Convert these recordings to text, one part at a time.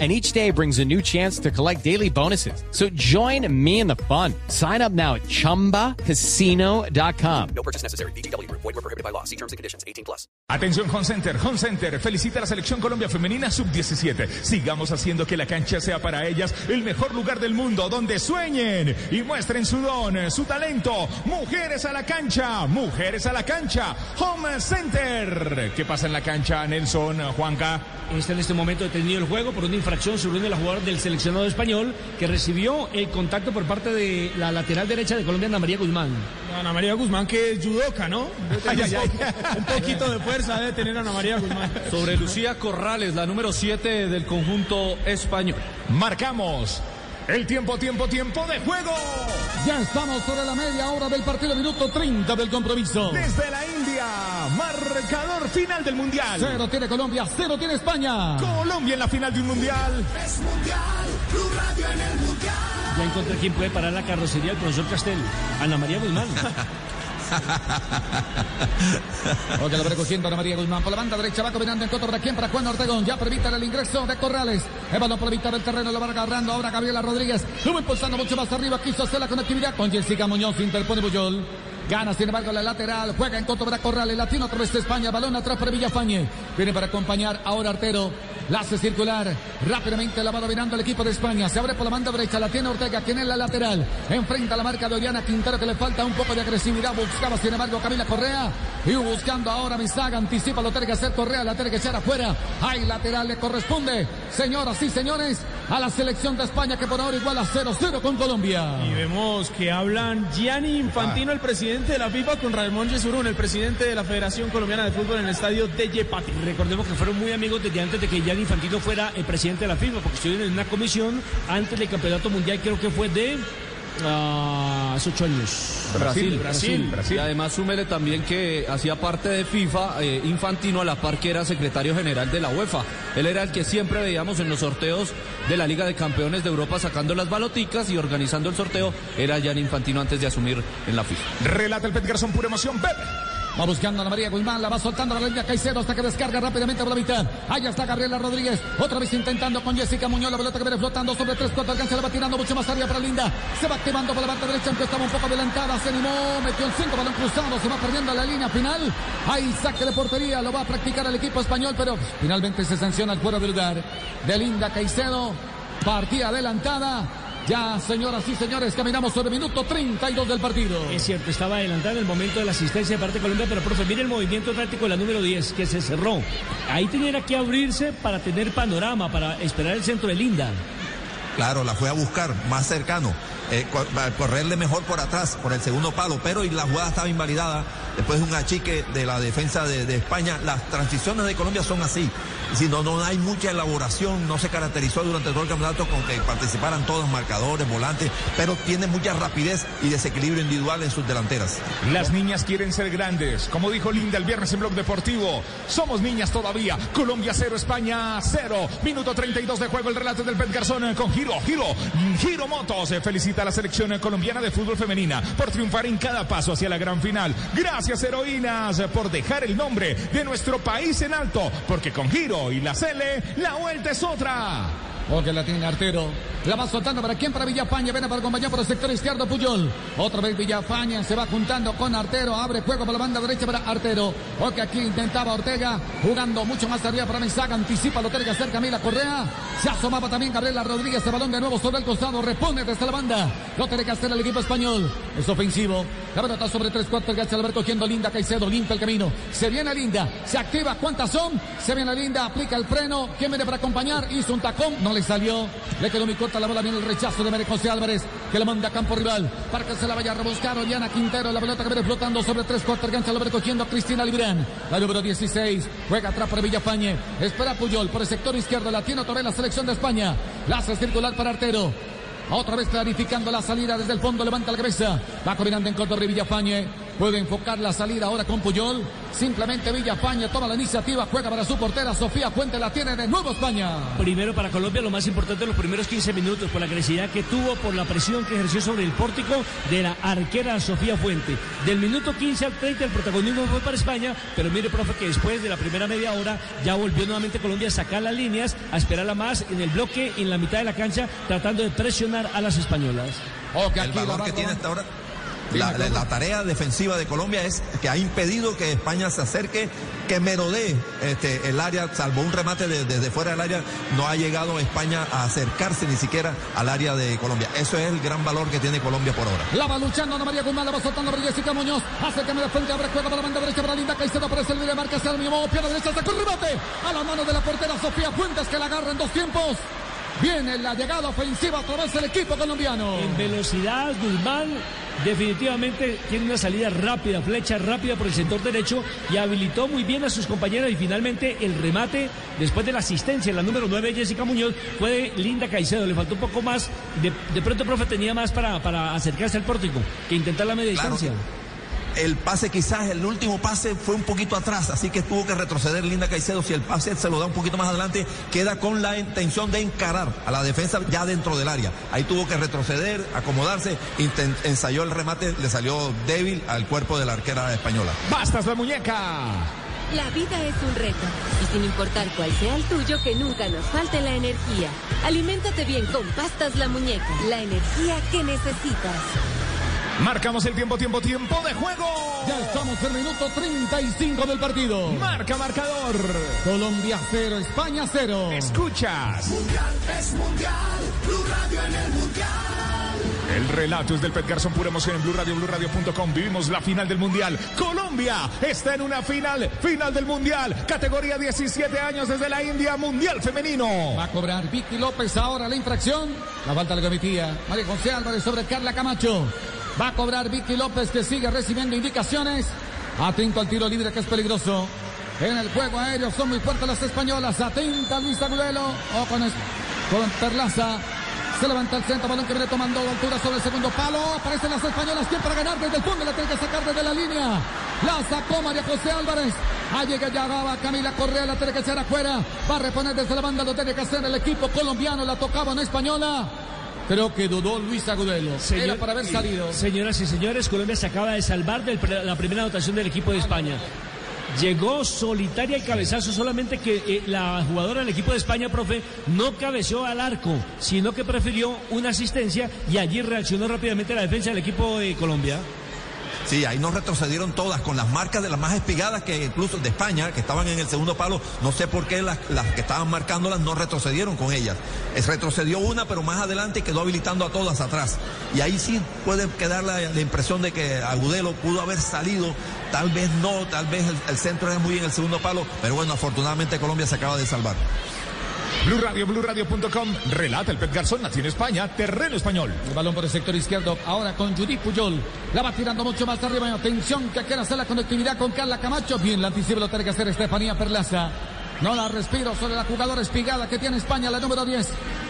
and each day brings a new chance to collect daily bonuses. So join me in the fun. Sign up now at ChumbaCasino.com. No purchase necessary. BGW. Void were prohibited by law. See terms and conditions. 18 plus. Atención Home Center, Home Center felicita a la selección Colombia Femenina Sub-17. Sigamos haciendo que la cancha sea para ellas el mejor lugar del mundo donde sueñen y muestren su don, su talento. Mujeres a la cancha, mujeres a la cancha. Home Center. ¿Qué pasa en la cancha, Nelson, Juanca? Está en este momento detenido el juego por una infracción sobre uno de los jugadores del seleccionado español que recibió el contacto por parte de la lateral derecha de Colombia, Ana María Guzmán. Ana María Guzmán que es judoka, ¿no? Un poquito de fuerza debe tener Ana María Guzmán. Sobre Lucía Corrales, la número 7 del conjunto español. Marcamos el tiempo, tiempo, tiempo de juego. Ya estamos sobre la media hora del partido, minuto 30 del compromiso. Desde la India, marcador final del Mundial. Cero tiene Colombia, cero tiene España. Colombia en la final de un Mundial. Es Mundial, Blue Radio en el Mundial. Ya encontré quién puede parar la carrocería del profesor Castel. Ana María Guzmán. Ok, lo recogiendo Ana María Guzmán. Por la banda derecha, va combinando en contra para quién, para Juan Ortegón, ya permite el ingreso de Corrales, el balón por el terreno, lo va agarrando ahora Gabriela Rodríguez, lo va impulsando mucho más arriba, quiso hacer la conectividad con Jessica Muñoz, interpone Buyol. Gana, sin embargo, la lateral. Juega en contra para Corrales. Latino otra vez de España. Balón atrás para Villafañe. Viene para acompañar ahora Artero. La hace circular. Rápidamente la va dominando el equipo de España. Se abre por la banda derecha. La tiene Ortega, quien es la lateral. Enfrenta la marca de Oriana Quintero, que le falta un poco de agresividad. Buscaba, sin embargo, Camila Correa. Y buscando ahora Misaga. Anticipa, lo tiene que hacer Correa. La tiene que echar afuera. Hay lateral, le corresponde. Señoras y señores, a la selección de España, que por ahora igual a 0-0 con Colombia. Y vemos que hablan Gianni Infantino, el presidente de la FIFA, con Ramón Yesurún, el presidente de la Federación Colombiana de Fútbol en el estadio de Yepati. Recordemos que fueron muy amigos desde antes de que Gianni Infantino fuera el presidente de la FIFA, porque estuvieron en una comisión antes del Campeonato Mundial, creo que fue de hace ocho años. Brasil, Brasil, Brasil. Y además súmele también que hacía parte de FIFA, eh, Infantino a la par que era secretario general de la UEFA. Él era el que siempre veíamos en los sorteos de la Liga de Campeones de Europa sacando las baloticas y organizando el sorteo. Era Jan Infantino antes de asumir en la FIFA. Relata el Pet Garzón, pura emoción, Pepe. Va buscando a Ana María Guzmán, la va soltando a la línea Caicedo hasta que descarga rápidamente por la mitad. Allá está Gabriela Rodríguez, otra vez intentando con Jessica Muñoz, la pelota que viene flotando sobre 3-4, alcanza, la va tirando mucho más arriba para Linda. Se va activando por la banda derecha, aunque estaba un poco adelantada, se animó, metió el 5, balón cruzado, se va perdiendo la línea final. Ahí saque de portería, lo va a practicar el equipo español, pero finalmente se sanciona el fuera de lugar de Linda Caicedo. Partida adelantada. Ya, señoras y señores, caminamos sobre el minuto 32 del partido. Es cierto, estaba adelantada en el momento de la asistencia de parte de Colombia, pero profe, mire el movimiento táctico de la número 10 que se cerró. Ahí tenía que abrirse para tener panorama, para esperar el centro de Linda. Claro, la fue a buscar más cercano, eh, correrle mejor por atrás, por el segundo palo, pero y la jugada estaba invalidada después de un achique de la defensa de, España. Las transiciones de Colombia son así. Si no, no hay mucha elaboración, no se caracterizó durante todo el campeonato con que participaran todos marcadores, volantes, pero tiene mucha rapidez y desequilibrio individual en sus delanteras. Las niñas quieren ser grandes. Como dijo Linda el viernes en Blog Deportivo, somos niñas todavía. Colombia 0, España 0. Minuto 32 de juego. El relato del Pet Garzón eh, con Giro, Giro, Giro Motos. Eh, Felicita la selección colombiana de fútbol femenina por triunfar en cada paso hacia la gran final. Gracias, heroínas, por dejar el nombre de nuestro país en alto. Porque con Giro y la Cele, la vuelta es otra. Porque la tiene Artero. La va soltando para quién? Para Villafaña. Viene para acompañar por el sector izquierdo Puyol. Otra vez Villafaña se va juntando con Artero. Abre juego para la banda derecha para Artero. Porque aquí intentaba Ortega. Jugando mucho más arriba para Mensaga. Anticipa lo tiene que hacer Camila Correa. Se asomaba también Gabriela Rodríguez. El balón de nuevo sobre el costado. Repone desde la banda. Lo tiene que hacer el equipo español. Es ofensivo. La pelota sobre tres cuartos. La va cogiendo Linda Caicedo. Limpia el camino. Se viene Linda. Se activa. ¿Cuántas son? Se viene Linda. Aplica el freno. ¿Quién viene para acompañar? Hizo un tacón. No le salió. Le quedó muy corta la bola. Viene el rechazo de Mere José Álvarez. Que le manda a campo rival. Para que se la vaya a rebuscar. Oriana Quintero. La pelota que viene flotando sobre tres cuartos. Gancha la va recogiendo Cristina Librán. La número 16. Juega atrás para Villafañe. Espera Puyol por el sector izquierdo. La tiene otra vez la selección de España. La hace circular para Artero. Otra vez clarificando la salida desde el fondo, levanta la cabeza. Va combinando en contra de Villafañe. Puede enfocar la salida ahora con Puyol. Simplemente Villafaña toma la iniciativa, juega para su portera. Sofía Fuente la tiene de nuevo España. Primero para Colombia lo más importante los primeros 15 minutos por la agresividad que tuvo, por la presión que ejerció sobre el pórtico de la arquera Sofía Fuente. Del minuto 15 al 30 el protagonismo fue para España, pero mire, profe, que después de la primera media hora ya volvió nuevamente Colombia a sacar las líneas, a esperarla más en el bloque, en la mitad de la cancha, tratando de presionar a las españolas. el valor que tiene hasta ahora la, la, la, tarea defensiva de Colombia es que ha impedido que España se acerque, que merodee este, el área, salvo un remate desde de, de fuera del área, no ha llegado España a acercarse ni siquiera al área de Colombia. Eso es el gran valor que tiene Colombia por ahora. La va luchando Ana María Guzmán, la va soltando Jessica Muñoz, acércame de frente, abre juega para la banda derecha para Linda Caicedo, aparece el video, marca hacia el mismo, pierna derecha, sacó el remate a la mano de la portera Sofía Fuentes que la agarra en dos tiempos. Viene la llegada ofensiva a través del equipo colombiano. En velocidad, Guzmán definitivamente tiene una salida rápida, flecha rápida por el sector derecho y habilitó muy bien a sus compañeros y finalmente el remate después de la asistencia en la número 9 Jessica Muñoz fue de Linda Caicedo, le faltó un poco más, de, de pronto profe tenía más para, para acercarse al pórtico que intentar la media claro. distancia el pase quizás, el último pase fue un poquito atrás, así que tuvo que retroceder Linda Caicedo. Si el pase se lo da un poquito más adelante, queda con la intención de encarar a la defensa ya dentro del área. Ahí tuvo que retroceder, acomodarse, ensayó el remate, le salió débil al cuerpo de la arquera española. ¡Bastas la muñeca! La vida es un reto y sin importar cuál sea el tuyo, que nunca nos falte la energía. Aliméntate bien con pastas la muñeca, la energía que necesitas. Marcamos el tiempo, tiempo, tiempo de juego. Ya estamos en el minuto 35 del partido. Marca marcador. Colombia 0, España 0. Escuchas. Mundial es mundial. Blue Radio en el mundial. El relato es del Pet Garzón, pura emoción en Blue Radio, BlueRadio.com. Vivimos la final del Mundial. Colombia está en una final, final del Mundial. Categoría 17 años desde la India, Mundial Femenino. Va a cobrar Vicky López ahora la infracción. La falta la cometía María José Álvarez sobre Carla Camacho. Va a cobrar Vicky López que sigue recibiendo indicaciones. Atento al tiro libre que es peligroso. En el juego aéreo son muy fuertes las españolas. Atenta Luis Agudelo. O con, con. Se levanta el centro, balón que viene tomando altura sobre el segundo palo. Aparecen las españolas. ¿Quién para ganar desde el fondo? La tiene que sacar desde la línea. La sacó María José Álvarez. Allí que ya va Camila Correa. La tiene que echar afuera. Va a reponer desde la banda. Lo tiene que hacer el equipo colombiano. La tocaba en española. Creo que dudó Luis Agudelo. Señor, Era para haber salido. Señoras y señores, Colombia se acaba de salvar de la primera anotación del equipo de España. Llegó solitaria el cabezazo, solamente que eh, la jugadora del equipo de España, profe, no cabeceó al arco, sino que prefirió una asistencia y allí reaccionó rápidamente la defensa del equipo de Colombia. Sí, ahí nos retrocedieron todas con las marcas de las más espigadas que incluso de España, que estaban en el segundo palo. No sé por qué las, las que estaban marcándolas no retrocedieron con ellas. Es, retrocedió una, pero más adelante quedó habilitando a todas atrás. Y ahí sí puede quedar la, la impresión de que Agudelo pudo haber salido. Tal vez no, tal vez el, el centro era muy en el segundo palo. Pero bueno, afortunadamente Colombia se acaba de salvar. Blue Radio, BlueRadio.com. Relata el Pet Garzón, nació en España, terreno español. El balón por el sector izquierdo. Ahora con Judith Puyol. La va tirando mucho más arriba. Atención que quiere hacer la conectividad con Carla Camacho. Bien, la anticipo lo tiene que hacer Estefanía Perlaza. No la respiro sobre la jugadora espigada que tiene España, la número 10.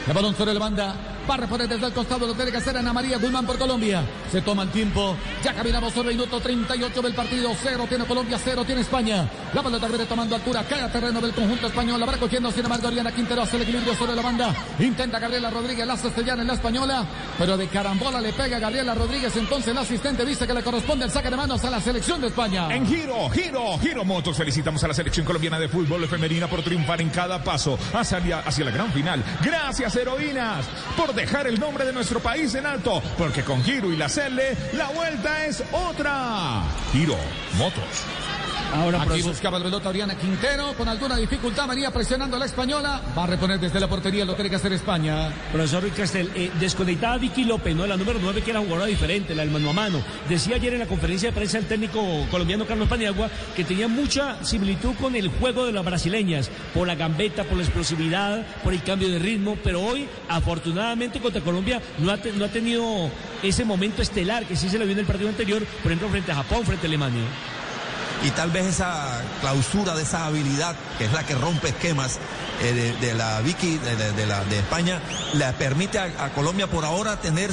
El balón sobre la banda. Va a reponer desde el costado. Lo tiene que hacer Ana María Guzmán por Colombia. Se toma el tiempo. Ya caminamos sobre el minuto 38 del partido. Cero tiene Colombia, cero tiene España. La pelota viene tomando altura. Cae a terreno del conjunto español. La va cogiendo, sin embargo, Oriana Quintero hace el equilibrio sobre la banda. Intenta Gabriela Rodríguez, la castellana en la española. Pero de carambola le pega Gabriela Rodríguez. Entonces el asistente dice que le corresponde el saque de manos a la selección de España. En giro, giro, giro motos. Felicitamos a la selección colombiana de fútbol femenina por triunfar en cada paso hacia, hacia la gran final. Gracias, heroínas, por dejar el nombre de nuestro país en alto, porque con Giro y la Celle la vuelta es otra. Giro, motos. Ahora Aquí buscaba el pelota Oriana Quintero con alguna dificultad, venía presionando a la española. Va a reponer desde la portería, lo tiene que hacer España. Profesor Castel, eh, desconectada Vicky López, ¿no? La número 9 que era jugadora diferente, la del mano a mano. Decía ayer en la conferencia de prensa el técnico colombiano Carlos Paniagua que tenía mucha similitud con el juego de las brasileñas, por la gambeta, por la explosividad, por el cambio de ritmo, pero hoy, afortunadamente, contra Colombia no ha, no ha tenido ese momento estelar que sí se le vio en el partido anterior, por ejemplo, frente a Japón, frente a Alemania. Y tal vez esa clausura de esa habilidad que es la que rompe esquemas eh, de, la Vicky de, la, de España le permite a, Colombia por ahora tener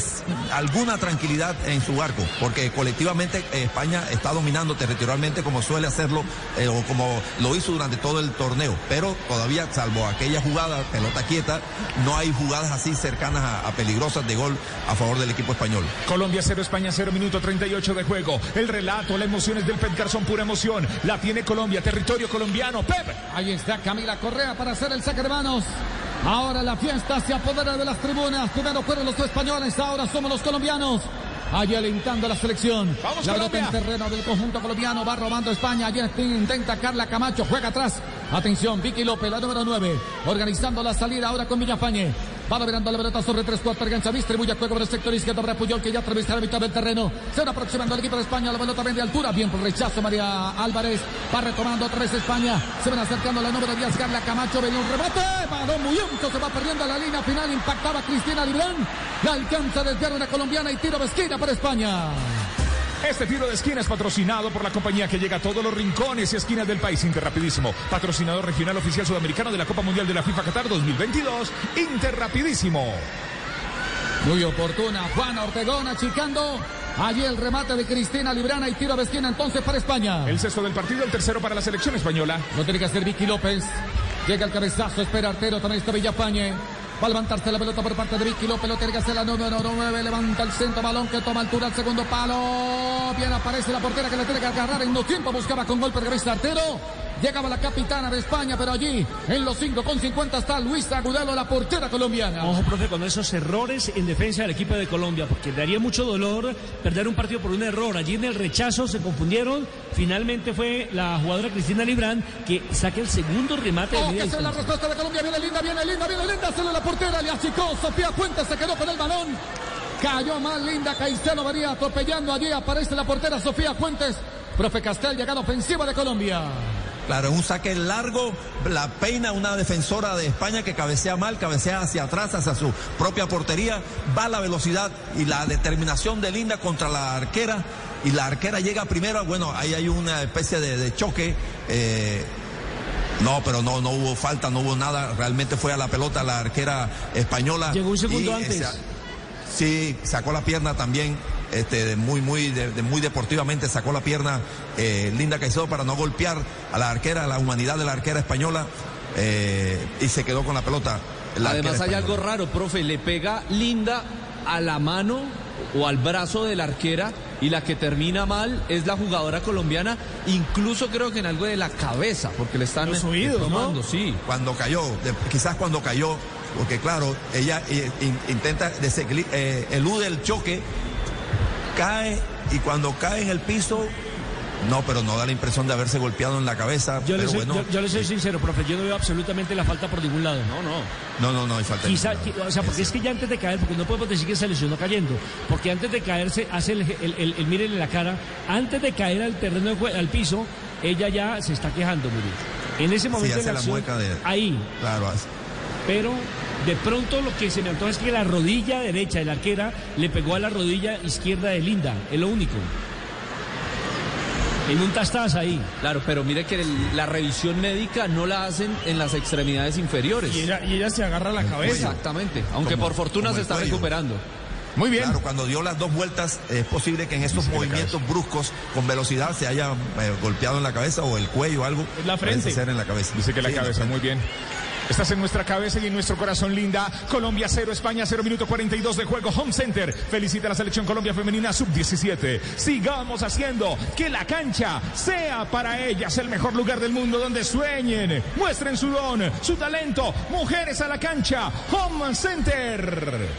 alguna tranquilidad en su arco, porque colectivamente eh, España está dominando territorialmente como suele hacerlo eh, o como lo hizo durante todo el torneo, pero todavía salvo aquella jugada pelota quieta, no hay jugadas así cercanas a, peligrosas de gol a favor del equipo español. Colombia 0, España 0, minuto 38 de juego. El relato, la emoción es del Pet Garzón, pura emoción. La tiene Colombia, territorio colombiano. Pep. Ahí está Camila Correa para hacer el saque de manos. Ahora la fiesta se apodera de las tribunas. Primero fueron los españoles, ahora somos los colombianos. Allí alentando la selección. Vamos, la pelota en terreno del conjunto colombiano. Va robando España. Allí intenta Carla Camacho. Juega atrás. Atención, Vicky López, la número 9. Organizando la salida ahora con Villafañe. Va dominando la pelota sobre tres cuartos. Gancha distribuye juego por el sector izquierdo para Puyol que ya atraviesa la mitad del terreno. Se va aproximando el equipo de España. La pelota bien de altura. Bien por rechazo María Álvarez. Va retomando tres España. Se van acercando a la número 10. Carla Camacho. Venía un remate. Balón muy alto. Se va perdiendo la línea final. Impactaba Cristina Librán. La alcanza a desviar una colombiana y tiro de esquina para España. Este tiro de esquina es patrocinado por la compañía que llega a todos los rincones y esquinas del país. Interrapidísimo, patrocinador regional oficial sudamericano de la Copa Mundial de la FIFA Qatar 2022. Interrapidísimo. Muy oportuna. Juana Ortegón achicando. Allí el remate de Cristina Librana y tiro de esquina entonces para España. El sexto del partido, el tercero para la selección española. Lo tiene que hacer Vicky López. Llega el cabezazo, espera Artero, también está Villafañe. Va a levantarse la pelota por parte de Vicky López, lo tiene que hacer la número 9, levanta el centro, balón que toma altura al segundo palo. Bien aparece la portera que le tiene que agarrar en dos tiempos, buscaba con golpe de cabeza Artero. Llegaba la capitana de España, pero allí en los 5 con 50 está Luisa Agudelo, la portera colombiana. Ojo, profe, con esos errores en defensa del equipo de Colombia, porque daría mucho dolor perder un partido por un error. Allí en el rechazo se confundieron. Finalmente fue la jugadora Cristina Librán que saca el segundo remate de Oh, media que sea la respuesta de Colombia. Viene linda, viene linda, viene linda. Se le la portera, le achicó. Sofía Fuentes se quedó con el balón. Cayó más linda. Caicedo venía atropellando allí. Aparece la portera Sofía Fuentes. Profe Castel, llegada ofensiva de Colombia. Claro, en un saque largo, la peina una defensora de España que cabecea mal, cabecea hacia atrás, hacia su propia portería, va la velocidad y la determinación de Linda contra la arquera, y la arquera llega primero, bueno, ahí hay una especie de, de choque, eh, no, pero no, no hubo falta, no hubo nada, realmente fue a la pelota la arquera española. Llegó un segundo y, antes. Sí, sacó la pierna también, este, muy, muy, de, de muy deportivamente sacó la pierna eh, Linda Caicedo para no golpear a la arquera, a la humanidad de la arquera española, eh, y se quedó con la pelota. la Además hay algo raro, profe, le pega Linda a la mano o al brazo de la arquera y la que termina mal es la jugadora colombiana, incluso creo que en algo de la cabeza, porque le están Los oídos, ¿no? tomando, sí. Cuando cayó, de- quizás cuando cayó, porque claro, ella eh, in- intenta eh, elude el choque, cae y cuando cae en el piso, no, pero no da la impresión de haberse golpeado en la cabeza. Yo le, pero soy, bueno, yo, yo le soy sincero, profe, yo no veo absolutamente la falta por ningún lado. No, no. no, no, no hay falta. Quizá, ningún o sea, porque es que ya antes de caer, porque no podemos decir que se lesionó cayendo, porque antes de caerse hace el, el, el, el mírenle la cara, antes de caer al terreno, al piso, ella ya se está quejando, mire. En ese momento hace de la acción, mueca de- ahí, Claro, así. pero de pronto lo que se me antoja es que la rodilla derecha de la arquera le pegó a la rodilla izquierda de Linda, es lo único. En un tastaz ahí. Claro, pero mire que el- la revisión médica no la hacen en las extremidades inferiores. Y ella, y ella se agarra la cabeza. Exactamente, aunque Como- por fortuna se está cuello. recuperando. Muy bien. Claro, cuando dio las dos vueltas, es posible que en esos movimientos bruscos, con velocidad, se haya eh, golpeado en la cabeza o el cuello o algo. La frente. ser en la cabeza. Dice que la Sí, cabeza, muy bien. Estás en nuestra cabeza y en nuestro corazón, linda. Colombia 0, España 0, minuto 42 de juego. Home Center. Felicita a la selección Colombia Femenina Sub-17. Sigamos haciendo que la cancha sea para ellas el mejor lugar del mundo donde sueñen. Muestren su don, su talento. Mujeres a la cancha. Home Center.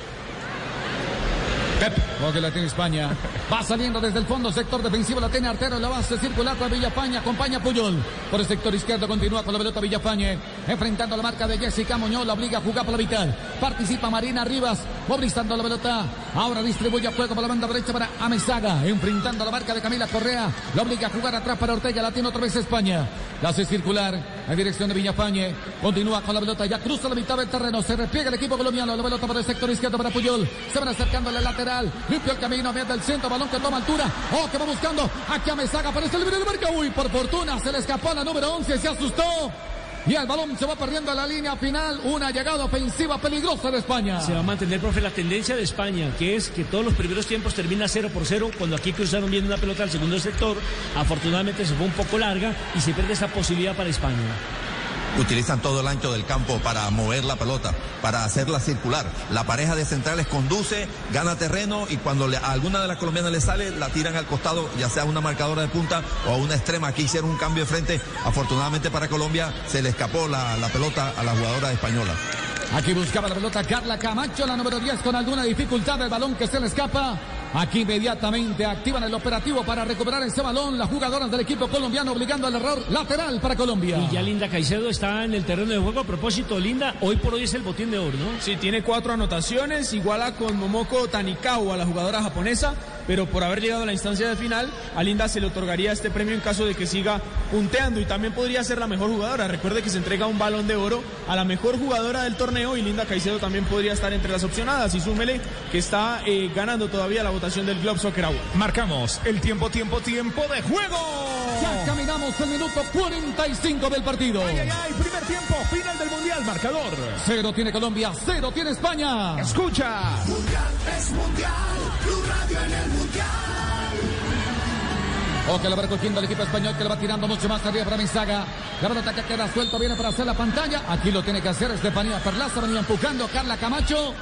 Pep, que la tiene España. Va saliendo desde el fondo, sector defensivo, la tiene Artero, la base circular para Villafañe, acompaña Puyol. Por el sector izquierdo continúa con la pelota Villafañe. Enfrentando la marca de Jessica Muñoz, la obliga a jugar por la mitad. Participa Marina Rivas, movilizando la pelota. Ahora distribuye a juego por la banda derecha para Amezaga, enfrentando la marca de Camila Correa, la obliga a jugar atrás para Ortega, la tiene otra vez España. La hace circular en dirección de Villafañe, continúa con la pelota, ya cruza la mitad del terreno, se repliega el equipo colombiano, la pelota para el sector izquierdo para Puyol, se van acercando al lateral, limpio el camino, mete el centro, balón que toma altura, oh, que va buscando, aquí Amezaga, aparece el libre de marca, uy, por fortuna, se le escapó a la número 11, se asustó. Y el balón se va perdiendo a la línea final. Una llegada ofensiva peligrosa de España. Se va a mantener, profe, la tendencia de España, que es que todos los primeros tiempos termina 0 por 0. Cuando aquí cruzaron bien una pelota al segundo sector, afortunadamente se fue un poco larga y se pierde esa posibilidad para España utilizan todo el ancho del campo para mover la pelota, para hacerla circular. La pareja de centrales conduce, gana terreno y cuando a alguna de las colombianas le sale, la tiran al costado, ya sea a una marcadora de punta o a una extrema. Aquí hicieron un cambio de frente. Afortunadamente para Colombia se le escapó la, la pelota a la jugadora española. Aquí buscaba la pelota Carla Camacho, la número 10, con alguna dificultad del balón que se le escapa. Aquí inmediatamente activan el operativo para recuperar ese balón las jugadoras del equipo colombiano obligando al error lateral para Colombia. Y ya Linda Caicedo está en el terreno de juego. A propósito, Linda, hoy por hoy es el botín de oro, ¿no? Sí, tiene cuatro anotaciones, iguala con Momoko Tanikawa, la jugadora japonesa, pero por haber llegado a la instancia de final, a Linda se le otorgaría este premio en caso de que siga punteando y también podría ser la mejor jugadora. Recuerde que se entrega un balón de oro a la mejor jugadora del torneo y Linda Caicedo también podría estar entre las opcionadas. Y súmele que está eh, ganando todavía la votación del Globe Soccer Award. Marcamos el tiempo, tiempo, tiempo de juego. Ya caminamos el minuto 45 del partido. Ay, ay, ay, primer tiempo, final del Mundial, marcador. Cero tiene Colombia, cero tiene España. Escucha. Mundial es mundial, Blue Radio en el mundial. O que la va recogiendo el equipo español que le va tirando mucho más arriba para Misaga. La pelota que queda suelto viene para hacer la pantalla. Aquí lo tiene que hacer Estefanía Perlaza. Venía empujando Carla Camacho.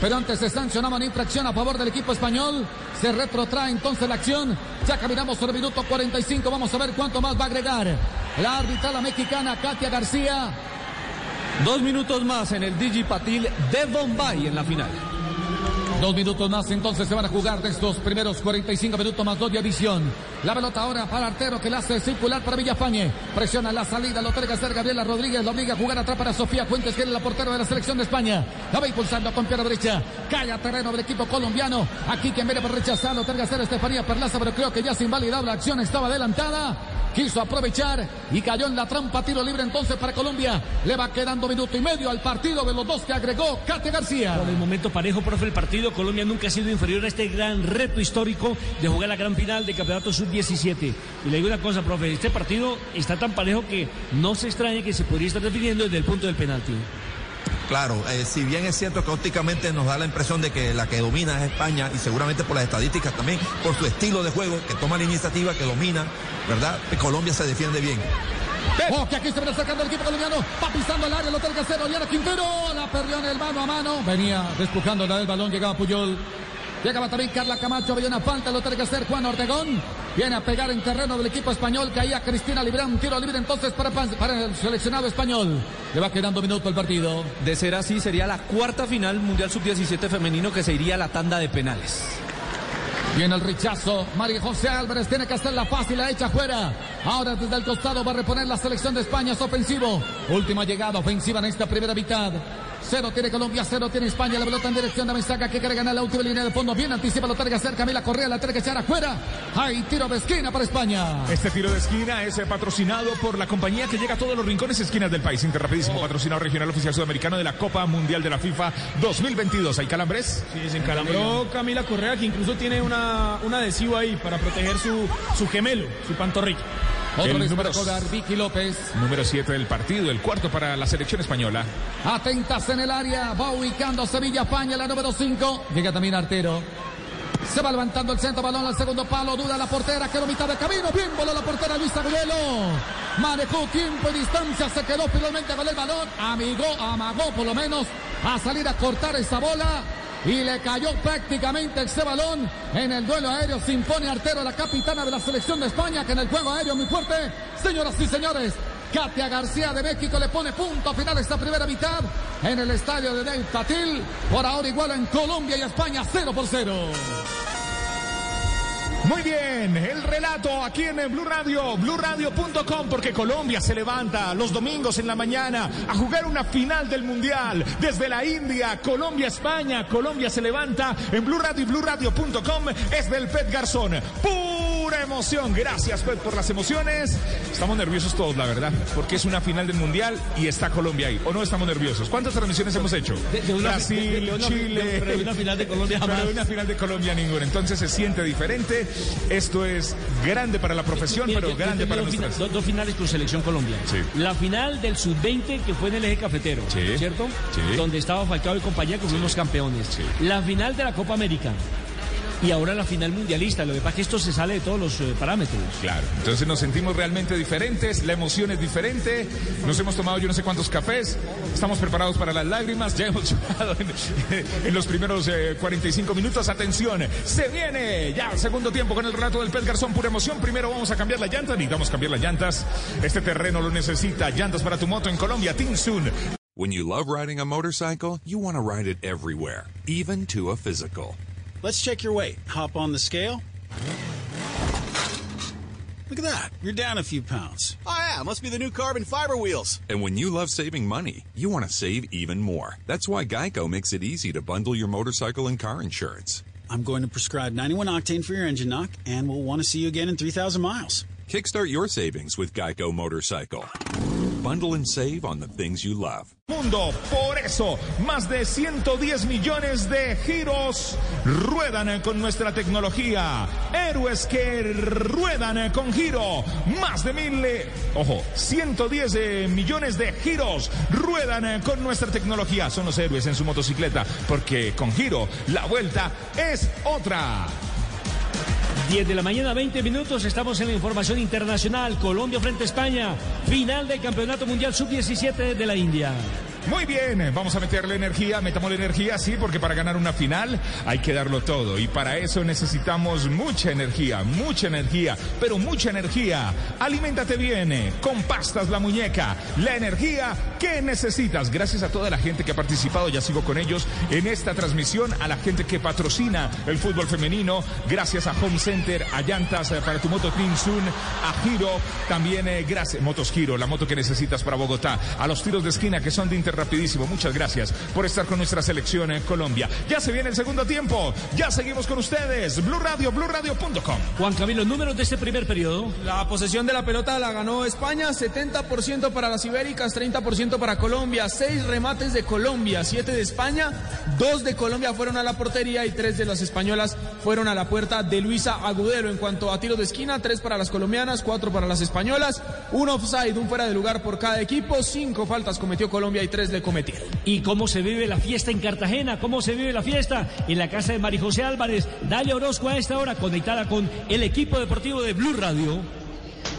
Pero antes se sancionaba una infracción a favor del equipo español. Se retrotrae entonces la acción. Ya caminamos sobre el minuto 45. Vamos a ver cuánto más va a agregar. La arbitrada mexicana Katia García. Dos minutos más en el Digipatil de Bombay en la final. Dos minutos más, entonces se van a jugar de estos primeros 45 minutos más dos de adición. La pelota ahora para Artero que la hace circular para Villafañe. Presiona la salida, lo que hacer Gabriela Rodríguez, lo obliga a jugar atrás para Sofía Fuentes, que es la portera de la selección de España. La va impulsando con pierna derecha. Cae a terreno del equipo colombiano. Aquí quien viene por rechazar, lo que hacer Estefanía Perlaza, pero creo que ya se invalidaba la acción, estaba adelantada. Quiso aprovechar y cayó en la trampa. Tiro libre entonces para Colombia. Le va quedando minuto y medio al partido de los dos que agregó Kate García. Por el momento parejo, profe, el partido. Colombia nunca ha sido inferior a este gran reto histórico de jugar la gran final de campeonato sub-17. Y le digo una cosa, profe, este partido está tan parejo que no se extrañe que se podría estar definiendo desde el punto del penalti. Claro, eh, si bien es cierto que ópticamente nos da la impresión de que la que domina es España y seguramente por las estadísticas también, por su estilo de juego, que toma la iniciativa, que domina, ¿verdad? Colombia se defiende bien. Oh, que aquí se viene acercando el equipo colombiano. Va pisando el área, lo tiene que hacer Oriana Quintero. La perdió en el mano a mano. Venía despujando el balón, llegaba Puyol. Llegaba también Carla Camacho, había una falta, lo tiene que hacer Juan Ortegón. Viene a pegar en terreno del equipo español, caía Cristina Librán, tiro libre entonces para, para el seleccionado español. Le va quedando minuto el partido. De ser así, sería la cuarta final Mundial Sub-17 femenino que se iría a la tanda de penales. Viene el rechazo. María José Álvarez tiene que hacerla fácil, la echa fuera. Ahora desde el costado va a reponer la selección de España, es ofensivo. Última llegada ofensiva en esta primera mitad. Cero tiene Colombia, cero tiene España. La pelota en dirección de Mesaga que quiere ganar la última línea de fondo. Bien anticipa, lo que hacer Camila Correa, la tiene que echar afuera. Hay tiro de esquina para España. Este tiro de esquina es eh, patrocinado por la compañía que llega a todos los rincones y esquinas del país. Interrapidísimo, patrocinado regional oficial sudamericano de la Copa Mundial de la FIFA 2022. ¿Hay calambres? Sí, se encalambró Camila Correa, que incluso tiene una, un adhesivo ahí para proteger su, su gemelo, su pantorrilla. Otra El número Vicky López. Número 7 del partido, el cuarto para la selección española. Atentas en el área. Va ubicando Sevilla España, la número 5. Llega también Artero. Se va levantando el centro, balón al segundo palo, duda la portera, quedó mitad de camino, bien voló la portera Luis Agudelo. Manejó tiempo y distancia, se quedó finalmente con el balón, amigó, amagó por lo menos a salir a cortar esa bola. Y le cayó prácticamente ese balón en el duelo aéreo. Se impone Artero, la capitana de la selección de España, que en el juego aéreo muy fuerte. Señoras y señores, Katia García de México le pone punto final a esta primera mitad en el estadio de Del Tatil. Por ahora igual en Colombia y España 0 por 0. Muy bien, el relato aquí en Blue Radio, BlueRadio.com, porque Colombia se levanta los domingos en la mañana a jugar una final del Mundial. Desde la India, Colombia, España, Colombia se levanta en Blue Radio y BlueRadio.com es del Pet Garzón. Pura emoción. Gracias, Pet, por las emociones. Estamos nerviosos todos, la verdad, porque es una final del Mundial y está Colombia ahí. ¿O no estamos nerviosos? ¿Cuántas transmisiones hemos hecho? De- de una- Brasil, de- una- Chile. pero una final de Colombia Pero jamás. de una final de Colombia ninguna. Entonces se siente diferente. Esto es grande para la profesión, pero yo- grande para nuestras. dos- dos finales con selección Colombia. Sí. La final del sub-20 que fue en el eje cafetero, Sí. ¿cierto? Sí. Donde estaba Falcao y compañía que fuimos campeones. La final de la Copa América. Y ahora la final mundialista. Lo que pasa es que esto se sale de todos los eh, parámetros. Claro, entonces nos sentimos realmente diferentes, la emoción es diferente, nos hemos tomado yo no sé cuántos cafés, estamos preparados para las lágrimas, ya hemos llorado en, en los primeros eh, 45 minutos, atención, se viene ya segundo tiempo con el relato del Pet Garzón, pura emoción, primero vamos a cambiar la llanta, necesitamos cambiar las llantas, este terreno lo necesita, llantas para tu moto en Colombia, Tinsun. When you love riding a motorcycle, you want to ride it everywhere, even to a physical. Let's check your weight. Hop on the scale. Look at that. You're down a few pounds. Oh, yeah, must be the new carbon fiber wheels. And when you love saving money, you want to save even more. That's why Geico makes it easy to bundle your motorcycle and car insurance. I'm going to prescribe 91 octane for your engine knock, and we'll want to see you again in 3,000 miles. Kickstart your savings with Geico Motorcycle. Bundle and save on the things you love. Mundo, por eso, más de 110 millones de giros ruedan con nuestra tecnología. Héroes que ruedan con giro. Más de mil, eh, ojo, 110 eh, millones de giros ruedan eh, con nuestra tecnología. Son los héroes en su motocicleta, porque con giro la vuelta es otra. 10 de la mañana, 20 minutos. Estamos en la información internacional. Colombia frente a España. Final del Campeonato Mundial Sub-17 de la India. Muy bien, vamos a meterle energía, metamos la energía, sí, porque para ganar una final hay que darlo todo y para eso necesitamos mucha energía, mucha energía, pero mucha energía. Aliméntate bien con pastas la muñeca, la energía que necesitas. Gracias a toda la gente que ha participado, ya sigo con ellos en esta transmisión, a la gente que patrocina el fútbol femenino, gracias a Home Center, a Llantas eh, para tu moto Sun, a Giro, también eh, gracias, Motos Giro, la moto que necesitas para Bogotá, a los tiros de esquina que son de Inter rapidísimo. Muchas gracias por estar con nuestra selección en Colombia. Ya se viene el segundo tiempo. Ya seguimos con ustedes. Blue Radio, BlueRadio.com. Juan Camilo, números de este primer periodo. La posesión de la pelota la ganó España, 70% para las ibéricas, 30% para Colombia, 6 remates de Colombia, 7 de España, 2 de Colombia fueron a la portería y 3 de las españolas fueron a la puerta de Luisa Agudelo. En cuanto a tiros de esquina, 3 para las colombianas, 4 para las españolas, un offside, un fuera de lugar por cada equipo, 5 faltas cometió Colombia y 3 le cometieron. ¿Y cómo se vive la fiesta en Cartagena? ¿Cómo se vive la fiesta en la casa de María José Álvarez? Dalia Orozco a esta hora conectada con el equipo deportivo de Blue Radio.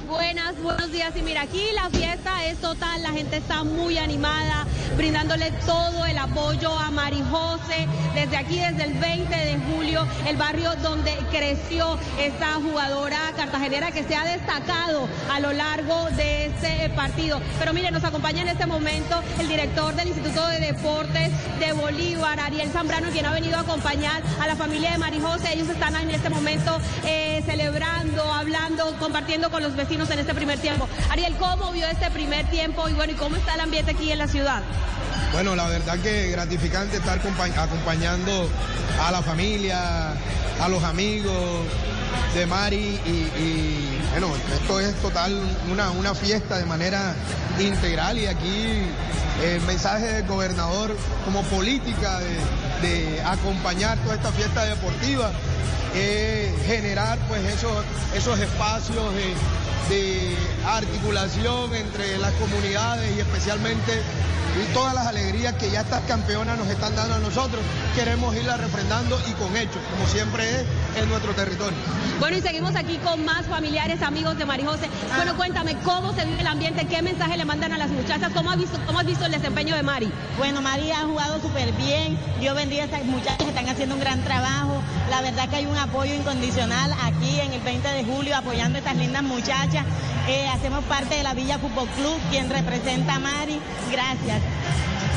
Buenas, buenos días. Y mira, aquí la fiesta es total, la gente está muy animada, brindándole todo el apoyo a Mari José. Desde aquí, desde el 20 de julio, el barrio donde creció esta jugadora cartagenera que se ha destacado a lo largo de este partido. Pero mire, nos acompaña en este momento el director del Instituto de Deportes de Bolívar, Ariel Zambrano, quien ha venido a acompañar a la familia de Mari José. Ellos están en este momento eh, celebrando, hablando, compartiendo con los vecinos en este primer tiempo. Ariel, ¿cómo vio este primer tiempo y bueno, y cómo está el ambiente aquí en la ciudad? Bueno, la verdad que gratificante estar compa- acompañando a la familia, a los amigos de Mari y, bueno, esto es total una, una fiesta de manera integral y aquí el mensaje del gobernador como política de, acompañar toda esta fiesta deportiva es generar pues esos, esos espacios de, de articulación entre las comunidades y especialmente y todas las alegrías que ya estas campeonas nos están dando a nosotros, queremos irlas refrendando y con hechos, como siempre es en nuestro territorio. Bueno, y seguimos aquí con más familiares, amigos de Mari José. Bueno, cuéntame, ¿cómo se vive el ambiente? ¿Qué mensaje le mandan a las muchachas? ¿Cómo has visto, cómo has visto el desempeño de Mari? Bueno, Mari ha jugado súper bien. Dios bendiga a estas muchachas que están haciendo un gran trabajo. La verdad que hay un apoyo incondicional aquí en el 20 de julio apoyando a estas lindas muchachas. Eh, hacemos parte de la Villa Fútbol Club, quien representa a Mari. Gracias.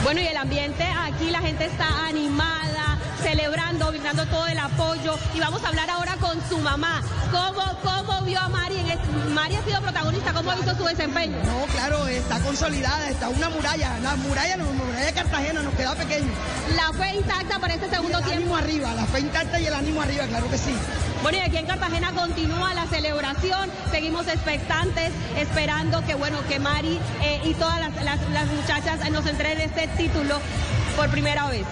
Bueno, y el ambiente aquí, la gente está animada, celebrando, brindando todo el apoyo. Y vamos a hablar ahora con su mamá. ¿Cómo, cómo vio a Mari? En este- Mari ha sido protagonista, ¿cómo ha visto su desempeño? No, claro, está consolidada, está una muralla. La muralla, no, muralla de Cartagena nos queda pequeño. La fe intacta para este segundo el tiempo. ánimo arriba, la fe intacta y el ánimo arriba, claro que sí. Bueno, y aquí en Cartagena continúa la celebración, seguimos expectantes, esperando que, bueno, que Mari eh, y todas las, las- las muchachas nos entreguen este título por primera vez.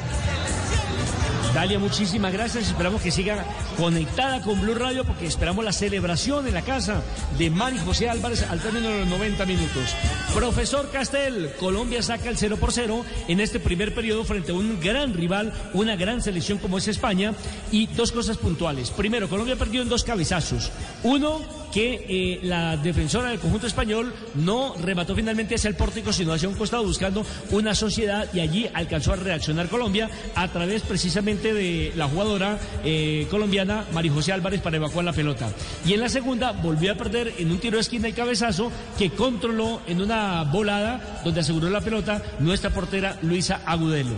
Dalia, muchísimas gracias. Esperamos que siga conectada con Blue Radio porque esperamos la celebración en la casa de Mari José Álvarez al término de los 90 minutos. Profesor Castel, Colombia saca el 0 por 0 en este primer periodo frente a un gran rival, una gran selección como es España. Y dos cosas puntuales. Primero, Colombia perdió en dos cabezazos. Uno, que eh, la defensora del conjunto español no remató finalmente hacia el pórtico, sino hacia un costado buscando una sociedad y allí alcanzó a reaccionar Colombia a través precisamente de la jugadora eh, colombiana María José Álvarez para evacuar la pelota. Y en la segunda volvió a perder en un tiro de esquina y cabezazo que controló en una volada donde aseguró la pelota nuestra portera Luisa Agudelo.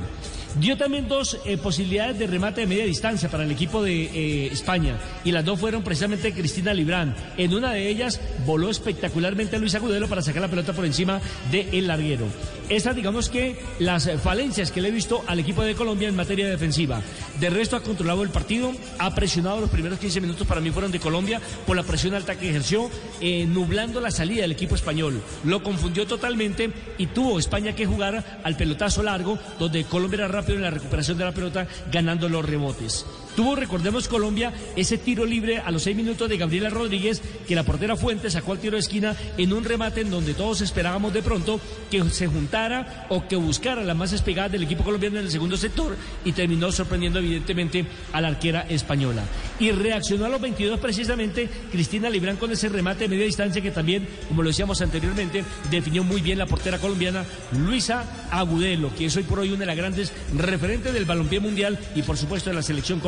Dio también dos eh, posibilidades de remate de media distancia para el equipo de eh, España y las dos fueron precisamente Cristina Librán. En una de ellas voló espectacularmente Luis Agudelo para sacar la pelota por encima del larguero. Esas digamos que las eh, falencias que le he visto al equipo de Colombia en materia defensiva. De resto ha controlado el partido, ha presionado los primeros 15 minutos para mí fueron de Colombia por la presión alta que ejerció, eh, nublando la salida del equipo español. Lo confundió totalmente y tuvo España que jugar al pelotazo largo, donde Colombia era rápido en la recuperación de la pelota, ganando los rebotes. Tuvo, recordemos Colombia, ese tiro libre a los seis minutos de Gabriela Rodríguez, que la portera Fuentes sacó al tiro de esquina en un remate en donde todos esperábamos de pronto que se juntara o que buscara las más despegadas del equipo colombiano en el segundo sector y terminó sorprendiendo evidentemente a la arquera española. Y reaccionó a los 22 precisamente Cristina Librán con ese remate de media distancia que también, como lo decíamos anteriormente, definió muy bien la portera colombiana Luisa Agudelo, que es hoy por hoy una de las grandes referentes del balompié mundial y por supuesto de la selección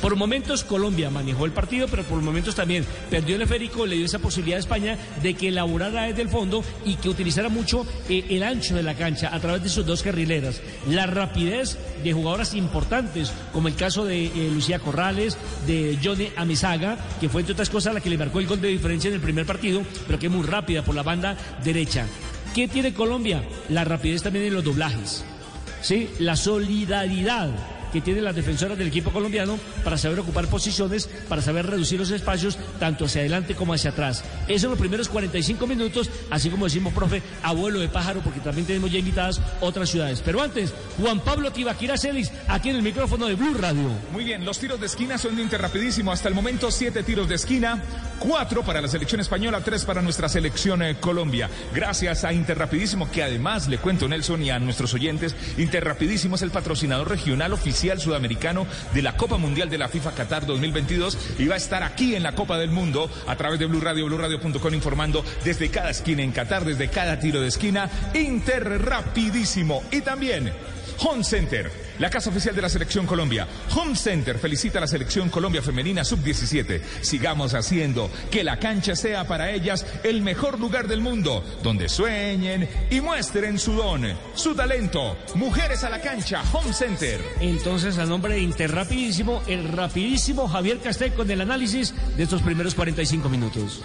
Por momentos Colombia manejó el partido, pero por momentos también perdió el esférico, le dio esa posibilidad a España de que elaborara desde el fondo y que utilizara mucho eh, el ancho de la cancha a través de sus dos carrileras. La rapidez de jugadoras importantes, como el caso de eh, Lucía Corrales, de Johnny Amizaga, que fue entre otras cosas la que le marcó el gol de diferencia en el primer partido, pero que es muy rápida por la banda derecha. ¿Qué tiene Colombia? La rapidez también en los doblajes. ¿sí? la solidaridad que tienen las defensoras del equipo colombiano para saber ocupar posiciones, para saber reducir los espacios tanto hacia adelante como hacia atrás. Eso en los primeros 45 minutos, así como decimos, profe, abuelo de pájaro, porque también tenemos ya invitadas otras ciudades. Pero antes, Juan Pablo Tibaquira Celis, aquí en el micrófono de Blue Radio. Muy bien, los tiros de esquina son de Inter rapidísimo. Hasta el momento, siete tiros de esquina, cuatro para la selección española, tres para nuestra selección eh, Colombia. Gracias a Inter Rapidísimo, que además le cuento Nelson y a nuestros oyentes, Inter Rapidísimo es el patrocinador regional oficial sudamericano de la Copa Mundial de la FIFA Qatar 2022 y va a estar aquí en la Copa del Mundo a través de Blue Radio, BlueRadio.com informando desde cada esquina en Qatar, desde cada tiro de esquina. Inter Rapidísimo y también Home Center, la casa oficial de la Selección Colombia. Home Center felicita a la Selección Colombia Femenina Sub-17. Sigamos haciendo que la cancha sea para ellas el mejor lugar del mundo, donde sueñen y muestren su don, su talento. Mujeres a la cancha, Home Center. Entonces, a nombre de Interrapidísimo, el rapidísimo Javier Castel con el análisis de estos primeros 45 minutos.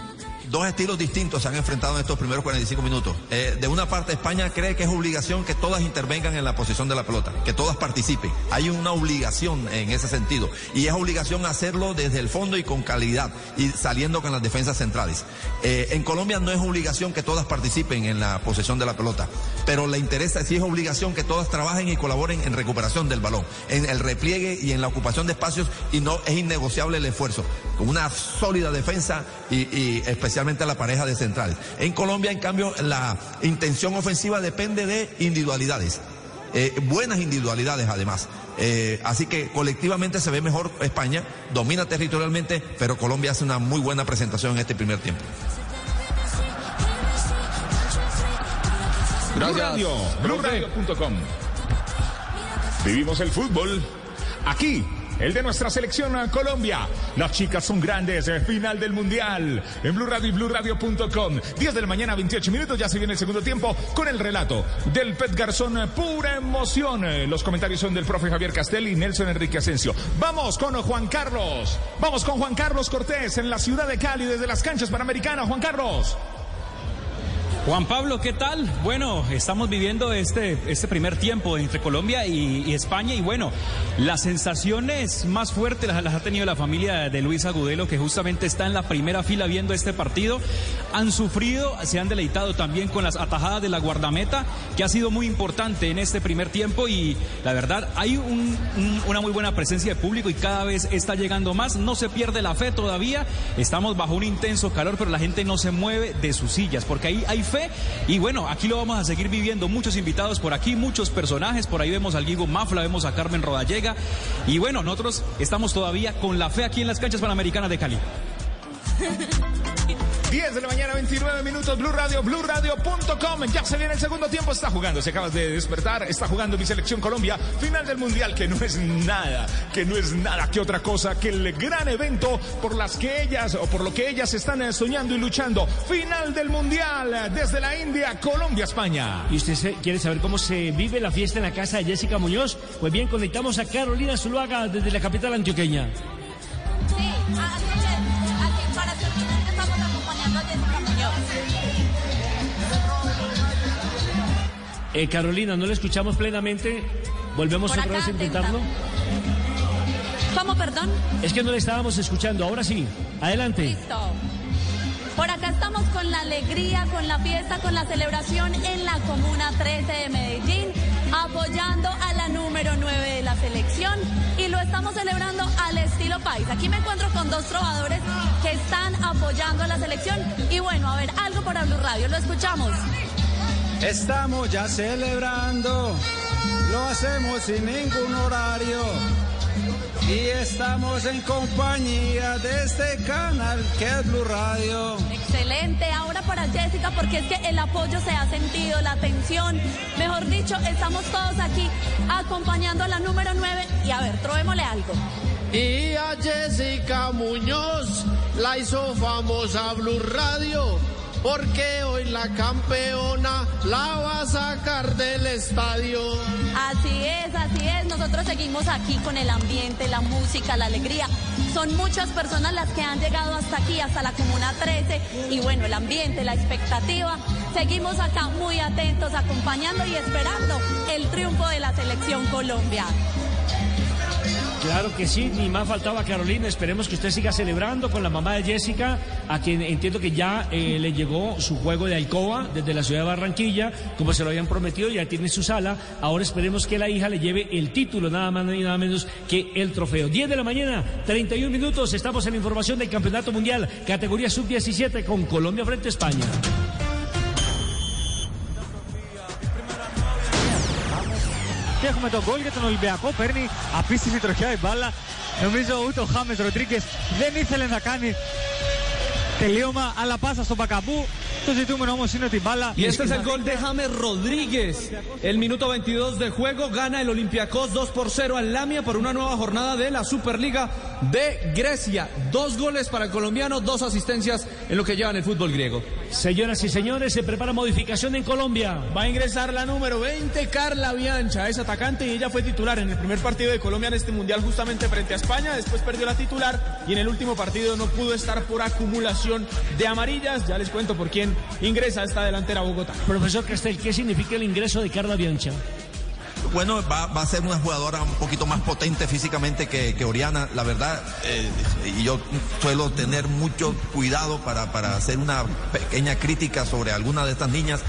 Dos estilos distintos se han enfrentado en estos primeros 45 minutos. Eh, de una parte, España cree que es obligación que todas intervengan en la posición de la pelota, que todas participen. Hay una obligación en ese sentido. Y es obligación hacerlo desde el fondo y con calidad, y saliendo con las defensas centrales. Eh, en Colombia no es obligación que todas participen en la posesión de la pelota, pero le interesa, sí es obligación que todas trabajen y colaboren en recuperación del balón, en el repliegue y en la ocupación de espacios, y no es innegociable el esfuerzo. Con una sólida defensa y, y especialmente la pareja de centrales. En Colombia, en cambio, la intención ofensiva depende de individualidades. Eh, buenas individualidades además. Eh, así que colectivamente se ve mejor España, domina territorialmente, pero Colombia hace una muy buena presentación en este primer tiempo. Blue Radio, BlueRadio.com. Vivimos el fútbol aquí el de nuestra selección Colombia. Las chicas son grandes, eh, final del Mundial. En Blue Radio y BlueRadio.com. 10 de la mañana, 28 minutos, ya se viene el segundo tiempo con el relato del Pet Garzón, eh, pura emoción. Eh, Los comentarios son del profe Javier Castel y Nelson Enrique Asensio. Vamos con Juan Carlos. Vamos con Juan Carlos Cortés en la ciudad de Cali desde las canchas panamericanas. Juan Carlos. Juan Pablo, ¿qué tal? Bueno, estamos viviendo este, este primer tiempo entre Colombia y, España y bueno, las sensaciones más fuertes las, ha tenido la familia de Luis Agudelo que justamente está en la primera fila viendo este partido. Han sufrido, se han deleitado también con las atajadas de la guardameta que ha sido muy importante en este primer tiempo y la verdad hay un, un, una muy buena presencia de público y cada vez está llegando más. No se pierde la fe todavía, estamos bajo un intenso calor pero la gente no se mueve de sus sillas porque ahí hay fe y bueno, aquí lo vamos a seguir viviendo. Muchos invitados por aquí, muchos personajes. Por ahí vemos al Guigo Mafla, vemos a Carmen Rodallega. Y bueno, nosotros estamos todavía con la fe aquí en las canchas panamericanas de Cali. 10 de la mañana, 29 minutos, Blue Radio, BlueRadio.com. Ya se viene el segundo tiempo, está jugando, se acabas de despertar, está jugando mi selección Colombia, final del Mundial, que no es nada, que no es nada que otra cosa que el gran evento por las que ellas, o por lo que ellas están soñando y luchando. Final del Mundial, desde la India, Colombia, España. ¿Y usted quiere saber cómo se vive la fiesta en la casa de Jessica Muñoz? Pues bien, conectamos a Carolina Zuluaga desde la capital antioqueña. Eh, Carolina, no la escuchamos plenamente. Volvemos Por otra vez a intentarlo. ¿Cómo, perdón? Es que no le estábamos escuchando. Ahora sí. Adelante. Listo. Por acá estamos con la alegría, con la fiesta, con la celebración en la Comuna 13 de Medellín, apoyando a la número 9 de la selección y lo estamos celebrando al estilo país. Aquí me encuentro con dos trovadores que están apoyando a la selección y bueno, a ver, algo por Blue Radio, lo escuchamos. Estamos ya celebrando, lo hacemos sin ningún horario. Y estamos en compañía de este canal que es Blue Radio. Excelente, ahora para Jessica, porque es que el apoyo se ha sentido, la atención, mejor dicho, estamos todos aquí acompañando a la número 9 y a ver, trovemosle algo. Y a Jessica Muñoz la hizo famosa Blue Radio. Porque hoy la campeona la va a sacar del estadio. Así es, así es. Nosotros seguimos aquí con el ambiente, la música, la alegría. Son muchas personas las que han llegado hasta aquí, hasta la Comuna 13. Y bueno, el ambiente, la expectativa. Seguimos acá muy atentos, acompañando y esperando el triunfo de la selección Colombia. Claro que sí, ni más faltaba Carolina. Esperemos que usted siga celebrando con la mamá de Jessica, a quien entiendo que ya eh, le llegó su juego de alcoba desde la ciudad de Barranquilla, como se lo habían prometido, ya tiene su sala. Ahora esperemos que la hija le lleve el título, nada más ni nada menos que el trofeo. 10 de la mañana, 31 minutos, estamos en la información del Campeonato Mundial, categoría sub-17 con Colombia frente a España. Και έχουμε τον γκολ για τον Ολυμπιακό. Παίρνει απίστευτη τροχιά η μπάλα. Νομίζω ούτε ο Χάμες Ροντρίγκες δεν ήθελε να κάνει τελείωμα, αλλά πάσα στον Μπακαμπού. Y este es el gol de James Rodríguez. El minuto 22 de juego gana el Olympiacos 2 por 0 al Lamia por una nueva jornada de la Superliga de Grecia. Dos goles para el colombiano, dos asistencias en lo que llevan el fútbol griego. Señoras y señores, se prepara modificación en Colombia. Va a ingresar la número 20, Carla Biancha. Es atacante y ella fue titular en el primer partido de Colombia en este mundial justamente frente a España. Después perdió la titular y en el último partido no pudo estar por acumulación de amarillas. Ya les cuento por quién ingresa esta delantera a Bogotá. Profesor Castel, ¿qué significa el ingreso de Carla Biancha? Bueno, va, va, a ser una jugadora un poquito más potente físicamente que, que Oriana, la verdad, eh, y yo suelo tener mucho cuidado para, para hacer una pequeña crítica sobre alguna de estas niñas,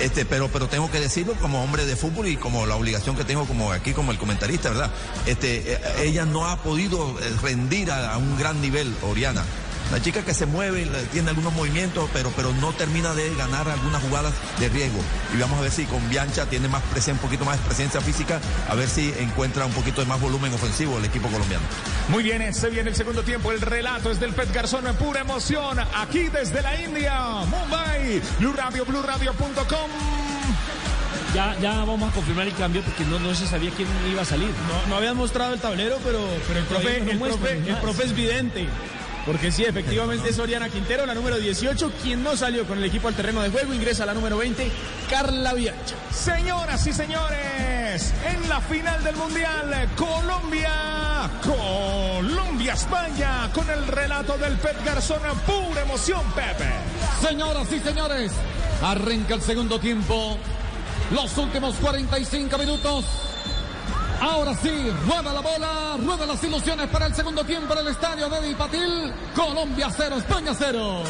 este, pero, pero tengo que decirlo como hombre de fútbol y como la obligación que tengo como aquí como el comentarista, ¿verdad? Este, eh, ella no ha podido rendir a, a un gran nivel, Oriana. La chica que se mueve, tiene algunos movimientos, pero, pero no termina de ganar algunas jugadas de riesgo. Y vamos a ver si con Biancha tiene más presencia, un poquito más de presencia física, a ver si encuentra un poquito de más volumen ofensivo el equipo colombiano. Muy bien, se viene el segundo tiempo. El relato es del Pet Garzón, pura emoción. Aquí desde la India, Mumbai, Blue Radio, BlueRadio.com. ya, ya vamos a confirmar el cambio porque no, no se sabía quién iba a salir. No, no habían mostrado el tablero, pero, pero el, profe, el, profe es vidente. Porque sí, efectivamente es Oriana Quintero, la número 18, quien no salió con el equipo al terreno de juego, ingresa la número 20, Carla Biancha. Señoras y señores, en la final del Mundial, Colombia, Colombia, España, con el relato del Pep Garzón, pura emoción, Pepe. Señoras y señores, arranca el segundo tiempo. Los últimos 45 minutos. Ahora sí, rueda la bola, rueda las ilusiones para el segundo tiempo en el estadio de Dipatil. Colombia 0, España 0.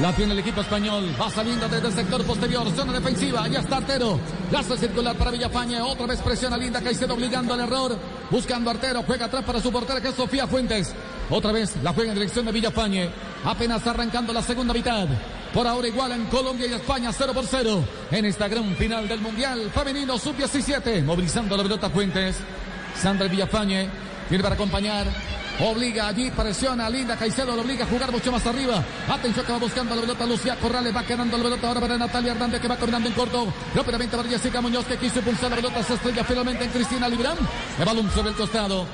La tiene el equipo español. Va saliendo desde el sector posterior. Zona defensiva. Ya está Artero. La hace circular para Villafañe. Otra vez presiona Linda Caicedo obligando al error. Buscando Artero. Juega atrás para su portera que es Sofía Fuentes. Otra vez la juega en dirección de Villafañe. Apenas arrancando la segunda mitad. Por ahora igual en Colombia y España 0 por 0. En esta gran final del Mundial Femenino Sub-17. Movilizando la pelota Fuentes. Sandra Villafañe. Viene para acompañar. Obliga allí, presiona Linda Caicedo, lo obliga a jugar mucho más arriba. Atención que va buscando la pelota Lucía Corrales, va quedando la pelota ahora para Natalia Hernández que va caminando en corto. Rápidamente para Jessica Muñoz que quiso impulsar la pelota, se estrella finalmente en Cristina Librán. El balón sobre el costado.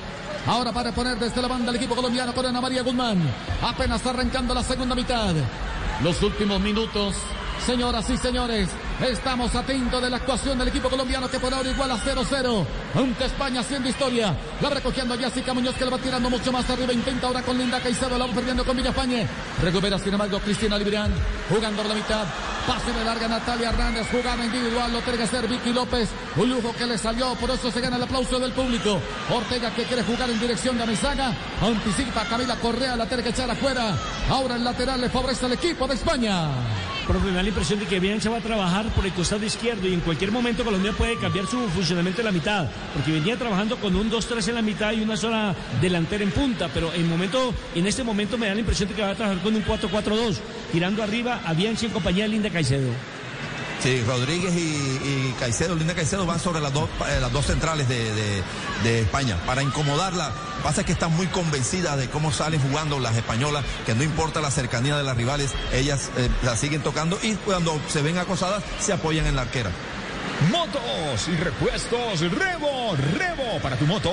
Ahora para poner desde la banda el equipo colombiano con Ana María Guzmán. Apenas arrancando la segunda mitad. Los últimos minutos. Señoras y señores, estamos atentos de la actuación del equipo colombiano que por ahora igual a 0-0 ante España haciendo historia. La va recogiendo Jessica Muñoz que la va tirando mucho más arriba. Intenta ahora con Linda Caicedo, la va perdiendo con Villafañe. Recupera sin embargo Cristina Librán jugando por la mitad. Pase de larga Natalia Hernández, jugada individual, lo tiene que hacer Vicky López. Un lujo que le salió, por eso se gana el aplauso del público. Ortega que quiere jugar en dirección de Amizaga. Anticipa Camila Correa, la tiene que echar afuera. Ahora el lateral le favorece al equipo de España. Profe, me da la impresión de que Bianca va a trabajar por el costado izquierdo y en cualquier momento Colombia puede cambiar su funcionamiento en la mitad, porque venía trabajando con un 2-3 en la mitad y una sola delantera en punta, pero en, momento, en este momento me da la impresión de que va a trabajar con un 4-4-2, tirando arriba a Bianchi en compañía de Linda Caicedo. Sí, Rodríguez y, Caicedo, Linda Caicedo van sobre las dos, eh, las dos centrales de, de- España para incomodarla. Pasa que están muy convencidas de cómo salen jugando las españolas, que no importa la cercanía de las rivales, ellas eh, la siguen tocando y cuando se ven acosadas se apoyan en la arquera. Motos y repuestos, Revo, Revo para tu moto.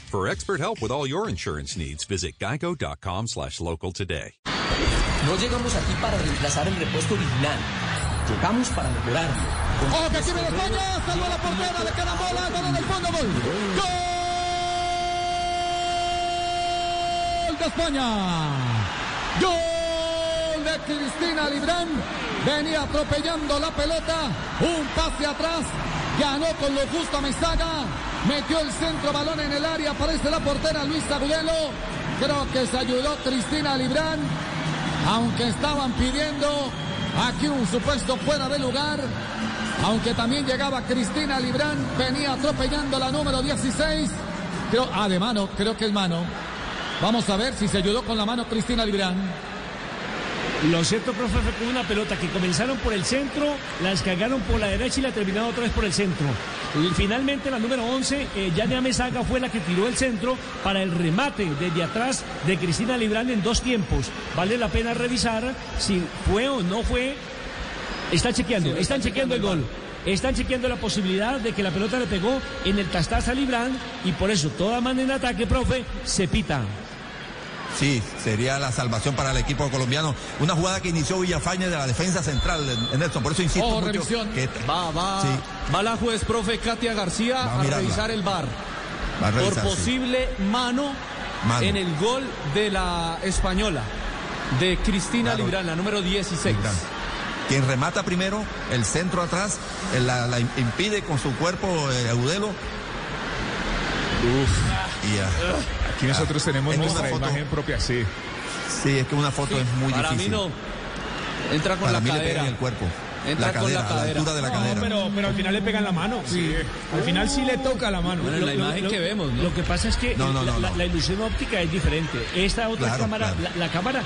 For expert help with all your insurance needs, visit geico.com slash local today. No llegamos aquí para reemplazar el repuesto original. Llegamos para mejorarlo. ¡Ojo que aquí viene España! ¡Salvó la portera! ¡Le queda bola! ¡Gol en el fondo! ¡Gol! ¡Gol de España! ¡Gol de Cristina Librán! Venía atropellando la pelota. Un pase atrás. Ganó con lo justo a Mesaga. Metió el centro balón en el área. Aparece la portera Luisa Agudelo. Creo que se ayudó Cristina Librán. Aunque estaban pidiendo aquí un supuesto fuera de lugar. Aunque también llegaba Cristina Librán, venía atropellando la número 16. Creo, ah, de mano, creo que es mano. Vamos a ver si se ayudó con la mano Cristina Librán. Lo cierto, profe, fue con una pelota que comenzaron por el centro, la descargaron por la derecha y la terminaron otra vez por el centro. Y finalmente la número 11, eh, Yania Mesaga, fue la que tiró el centro para el remate desde atrás de Cristina Librán en dos tiempos. Vale la pena revisar si fue o no fue. Están chequeando, Sí, están chequeando el gol. Están chequeando la posibilidad de que la pelota le pegó en el tastaza a Librán y por eso toda mano en ataque, profe, se pita. Sí, sería la salvación para el equipo colombiano. Una jugada que inició Villafañe de la defensa central, Nelson. Por eso insisto Oh, mucho que Va, va, Sí. va la juez profe Katia García Va a revisar el bar Va a por sí. posible mano, Mano. en el gol de la española de Cristina Claro. Librán, la número 16. Librán. Quien remata primero, el centro atrás, la, la impide con su cuerpo eh, Agudelo. Y ya. Aquí nosotros tenemos nuestra foto- imagen propia, sí. Sí, es que una foto es muy Para difícil. mí no. Entra con Para la mí le cadera. pega en el cuerpo. Entra la con cadera, la a la cadera. altura de la No, cadera. pero, pero al final le pegan la mano. Sí. Al final sí le toca la mano. Bueno, en la imagen que vemos, ¿no? Lo que pasa es que No, no, la, no, la- no. la ilusión óptica es diferente. Esta otra Claro, cámara, claro. La, la cámara,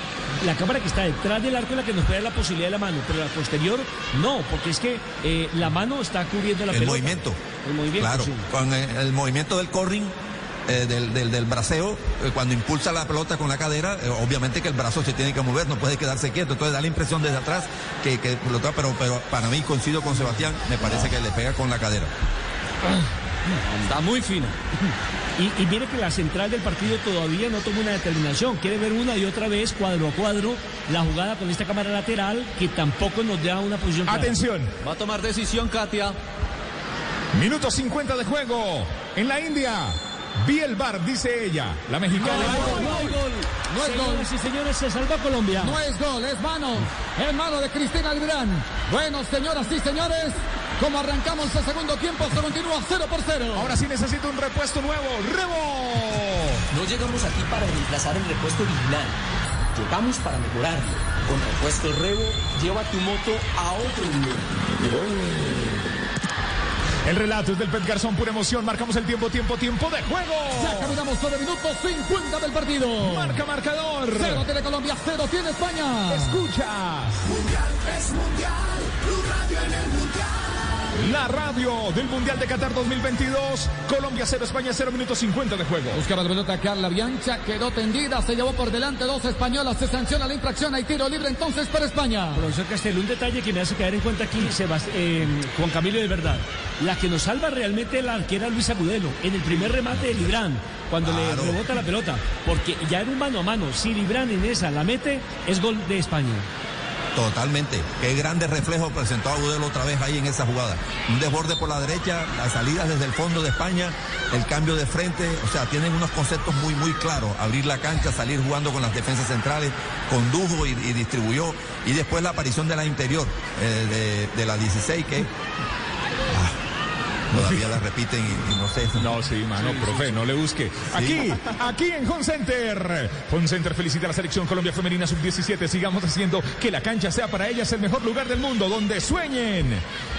la cámara que está detrás del arco es la que nos dar la posibilidad de la mano, pero la posterior no, porque es que eh, la mano está cubriendo la el pelota. movimiento. El movimiento, Claro, sí. con el movimiento del corring, eh, del, del, del braceo, eh, cuando impulsa la pelota con la cadera, eh, obviamente que el brazo se tiene que mover, no puede quedarse quieto. Entonces da la impresión desde atrás que, que pelota, pero, pero para mí coincido con Sebastián, me parece que le pega con la cadera. Está muy fina. Y, y mire que la central del partido todavía no toma una determinación. Quiere ver una y otra vez, cuadro a cuadro, la jugada con esta cámara lateral que tampoco nos da una posición. clara. Atención. Va a tomar decisión Katia. Minuto 50 de juego. En la India. Vi el bar, dice ella. La mexicana. No hay gol. No es gol. Señoras y señores, se salva Colombia. No es gol, es mano. Es mano de Cristina Librán. Bueno, señoras y señores, como arrancamos el segundo tiempo, se continúa 0 por 0. Ahora sí necesito un repuesto nuevo. ¡Rebo! No llegamos aquí para reemplazar el repuesto original. Llegamos para mejorarlo. Con repuesto Rebo, lleva tu moto a otro nivel. El relato es del Pet Garzón, pura emoción. Marcamos el tiempo, tiempo, tiempo de juego. Ya caminamos sobre minutos 50 del partido. Marca marcador. Cero tiene Colombia, cero tiene España. Escucha. Mundial es mundial, Blue Radio en el mundial. La radio del Mundial de Qatar 2022. Colombia 0, España 0, minutos 50 de juego. Buscaba la pelota Carla Biancha, quedó tendida, se llevó por delante dos españolas, se sanciona la infracción, hay tiro libre entonces para España. Profesor Castel, un detalle que me hace caer en cuenta aquí, Sebast- eh, Juan Camilo de verdad. La que nos salva realmente la arquera Luisa Agudelo, en el primer remate de Librán, cuando Claro. le rebota la pelota. Porque ya era un mano a mano. Si Librán en esa la mete, es gol de España. Totalmente. Qué grande reflejo presentó Agudelo otra vez ahí en esa jugada. Un desborde por la derecha, las salidas desde el fondo de España, el cambio de frente. O sea, tienen unos conceptos muy, muy claros. Abrir la cancha, salir jugando con las defensas centrales, condujo y, distribuyó. Y después la aparición de la interior, eh, de, de la 16, que. Todavía la repiten y, y no sé. No, sí, mano, profe, no le busque. Aquí, aquí en Home Center. Home Center felicita a la selección Colombia Femenina Sub-17. Sigamos haciendo que la cancha sea para ellas el mejor lugar del mundo, donde sueñen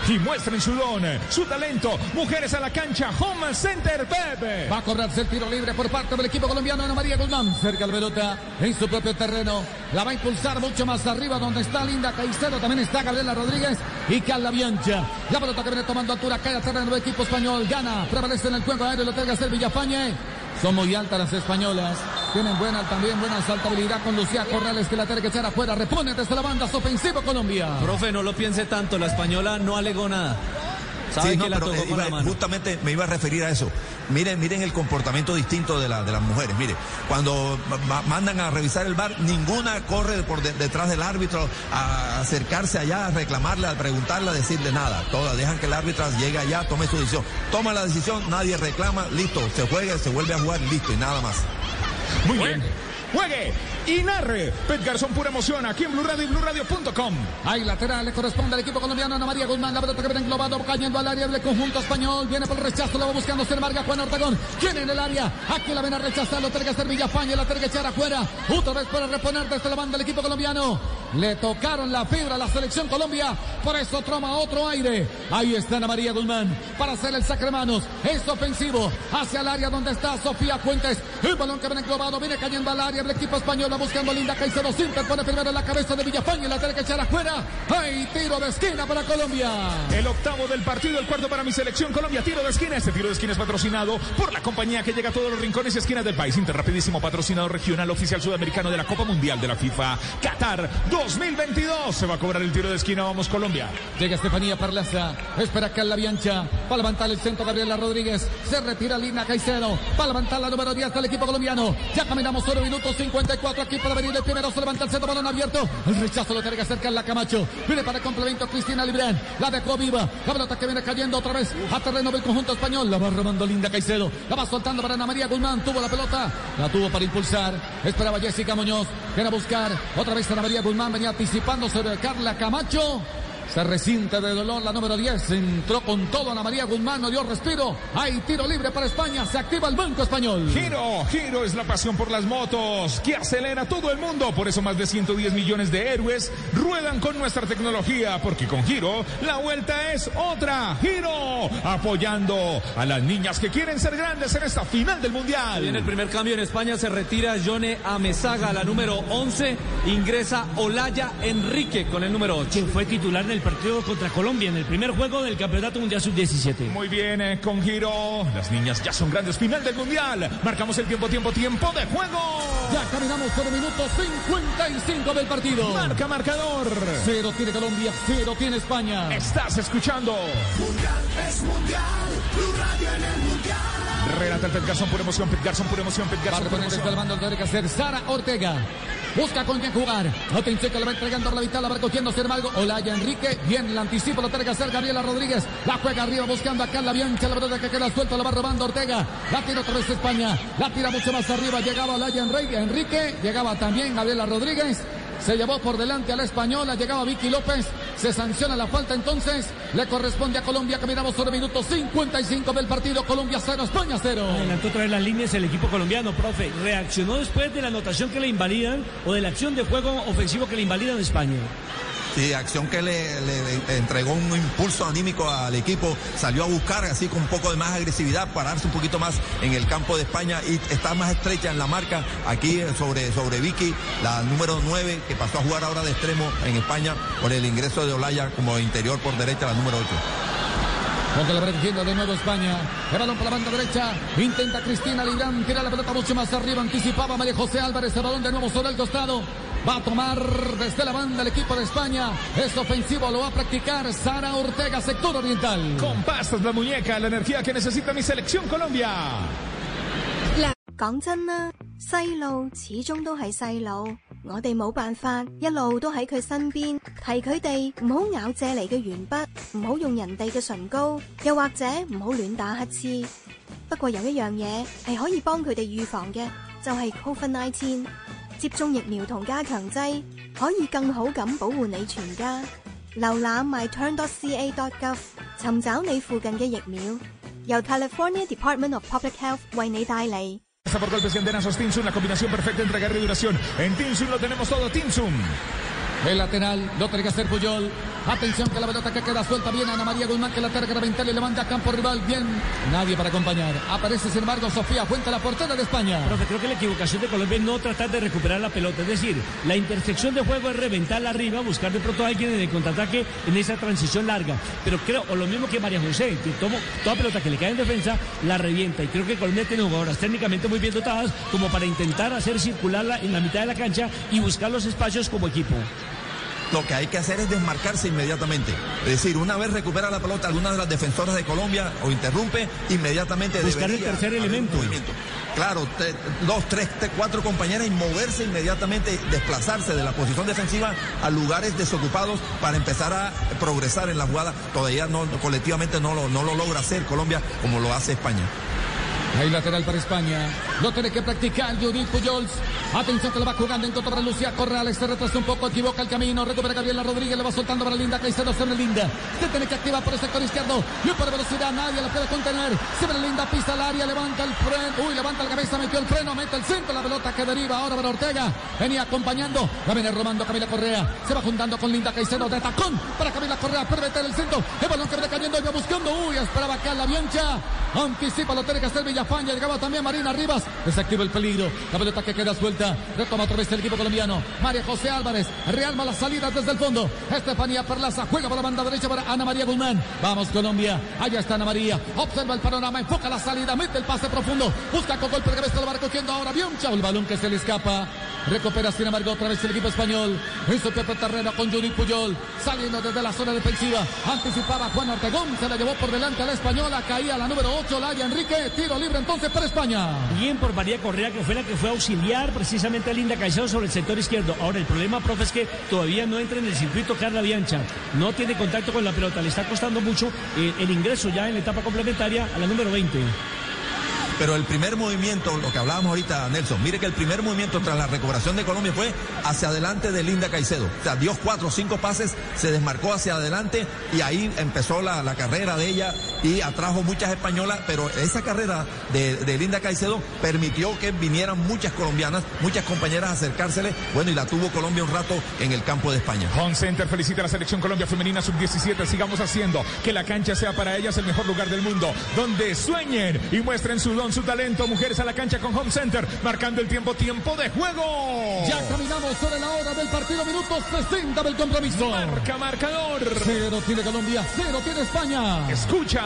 y muestren su don, su talento. Mujeres a la cancha, Home Center, Pepe. Va a cobrarse el tiro libre por parte del equipo colombiano Ana María Guzmán. Cerca la pelota en su propio terreno. La va a impulsar mucho más arriba donde está Linda Caicedo. También está Gabriela Rodríguez y Carla Biancha. La pelota que viene tomando altura cae a terreno del equipo español. Gana, prevalece en el juego aéreo. Lo tenga hacer Villafañe. Son muy altas las españolas. Tienen buena, también buena saltabilidad con Lucía Corrales que la tiene que echar afuera. Repone desde la banda. Ofensivo Colombia. Profe, no lo piense tanto, la española no alegó nada. Sabe Sí, que no, la pero, tocó eh, con iba- la mano. justamente me iba a referir a eso. Miren, miren el comportamiento distinto de, la, de las mujeres. Mire, cuando ma- mandan a revisar el bar, ninguna corre por de- detrás del árbitro a acercarse allá, a reclamarle, a preguntarle, a decirle nada. Todas dejan que el árbitro llegue allá, tome su decisión. Toma la decisión, nadie reclama, listo, se juega, se vuelve a jugar, listo y nada más. Muy bien. Juegue y narre. Pet Garzón, pura emoción. Aquí en Blue Radio y BlueRadio.com. Hay lateral, le corresponde al equipo colombiano Ana María Guzmán. La pelota que viene englobado, cayendo al área del conjunto español. Viene por el rechazo, la va buscando, se embarga Juan Ortegón. Tiene en el área, aquí la ven a rechazar, lo tiene que hacer la tiene que echar afuera. Otra vez para reponer desde la banda el equipo colombiano. Le tocaron la fibra a la selección Colombia, por eso toma otro aire. Ahí está Ana María Guzmán para hacer el sacre manos. Es ofensivo hacia el área donde está Sofía Fuentes. El balón que viene englobado, viene cayendo al área del equipo español, buscando a Linda Caicedo. Sinter pone primero en la cabeza de Villafaña y la tiene que echar afuera. Hay tiro de esquina para Colombia. El octavo del partido, el cuarto para mi selección Colombia. Tiro de esquina. Este tiro de esquina es patrocinado por la compañía que llega a todos los rincones y esquinas del país. Interrapidísimo patrocinador regional oficial sudamericano de la Copa Mundial de la FIFA Qatar 2022. Se va a cobrar el tiro de esquina. Vamos Colombia. Llega Estefanía Parlaza, espera Carla Biancha, para levantar el centro Gabriela Rodríguez, se retira Lina Caicedo, para levantar la número 10 del equipo colombiano, ya caminamos 1 minuto 54 aquí para venir el primero, se levanta el centro, balón abierto, el rechazo lo tiene que hacer Carla Camacho, viene para el complemento Cristina Librán, la dejó viva, la pelota que viene cayendo otra vez a terreno del conjunto español, la va robando Linda Caicedo, la va soltando para Ana María Guzmán, tuvo la pelota, la tuvo para impulsar, esperaba Jessica Muñoz, viene a buscar, otra vez Ana María Guzmán, venía anticipando sobre Carla Camacho, Se de dolor la número 10. Entró con todo Ana María Guzmán. No dio respiro. Hay tiro libre para España. Se activa el banco español. Giro, Giro es la pasión por las motos que acelera a todo el mundo. Por eso más de 110 millones de héroes ruedan con nuestra tecnología. Porque con Giro la vuelta es otra. Giro apoyando a las niñas que quieren ser grandes en esta final del mundial. Y en el primer cambio en España se retira Yone Amezaga, la número 11. Ingresa Olaya Enrique con el número 8. Quien fue titular en el partido contra Colombia en el primer juego del Campeonato Mundial Sub-17. Muy bien, eh, con Giro. Las niñas ya son grandes. Final del mundial. Marcamos el tiempo, tiempo, tiempo de juego. Ya caminamos por el minuto 55 del partido. Marca marcador. Cero tiene Colombia, cero tiene España. Estás escuchando. Mundial es mundial. Blue Radio en el mundial. Renata el Pet Garzón, pura emoción. Pet Garzón, pura emoción. Pet Va a Garzón, emoción. el mando, que hacer Sara Ortega. Busca con quién jugar. Atención que le va entregando la vital, la va cogiendo Sermalgo. Olaya Enrique. Bien, el anticipo lo tiene que hacer Gabriela Rodríguez. La juega arriba buscando acá la Bianca. La verdad que queda suelta, la va robando Ortega. La tira otra vez España. La tira mucho más arriba. Llegaba Olaya. Enrique. Llegaba también Gabriela Rodríguez. Se llevó por delante a la española, llegaba Vicky López, se sanciona la falta entonces, le corresponde a Colombia, caminamos sobre minuto 55 del partido, Colombia 0, España 0. Adelantó otra vez las líneas el equipo colombiano, profe. Reaccionó después de la anotación que le invalidan o de la acción de juego ofensivo que le invalidan a España. Sí, acción que le entregó un impulso anímico al equipo, salió a buscar así con un poco de más agresividad, pararse un poquito más en el campo de España y está más estrecha en la marca aquí eh, sobre, sobre Vicky, la número 9 que pasó a jugar ahora de extremo en España por el ingreso de Olaya como interior por derecha, la número 8. Porque la va recogiendo de nuevo España. El balón por la banda derecha. Intenta Cristina Librán. Tira la pelota mucho más arriba. Anticipaba María José Álvarez. El balón de nuevo sobre el costado. Va a tomar desde la banda el equipo de España. Es ofensivo. Lo va a practicar Sara Ortega, sector oriental. Con pastas la muñeca, la energía que necesita mi selección Colombia. 讲真啦，细路始终都系细路， 我哋冇辦法一路都喺佢身邊，提佢哋唔好咬借嚟嘅鉛筆，唔好用人哋嘅唇膏，又或者唔好亂打乞嗤。不過有一樣嘢係可以幫佢哋預防嘅，就係 Covid-19 接種疫苗同加強劑，可以更好咁保護你全家。瀏覽 myturn.ca.gov，尋找你附近嘅疫苗，由 California Department of Public Health 為你帶嚟。 Por golpes y antenazos Tinsun, la combinación perfecta entre agarre y duración. En Tinsun lo tenemos todo, Tinsun. El lateral lo tiene que hacer Puyol. Atención que la pelota que queda suelta bien Ana María Guzmán que la terga Vental y le manda a campo rival. Bien, nadie para acompañar. Aparece sin embargo Sofía Fuente, la portera de España. Profe, creo que la equivocación de Colombia es no tratar de recuperar la pelota. Es decir, la intersección de juego es reventarla arriba, buscar de pronto a alguien en el contraataque en esa transición larga. Pero creo, o lo mismo que María José, que tomo toda pelota que le cae en defensa, la revienta. Y creo que Colombia tiene jugadoras técnicamente muy bien dotadas como para intentar hacer circularla en la mitad de la cancha y buscar los espacios como equipo. Lo que hay que hacer es desmarcarse inmediatamente. Es decir, una vez recupera la pelota alguna de las defensoras de Colombia o interrumpe, inmediatamente Buscar el tercer elemento. Claro, te- dos, tres, te- cuatro compañeras y moverse inmediatamente, desplazarse de la posición defensiva a lugares desocupados para empezar a progresar en la jugada. Todavía no, colectivamente no lo, no lo logra hacer Colombia como lo hace España. Hay lateral para España. Lo tiene que practicar Judith Pujols. Atención que lo va jugando en contra para Lucía Corrales. Se retrasa un poco, equivoca el camino. Recupera Gabriela Rodríguez. Le va soltando para Linda Caicedo. Se Linda. Se tiene que activar por el sector izquierdo. Y por velocidad nadie la puede contener. Se ve Linda, pisa al área, levanta el freno. Uy, levanta la cabeza, metió el freno, mete el centro. La pelota que deriva ahora para Ortega. Venía acompañando. La viene robando Camila Correa. Se va juntando con Linda Caicedo de tacón para Camila Correa. Permite el centro. El balón que viene cayendo. Iba buscando. Uy, esperaba acá la Biancha. Anticipa, lo tiene que hacer Villafaña. Llegaba también Marina Rivas. Desactiva el peligro. La pelota que queda suelta. Retoma otra vez el equipo colombiano. María José Álvarez. Realma la salida desde el fondo. Estefanía Perlaza juega para la banda derecha para Ana María Guzmán. Vamos Colombia. Allá está Ana María. Observa el panorama. Enfoca la salida. Mete el pase profundo. Busca con golpe de cabeza. Lo va recogiendo ahora. Biancha. El balón que se le escapa. Recupera sin embargo otra vez el equipo español. Su propio terreno con Judith Puyol. Saliendo desde la zona defensiva. Anticipaba Juan Ortegón. Se la llevó por delante a la española. Caía la número 8. Laya Enrique. Tiro libre entonces para España. Bien por María Correa, que fue la que fue a auxiliar precisamente a Linda Caicedo sobre el sector izquierdo. Ahora, el problema, profe, es que todavía no entra en el circuito Carla Biancha. No tiene contacto con la pelota. Le está costando mucho eh, el ingreso ya en la etapa complementaria a la número 20. Pero el primer movimiento, lo que hablábamos ahorita, Nelson, mire que el primer movimiento tras la recuperación de Colombia fue hacia adelante de Linda Caicedo. O sea, dio cuatro cinco pases, se desmarcó hacia adelante y ahí empezó la, la carrera de ella y atrajo muchas españolas, pero esa carrera de, de, Linda Caicedo permitió que vinieran muchas colombianas, muchas compañeras a acercársele, bueno, y la tuvo Colombia un rato en el campo de España. Home Center felicita a la selección Colombia femenina sub-17, sigamos haciendo que la cancha sea para ellas el mejor lugar del mundo, donde sueñen y muestren su don, su talento, mujeres a la cancha con Home Center, marcando el tiempo, tiempo de juego. Ya caminamos sobre la hora del partido, minutos 60 del compromiso. Marca marcador. Cero tiene Colombia, cero tiene España. Escucha.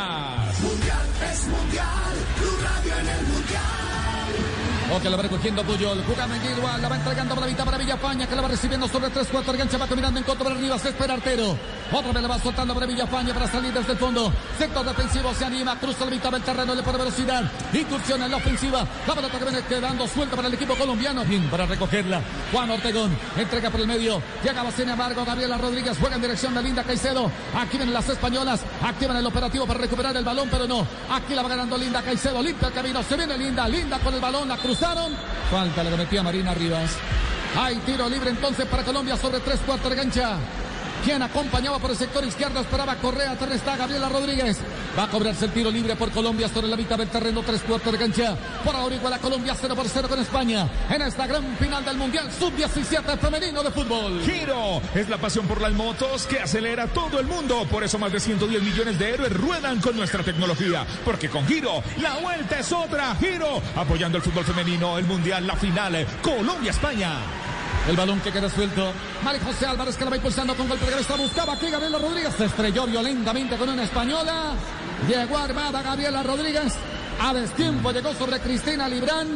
Mundial es mundial, Blue Radio en el mundial. Ok, la va recogiendo Puyol, jugando individual, la va entregando para la mitad para Villafaña, que la va recibiendo sobre tres cuartos, gancha va caminando en contra para arriba, se espera Artero. Otra vez la va soltando para Villafaña para salir desde el fondo. Sector defensivo se anima, cruza la mitad del terreno, le pone velocidad, incursiona en la ofensiva. La pelota que viene quedando suelta para el equipo colombiano, bien para recogerla. Juan Ortegón entrega por el medio, llegaba sin embargo Gabriela Rodríguez, juega en dirección de Linda Caicedo. Aquí vienen las españolas, activan el operativo para recuperar el balón, pero no. Aquí la va ganando Linda Caicedo, limpia el camino, se viene Linda, Linda con el balón, la Falta le cometía Marina Rivas. Hay tiro libre entonces para Colombia sobre tres cuartos de cancha. Quien acompañaba por el sector izquierdo esperaba Correa. Atrás está Gabriela Rodríguez. Va a cobrarse el tiro libre por Colombia sobre la mitad del terreno. Tres cuartos de cancha. Por ahora igual a Colombia 0 por 0 con España. En esta gran final del Mundial Sub-17 femenino de fútbol. Giro es la pasión por las motos que acelera todo el mundo. Por eso más de 110 millones de héroes ruedan con nuestra tecnología. Porque con Giro la vuelta es otra. Giro apoyando el fútbol femenino, el Mundial, la final. Colombia-España. El balón que queda suelto. María José Álvarez que la va impulsando con golpe de cabeza. Buscaba aquí Gabriela Rodríguez. Se estrelló violentamente con una española. Llegó armada Gabriela Rodríguez. A destiempo llegó sobre Cristina Librán.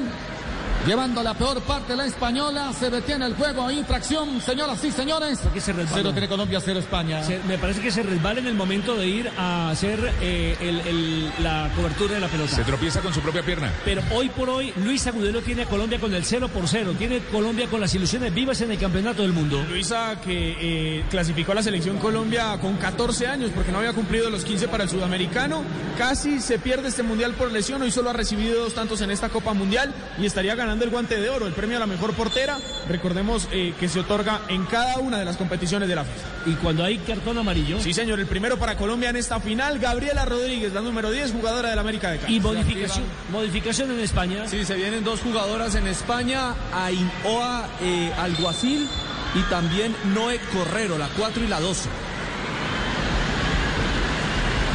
Llevando la peor parte la española, se detiene el juego, infracción, señoras y señores. Que se resbala. Cero tiene Colombia, cero España. Se- me parece que se resbala en el momento de ir a hacer eh, el- el- la cobertura de la pelota. Se tropieza con su propia pierna. Pero hoy por hoy Luis Agudelo tiene a Colombia con el 0 por 0. Tiene Colombia con las ilusiones vivas en el campeonato del mundo. Luisa que eh, clasificó a la selección Colombia con 14 años porque no había cumplido los 15 para el sudamericano. Casi se pierde este mundial por lesión. Hoy solo ha recibido dos tantos en esta Copa Mundial y estaría ganando el guante de oro, el premio a la mejor portera. Recordemos eh, que se otorga en cada una de las competiciones de la FIFA. Y cuando hay cartón amarillo. Sí, señor, el primero para Colombia en esta final, Gabriela Rodríguez, la número 10, jugadora del América de Cali. Y modificación, modificación en España. Sí, se vienen dos jugadoras en España, Ainhoa eh, Alguacil y también Noé Correro, la 4 y la 12.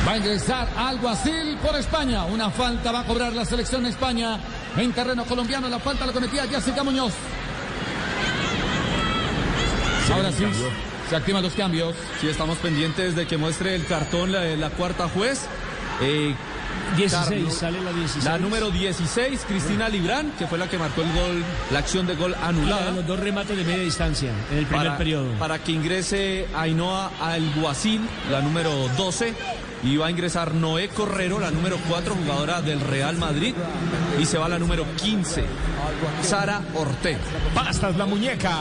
Va a ingresar Alguacil por España. Una falta va a cobrar la selección de España en terreno colombiano. La falta la cometía Jessica Muñoz. Ahora sí, se activan los cambios. Sí, estamos pendientes de que muestre el cartón la, la cuarta juez. Eh, 16, Carlos- sale la 16. La número 16, Cristina Librán, que fue la que marcó el gol, la acción de gol Y la de anulada. los dos remates de media distancia en el primer para, periodo. para que ingrese Ainhoa Alguacil, la número 12, y va a ingresar Noé Correro, la número 4, jugadora del Real Madrid, y se va la número 15, Sara Ortega. Pastas la muñeca.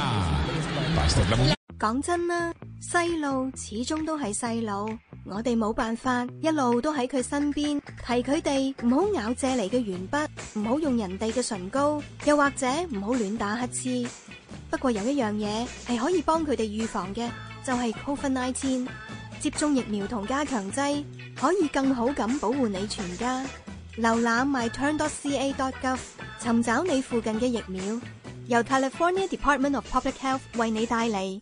Pastas la muñeca. 讲真啦，细路始终都系细路， 我哋冇辦法一路都喺佢身邊，提佢哋唔好咬借嚟嘅鉛筆，唔好用人哋嘅唇膏，又或者唔好亂打乞嗤。不過有一樣嘢係可以幫佢哋預防嘅，就係 Covid-19 接種疫苗同加強劑，可以更好咁保護你全家。瀏覽 myturn.ca.gov 尋找你附近嘅疫苗，由 California Department of Public Health 為你帶嚟。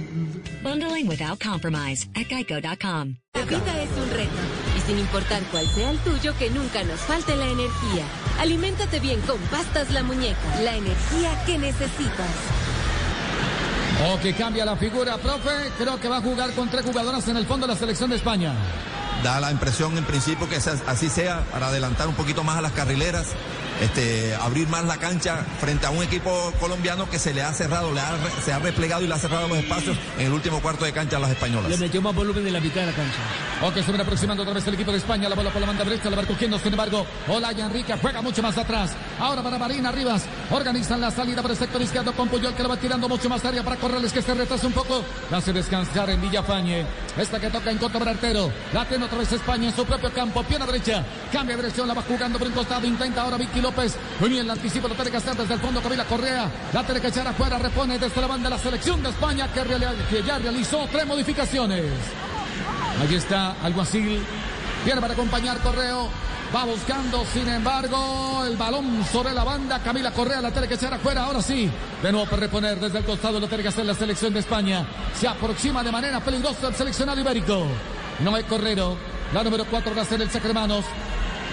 Bundling without compromise at geico.com. La vida es un reto y sin importar cuál sea el tuyo, que nunca nos falte la energía. Aliméntate bien con pastas la muñeca, la energía que necesitas. O que cambia la figura, profe. Creo que va a jugar con tres jugadoras en el fondo de la selección de España. Da la impresión en principio que así sea para adelantar un poquito más a las carrileras. Este, abrir más la cancha frente a un equipo colombiano que se le ha cerrado, le ha, se ha replegado y le ha cerrado los espacios en el último cuarto de cancha a las españolas. Le metió más volumen de la mitad de la cancha. Ok, se viene aproximando otra vez el equipo de España. La bola por la banda derecha, la va cogiendo. Sin embargo, Olaya Enrique juega mucho más atrás. Ahora para Marina Rivas. Organizan la salida por el sector izquierdo con Puyol que lo va tirando mucho más área para correrles que se retrasa un poco. La hace descansar en Villafañe. Esta que toca en contra para Artero. La tiene otra vez España en su propio campo. Pierna derecha. Cambia de dirección. La va jugando por un costado. Intenta ahora Vicky López. Muy bien, el anticipo lo tiene que hacer desde el fondo. Camila Correa. La tiene que echar afuera. Repone desde la banda la selección de España que, que ya realizó tres modificaciones. Allí está Alguacil. Viene para acompañar Correo. Va buscando, sin embargo, el balón sobre la banda. Camila Correa la tiene que echar afuera. Ahora sí. De nuevo para reponer desde el costado. Lo tiene que hacer la selección de España. Se aproxima de manera peligrosa el seleccionado ibérico. No hay Correro. La número 4 va a ser el Sacremanos.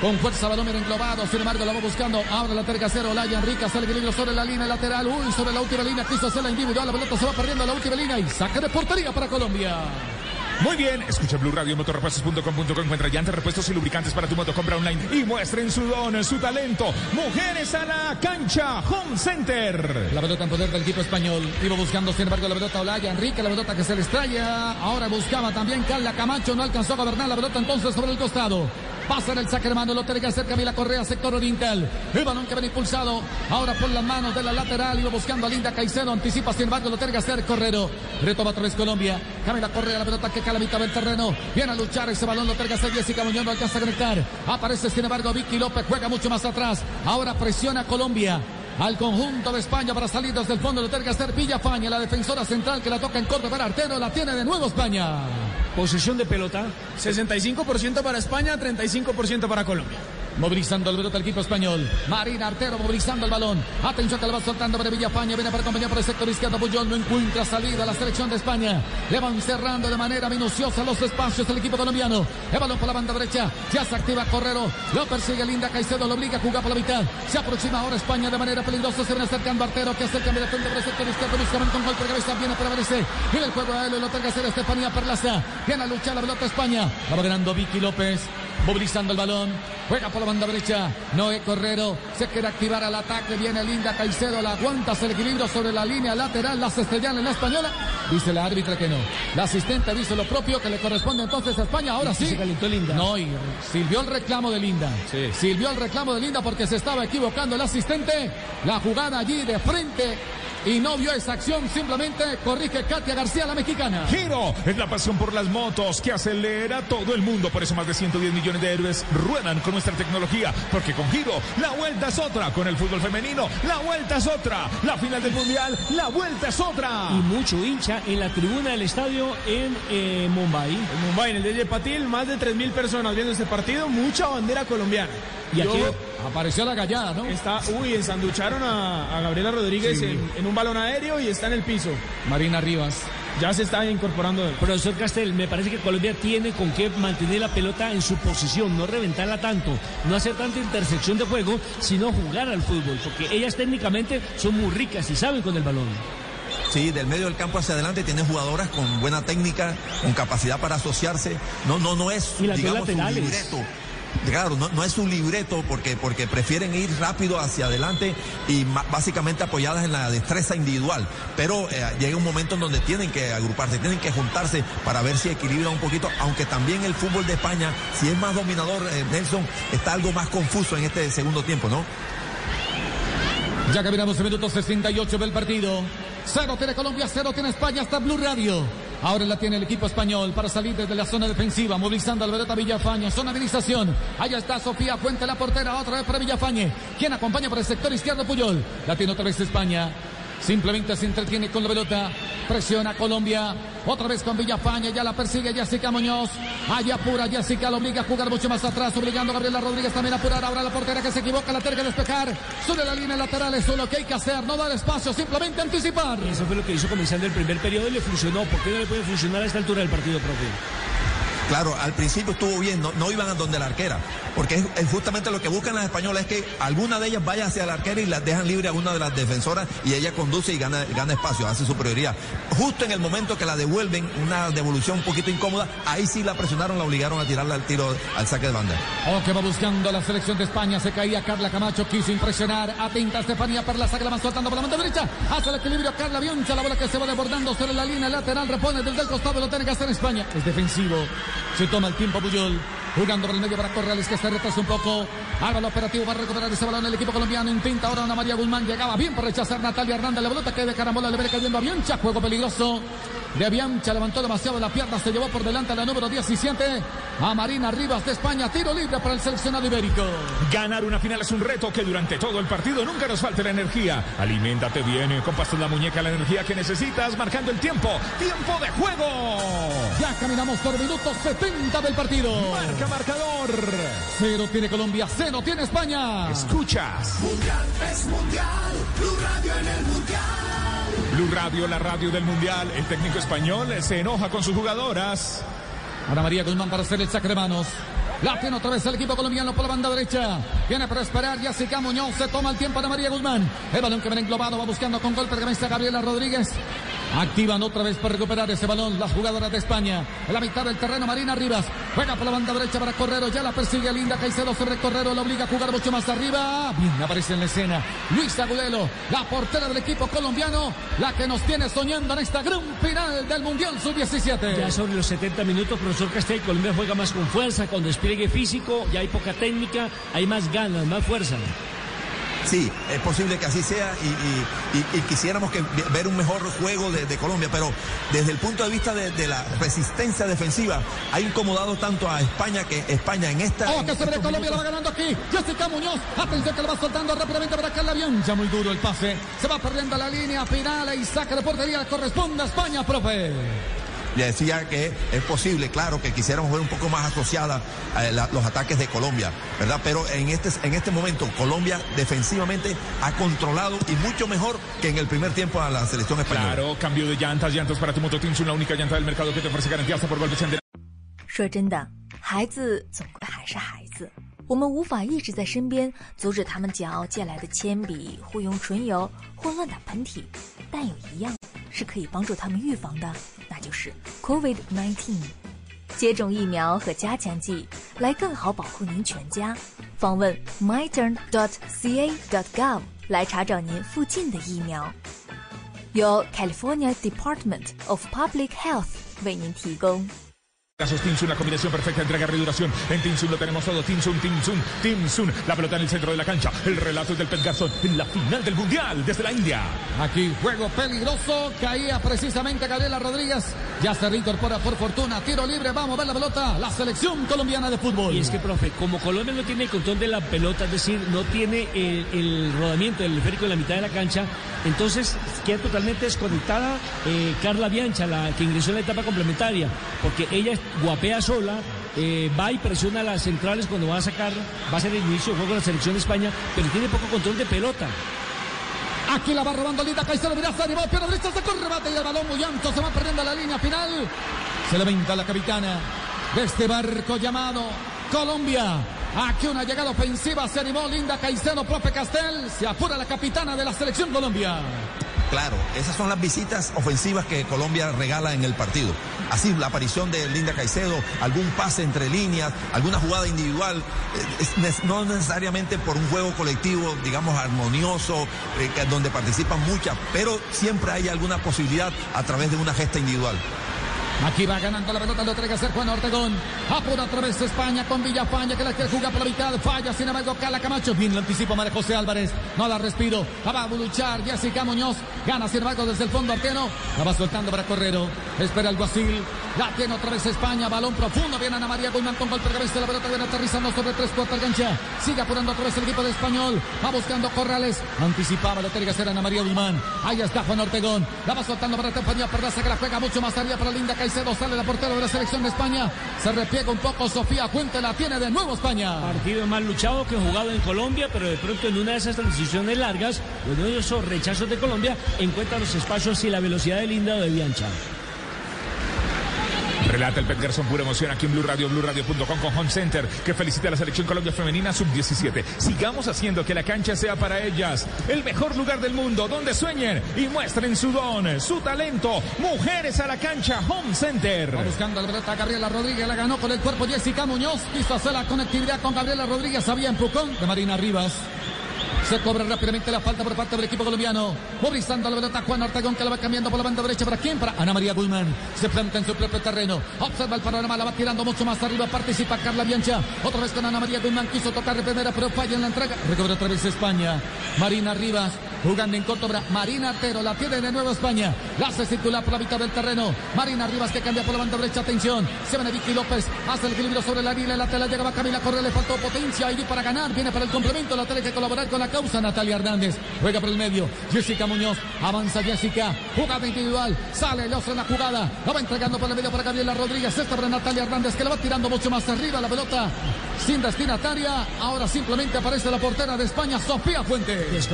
Con fuerza balón englobado, sin embargo la va buscando. Ahora la que hacer Olaya Enrique, sale equilibrio sobre la línea lateral. Uy, sobre la última línea, quiso hacer la individual. La pelota se va perdiendo la última línea y saca de portería para Colombia. Muy bien, escucha Blue Radio, motorrepuestos.com.co, encuentra llantas, repuestos y lubricantes para tu moto, compra online y muestren su don, su talento. Mujeres a la cancha, Home Center. La pelota en poder del equipo español. Iba buscando, sin embargo, la pelota Olaya Enrique, la pelota que se le. Ahora buscaba también Carla Camacho, no alcanzó a gobernar la pelota entonces sobre el costado. Pasa en el saque hermano, lo tiene que hacer Camila Correa, sector oriental. El balón que viene impulsado ahora por las manos de la lateral. Iba buscando a Linda Caicedo, anticipa, sin embargo, lo tiene que hacer Correro. Retoma otra vez Colombia. Camila Correa, la pelota que cae a mitad del terreno. Viene a luchar ese balón, lo tiene que hacer Jessica Muñoz, no alcanza a conectar. Aparece, sin embargo, Vicky López, juega mucho más atrás. Ahora presiona Colombia al conjunto de España para salir desde el fondo. Que hacer Villafaña, la defensora central que la toca en corto para Artero. La tiene de nuevo España. Posesión de pelota. 65% para España, 35% para Colombia. Movilizando el pelota el equipo español. Marina Artero movilizando el balón. Atención que lo va soltando para Villafaña. Viene para acompañar por el sector izquierdo. Puyol no encuentra salida. La selección de España. Le van cerrando de manera minuciosa los espacios del equipo colombiano. El balón por la banda derecha. Ya se activa Correro. Lo persigue Linda Caicedo. Lo obliga a jugar por la mitad. Se aproxima ahora España de manera peligrosa. Se viene acercando Artero que hace el cambio de por el sector izquierdo. Buscamente con golpe cabeza. Viene para verse. Viene el juego a él. Lo tenga hacer Estefanía Perlaza. Viene a luchar la pelota España. La va ganando Vicky López. Movilizando el balón. Juega por la banda derecha. Noé Correro. Se quiere activar al ataque. Viene Linda Caicedo. La aguanta. Se el equilibrio sobre la línea lateral. Las estrellan en la española. Dice la árbitra que no. La asistente dice lo propio que le corresponde entonces a España. Ahora sí. Se calentó Linda. No, y sirvió el reclamo de Linda. Sí. Sirvió el reclamo de Linda porque se estaba equivocando el asistente. La jugada allí de frente. Y no vio esa acción, simplemente corrige Katia García, la mexicana. Giro es la pasión por las motos que acelera todo el mundo. Por eso más de 110 millones de héroes ruedan con nuestra tecnología. Porque con Giro la vuelta es otra. Con el fútbol femenino la vuelta es otra. La final del mundial la vuelta es otra. Y mucho hincha en la tribuna del estadio en eh, Mumbai. En Mumbai, en el DJ Patil, más de 3.000 personas viendo este partido. Mucha bandera colombiana. Y aquí apareció la gallada, ¿no? Está, uy, ensanducharon a, a Gabriela Rodríguez Sí. en, en un balón aéreo y está en el piso. Marina Rivas. Ya se está incorporando. Profesor Castel, me parece que Colombia tiene con qué mantener la pelota en su posición, no reventarla tanto, no hacer tanta intersección de juego, sino jugar al fútbol, porque ellas técnicamente son muy ricas y saben con el balón. Sí, del medio del campo hacia adelante tiene jugadoras con buena técnica, con capacidad para asociarse. No, no, no es, Y las digamos, un libreto. Claro, no, es un libreto porque, porque prefieren ir rápido hacia adelante y básicamente apoyadas en la destreza individual. Pero eh, llega un momento en donde tienen que agruparse, tienen que juntarse para ver si equilibran un poquito, aunque también el fútbol de España, si es más dominador, eh, Nelson, está algo más confuso en este segundo tiempo, ¿no? Ya que miramos el minuto 68 del partido. Cero tiene Colombia, cero tiene España, hasta Blue Radio. Ahora la tiene el equipo español para salir desde la zona defensiva, movilizando al Vedeta Villafañe, zona de iniciación. Allá está Sofía Fuente, la portera, otra vez para Villafañe, quien acompaña por el sector izquierdo Puyol. La tiene otra vez España. Simplemente se entretiene con la pelota. Presiona Colombia. Otra vez con Villafañe. Ya la persigue Jessica Muñoz. Allá apura Jessica. Lo obliga a jugar mucho más atrás. Obligando a Gabriela Rodríguez también a apurar. Ahora la portera que se equivoca. La tiene que despejar. Sobre la línea lateral. Eso es lo que hay que hacer. No dar espacio. Simplemente anticipar. Eso fue lo que hizo comenzando el primer periodo y le funcionó. ¿Por qué no le puede funcionar a esta altura del partido, profe? Claro, al principio estuvo bien, no, no iban a donde la arquera, porque es, es justamente lo que buscan las españolas es que alguna de ellas vaya hacia la arquera y las dejan libre a una de las defensoras y ella conduce y gana, gana espacio, hace su prioridad. Justo en el momento que la devuelven, una devolución un poquito incómoda, ahí sí la presionaron, la obligaron a tirarla al tiro, al saque de banda. O que va buscando la selección de España. Se caía Carla Camacho, quiso impresionar. Atenta Estefanía para la saca, la van soltando por la mano derecha. Hace el equilibrio Carla Bioncha. La bola que se va desbordando sobre la línea lateral. Repone desde el costado. Lo tiene que hacer España. Es defensivo. Se toma el tiempo Puyol. Jugando por el medio para Corrales que se retrasa un poco. El operativo para recuperar ese balón el equipo colombiano. Intenta ahora Ana María Guzmán. Llegaba bien por rechazar Natalia Hernández. La pelota que de carambola le viene cayendo a Biancha. Juego peligroso de Biancha. Levantó demasiado la pierna. Se llevó por delante a la número 17. A Marina Rivas de España. Tiro libre para el seleccionado ibérico. Ganar una final es un reto que durante todo el partido nunca nos falte la energía. Aliméntate bien, con pastas la muñeca la energía que necesitas, marcando el tiempo. ¡Tiempo de juego! Ya caminamos por minutos 70 del partido. Marca marcador. Cero tiene Colombia, cero tiene España. Escuchas. Mundial es mundial. Blue Radio en el mundial. Blue Radio, la radio del mundial. El técnico español se enoja con sus jugadoras. Ana María Guzmán para hacer el saque de manos. La tiene otra vez el equipo colombiano por la banda derecha. Viene para esperar. Jessica Muñoz se toma el tiempo de María Guzmán. El balón que viene englobado va buscando con golpe de cabeza Gabriela Rodríguez. Activan otra vez para recuperar ese balón las jugadoras de España. En la mitad del terreno Marina Rivas. Juega por la banda derecha para Correro. Ya la persigue Linda Caicedo sobre Correro. La obliga a jugar mucho más arriba. Bien aparece en la escena. Luis Agudelo, la portera del equipo colombiano. La que nos tiene soñando en esta gran final del Mundial Sub-17. Ya sobre los 70 minutos, profesor Castel, Colombia juega más con fuerza, con despliegue físico, ya hay poca técnica, hay más ganas, más fuerza. Sí, es posible que así sea y, y- y- y quisiéramos que ver un mejor juego de, de Colombia, pero desde el punto de vista de, de la resistencia defensiva ha incomodado tanto a España que España en esta... Oh, que se ve estos Colombia, lo va minutos- ganando aquí. Jessica Muñoz. Atención que lo va soltando rápidamente para Carla Bianca. Muy duro el pase. Se va perdiendo la línea final y saca de portería. Corresponde a España, profe Le decía que es posible, claro, que quisiéramos ver un poco más asociada eh, la- los ataques de Colombia, ¿verdad? Pero en este, en este momento Colombia defensivamente ha controlado y mucho mejor que en el primer tiempo a la selección española. Claro, cambio de llantas, llantas para tu moto Tinsun, la única llanta del mercado que te ofrece garantía hasta por golpes en 说真的，孩子总归还是孩子， 我们无法一直在身边阻止他们嚼借来的铅笔、互用唇油或乱打喷嚏，但有一样是可以帮助他们预防的，那就是 COVID-19。接种疫苗和加强剂，来更好保护您全家。访问 myturn.ca.gov 来查找您附近的疫苗。由 California Department of Public Health 为您提供。Casos Tinsun, la combinación perfecta entre agarre y duración. En Tinsun lo tenemos todo. Tinsun, Tinsun, Tinsun. La pelota en el centro de la cancha. El relato es del Pet Garzón en la final del Mundial desde la India. Aquí juego peligroso. Caía precisamente Gabriela Rodríguez. Ya se reincorpora por fortuna. Tiro libre. Vamos a ver la pelota. La selección colombiana de fútbol. Y es que, profe, como Colombia no tiene el control de la pelota, es decir, no tiene el, el rodamiento del esférico en la mitad de la cancha, entonces queda totalmente desconectada eh, Carla Biancha, la que ingresó en la etapa complementaria, porque ella guapea sola. eh, va y presiona a las centrales cuando va a sacar, va a ser el inicio del juego de la selección de España, pero tiene poco control de pelota. Aquí la va robando Linda Caicedo. Mirá, se animó. Pierna derecha. Se corre, rebate y el balón muy alto. Se va perdiendo la línea final. Se levanta la capitana de este barco llamado Colombia. Aquí una llegada ofensiva. Se animó Linda Caicedo. Profe Castel. Se apura la capitana de la selección Colombia. Claro, esas son las visitas ofensivas que Colombia regala en el partido. Así, la aparición de Linda Caicedo, algún pase entre líneas, alguna jugada individual, eh, no necesariamente por un juego colectivo, digamos, armonioso, eh, donde participan muchas, pero siempre hay alguna posibilidad a través de una gesta individual. Aquí va ganando la pelota, lo que hacer Juan Ortegón. Apura otra vez España con Villafaña que la quiere jugar por la mitad. Falla, sin embargo, Cala Camacho. Bien lo anticipa María José Álvarez. No la respiro. La va a luchar Jessica Muñoz. Gana, sin embargo, desde el fondo arquero. La va soltando para Correro. Espera el Guasil. La tiene otra vez España. Balón profundo. Viene Ana María Guzmán con golpe de cabeza. La pelota viene aterrizando sobre tres cuartas cancha. Sigue apurando otra vez el equipo de Español. Va buscando Corrales. Anticipaba lo tiene que hacer Ana María Guzmán. Ahí está Juan Ortegón. La va soltando para Estefanía Perlaza que la juega mucho más arriba para Linda Caicedo. Sale la portera de la selección de España. Se repliega un poco Sofía Fuente. La tiene de nuevo España. Partido más luchado que jugado en Colombia, pero de pronto en una de esas transiciones largas, de esos rechazos de Colombia, encuentra los espacios y la velocidad de Linda de Biancha. Relata el Garzón, pura emoción aquí en Blue Radio, BlueRadio.com con Home Center, que felicita a la selección Colombia Femenina Sub-17. Sigamos haciendo que la cancha sea para ellas el mejor lugar del mundo, donde sueñen y muestren su don, su talento. Mujeres a la cancha, Home Center. Va buscando la Gabriela Rodríguez, la ganó con el cuerpo Jessica Muñoz, quiso hacer la conectividad con Gabriela Rodríguez, había empujón de Marina Rivas. Se cobra rápidamente la falta por parte del equipo colombiano. Movilizando la pelota Juan Ortegón que la va cambiando por la banda derecha. ¿Para quién? Para Ana María Guzmán. Se planta en su propio terreno. Observa el panorama, la va tirando mucho más arriba. Participa Carla Biancha. Otra vez con Ana María Guzmán. Quiso tocar de primera, pero falla en la entrega. Recobra otra vez España. Marina Rivas. Jugando en corto, Marina Artero la tiene de nuevo España. La hace circular por la mitad del terreno. Marina Rivas que cambia por la banda derecha. Atención. Se viene Vicky López. Hace el equilibrio sobre la línea. La tela llegaba Camila Correa. Le faltó potencia. Y para ganar. Viene para el complemento. La tele que colaborar con la causa. Natalia Hernández. Juega por el medio. Jessica Muñoz. Avanza Jessica. Jugada individual. Sale el oso en la jugada. La va entregando por el medio para Gabriela Rodríguez. Esta para Natalia Hernández que la va tirando mucho más arriba la pelota. Sin destinataria. Ahora simplemente aparece la portera de España, Sofía Fuentes.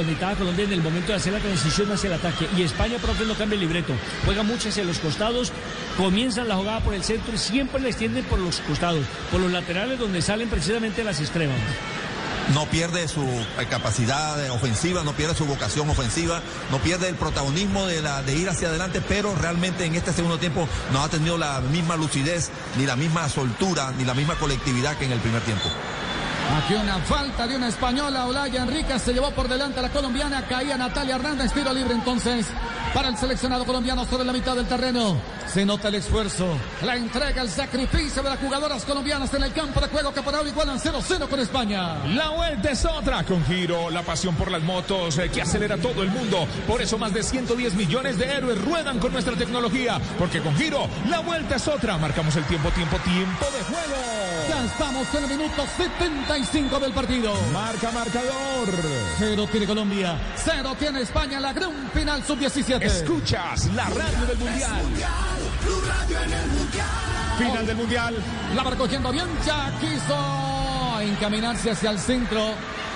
El momento de hacer la transición hacia el ataque. Y España, profe, no cambia el libreto. Juega mucho hacia los costados. Comienzan la jugada por el centro y siempre la extienden por los costados. Por los laterales donde salen precisamente las extremas no pierde su capacidad ofensiva, no pierde su vocación ofensiva, no pierde el protagonismo de ir hacia adelante, pero realmente en este segundo tiempo no ha tenido la misma lucidez, ni la misma soltura, ni la misma colectividad que en el primer tiempo. Aquí una falta de una española, Olaya Enrique se llevó por delante a la colombiana, caía Natalia Hernández, tiro libre entonces para el seleccionado colombiano sobre la mitad del terreno. Se nota el esfuerzo, la entrega, el sacrificio de las jugadoras colombianas en el campo de juego que por ahora igualan 0-0 con España. La vuelta es otra con Giro, la pasión por las motos eh, que acelera todo el mundo. Por eso más de 110 millones de héroes ruedan con nuestra tecnología, porque con Giro la vuelta es otra. Marcamos el tiempo, tiempo, tiempo de juego. Ya estamos en el minuto 75 del partido. Marca marcador. Cero tiene Colombia, cero tiene España, la gran final sub-17. Escuchas la radio del Mundial. Final del Mundial. La va recogiendo Biancha. Quiso encaminarse hacia el centro.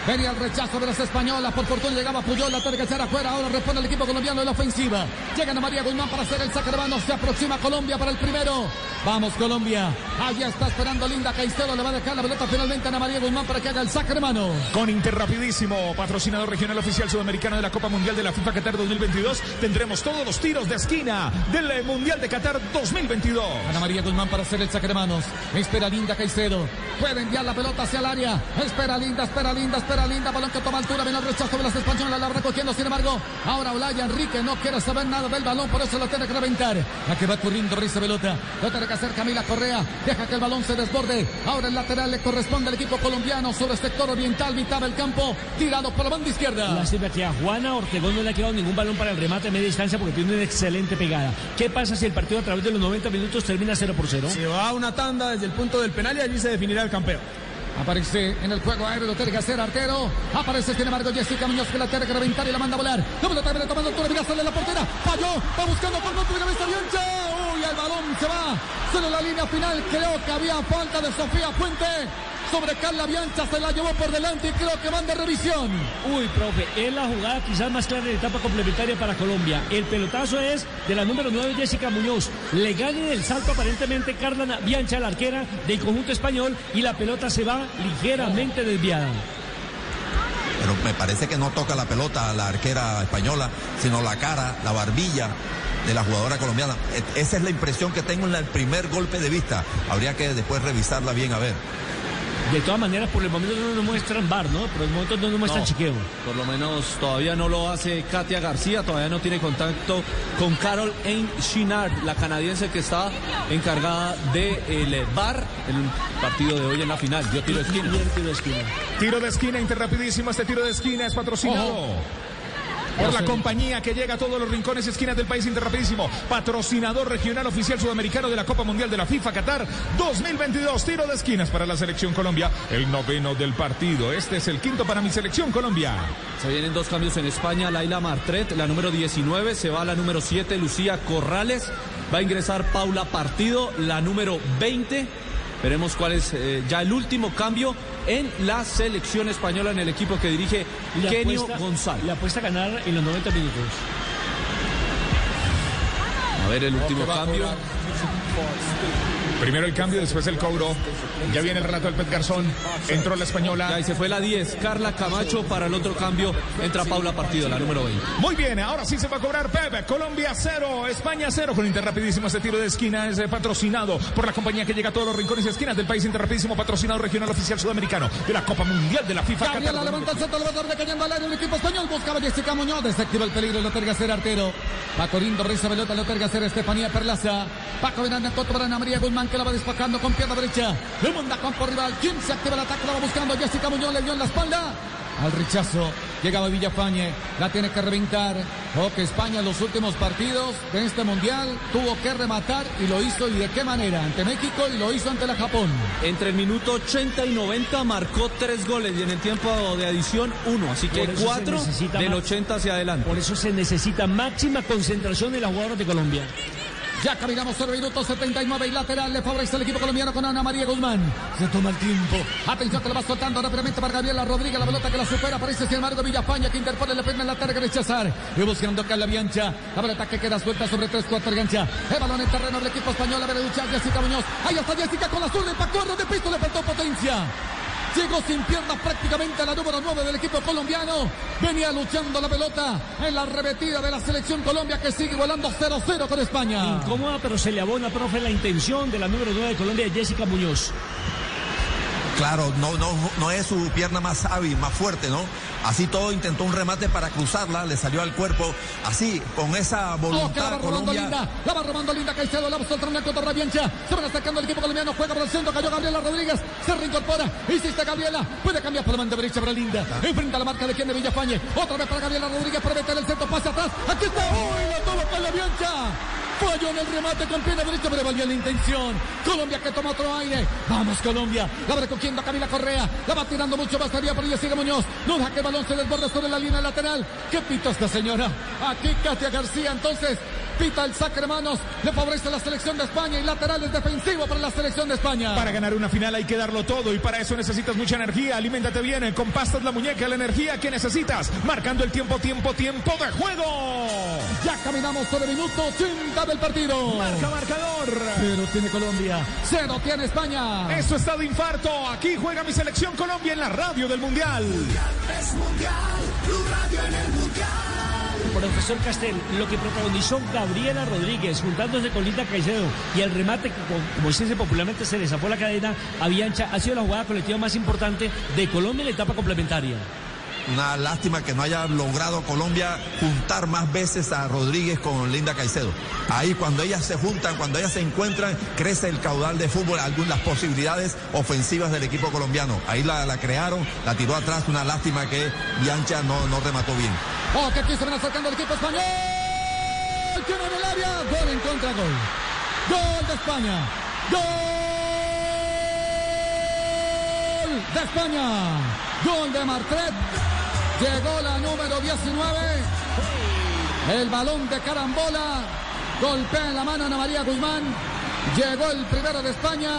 Venía el rechazo de las españolas. Por fortuna llegaba Puyol. La tiene que echar afuera. Ahora responde el equipo colombiano en la ofensiva. Llega Ana María Guzmán para hacer el saque de mano. Se aproxima Colombia para el primero. Vamos, Colombia. Allá está esperando Linda Caicedo. Le va a dejar la pelota finalmente a Ana María Guzmán para que haga el saque de mano. Con Inter rapidísimo, patrocinador regional oficial sudamericano de la Copa Mundial de la FIFA Qatar 2022, tendremos todos los tiros de esquina del Mundial de Qatar 2022. Ana María Guzmán para hacer el saque de manos. Espera Linda Caicedo. Puede enviar la pelota hacia el área. Espera Linda, espera Linda, espera Linda. Balón que toma altura. Viene el rechazo de las españolas. La recogiendo, sin embargo. Ahora Olaya Enrique no quiere saber nada del balón, por eso lo tiene que reventar. La que va corriendo Risa Pelota. Lo tiene que hacer Camila Correa. Deja que el balón se desborde. Ahora el lateral le corresponde al equipo colombiano sobre el sector oriental, mitad del campo. Tirado por la banda izquierda. Lástima que a Juana Ortegón no le ha quedado ningún balón para el remate a media distancia porque tiene una excelente pegada. ¿Qué pasa si el partido a través de los 90 minutos termina 0 por 0? Se va a una tanda desde el punto del penal y allí se definirá el campeón. Aparece en el juego aéreo, que hacer arquero. Aparece sin embargo Jessica Muñoz que la tiene que reventar y la manda a volar. La pelota viene tomando altura, mira, sale la portera. Falló, va buscando por de cabeza Biancha. Uy, el balón se va. Solo la línea final. Creo que había falta de Sofía Fuente. Sobre Carla Biancha se la llevó por delante y creo que van de revisión. Uy, profe, es la jugada quizás más clara de etapa complementaria para Colombia. El pelotazo es de la número 9 Jessica Muñoz. Le gana el salto aparentemente Carla Biancha, la arquera del conjunto español, y la pelota se va ligeramente desviada. Pero me parece que no toca la pelota a la arquera española, sino la cara, la barbilla de la jugadora colombiana. E- Esa es la impresión que tengo en el primer golpe de vista. Habría que después revisarla bien a ver. De todas maneras, por el momento no nos muestran bar, ¿no? Por el momento no nos muestran No, chiqueo. Por lo menos todavía no lo hace Katia García, todavía no tiene contacto con Carol Ain Chinard, la canadiense que está encargada del bar en el partido de hoy en la final. Yo tiro de esquina. tiro de esquina. Tiro de esquina, interrapidísimo. Este tiro de esquina es patrocinado. Por la compañía que llega a todos los rincones y esquinas del país interrapidísimo. Patrocinador regional oficial sudamericano de la Copa Mundial de la FIFA Qatar 2022. Tiro de esquinas para la selección Colombia. El noveno del partido. Este es el quinto para mi selección Colombia. Se vienen dos cambios en España. Laila Martret, la número 19, se va a la número 7, Lucía Corrales. Va a ingresar Paula Partido, la número 20. Veremos cuál es eh, ya el último cambio en la selección española en el equipo que dirige Le Kenio apuesta- González. Le apuesta a ganar en los 90 minutos. A ver el último cambio. Primero el cambio, después el cobro. Ya viene el relato del Pet Garzón. Entró la española. Ya, y se fue la 10. Carla Camacho para el otro cambio. Entra Paula Partido, la número 20. Muy bien, ahora sí se va a cobrar Pepe. Colombia 0, España 0. Con Interrapidísimo este tiro de esquina es eh, patrocinado por la compañía que llega a todos los rincones y esquinas del país. Interrapidísimo patrocinado regional oficial sudamericano de la Copa Mundial de la FIFA. Gabriela Qatar levanta el centro, de cayendo al área el equipo español. Buscaba Jessica Muñoz, desactiva el peligro, lo otorga ser arquero. Paco Lindo, brisa pelota, lo otorga ser Estefanía Perlaza. Paco contra para Ana María Guzmán que la va despacando con pierna derecha. Le manda campo rival. ¿Quién se activa el ataque? La va buscando Jessica Muñoz, le dio en la espalda. Al rechazo llegaba Villafañe, la tiene que reventar. O que España en los últimos partidos de este mundial tuvo que rematar y lo hizo y de qué manera ante México y lo hizo ante la Japón. Entre el minuto 80 y 90 marcó tres goles y en el tiempo de adición uno. Así que cuatro del más- 80 hacia adelante. Por eso se necesita máxima concentración de las jugadoras de Colombia. Ya caminamos sobre el minuto 79 y lateral le favorece el equipo colombiano con Ana María Guzmán. Se toma el tiempo. Atención que le va soltando rápidamente para Gabriela Rodríguez. La pelota que la supera. Aparece sin embargo Villafaña que interpone le pena en la tarde rechazar. Y buscando acá la Biancha. La pelota que queda suelta sobre tres cuartos de cancha. El balón en terreno del equipo español. A ver luchar Jessica Muñoz. Ahí está Jessica con la zurda. Impactó de piso. Le faltó potencia. Llegó sin piernas prácticamente a la número 9 del equipo colombiano. Venía luchando la pelota en la revetida de la selección Colombia que sigue igualando 0-0 con España. Incómoda, pero se le abona, profe, la intención de la número 9 de Colombia, Jessica Muñoz. Claro, no, no, no es su pierna más hábil, más fuerte, ¿no? Así todo intentó un remate para cruzarla, le salió al cuerpo. Así, con esa Oh, que la va voluntad, robando Colombia. Linda, la va robando Linda Caicedo, la va soltando contra Rabiancha, se van acercando el equipo colombiano, juega por el centro, cayó Gabriela Rodríguez, se reincorpora, hiciste Gabriela, puede cambiar por la banda derecha para Linda, enfrenta la marca de quien de Villafañe, otra vez para Gabriela Rodríguez, para meter el centro, pasa atrás, aquí está, uy, la toma con la Biancha, falló en el remate con pierna derecha, pero valió la intención, Colombia que toma otro aire, vamos Colombia, la va recogiendo a Camila Correa, la va tirando mucho más arriba, pero ella sigue Muñoz, no deja que el balón se desborde sobre la línea lateral, ¿qué pita esta señora? Aquí Katia García, entonces, Pita el saque de manos, le favorece la selección de España y laterales defensivo para la selección de España. Para ganar una final hay que darlo todo y para eso necesitas mucha energía. Aliméntate bien con pastas la muñeca, la energía que necesitas. Marcando el tiempo, tiempo, tiempo de juego. Ya caminamos sobre el minuto 80 del partido. Marca marcador. Cero tiene Colombia, cero tiene España. Esto está de infarto. Aquí juega mi selección Colombia en la radio del Mundial. Es mundial, Blue Radio en el mundial. Profesor Castel, lo que protagonizó Gabriela Rodríguez juntándose con Linda Caicedo y el remate que, como- se dice popularmente, se le la cadena a ha sido la jugada colectiva más importante de Colombia en la etapa complementaria. Una lástima que no haya logrado Colombia juntar más veces a Rodríguez con Linda Caicedo. Ahí cuando ellas se juntan, cuando ellas se encuentran, crece el caudal de fútbol, algunas posibilidades ofensivas del equipo colombiano. Ahí la, la crearon, la tiró atrás, una lástima que Biancha no, no remató bien. Oh, que aquí se van acercando el equipo español. El área, gol en contra, gol. Gol de España. Gol de España. Gol de Martret. Llegó la número 19. El balón de carambola. Golpea en la mano Ana María Guzmán. Llegó el primero de España.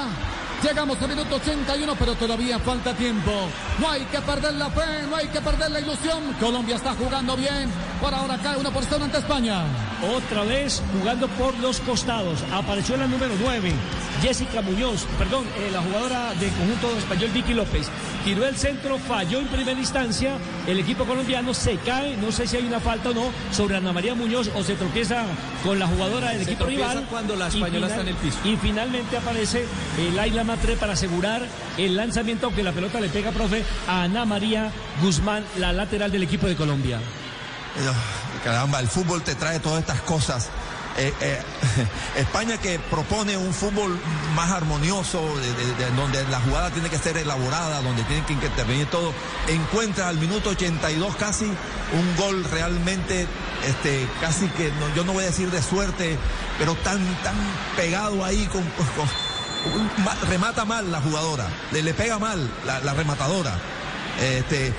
Llegamos al minuto 81, pero todavía falta tiempo. No hay que perder la fe, no hay que perder la ilusión. Colombia está jugando bien. Por ahora cae uno por cero ante España. Otra vez jugando por los costados. Apareció la número 9, Jessica Muñoz, perdón, eh, la jugadora del conjunto español Vicky López. Tiró el centro, falló en primera instancia. El equipo colombiano se cae, no sé si hay una falta o no, sobre Ana María Muñoz o se tropieza con la jugadora del Se equipo rival. cuando la española está en el piso. Y finalmente aparece el Matre para asegurar el lanzamiento, aunque la pelota le pega, profe, a Ana María Guzmán, la lateral del equipo de Colombia. Caramba, el fútbol te trae todas estas cosas. Eh, eh, España que propone un fútbol más armonioso, de, de- de- donde la jugada tiene que ser elaborada, donde tiene que intervenir todo, encuentra al minuto 82 casi un gol realmente, este, casi que, yo no voy a decir de suerte, pero tan, tan pegado ahí con, remata mal la jugadora, le, le pega mal la, la rematadora. Este, eh,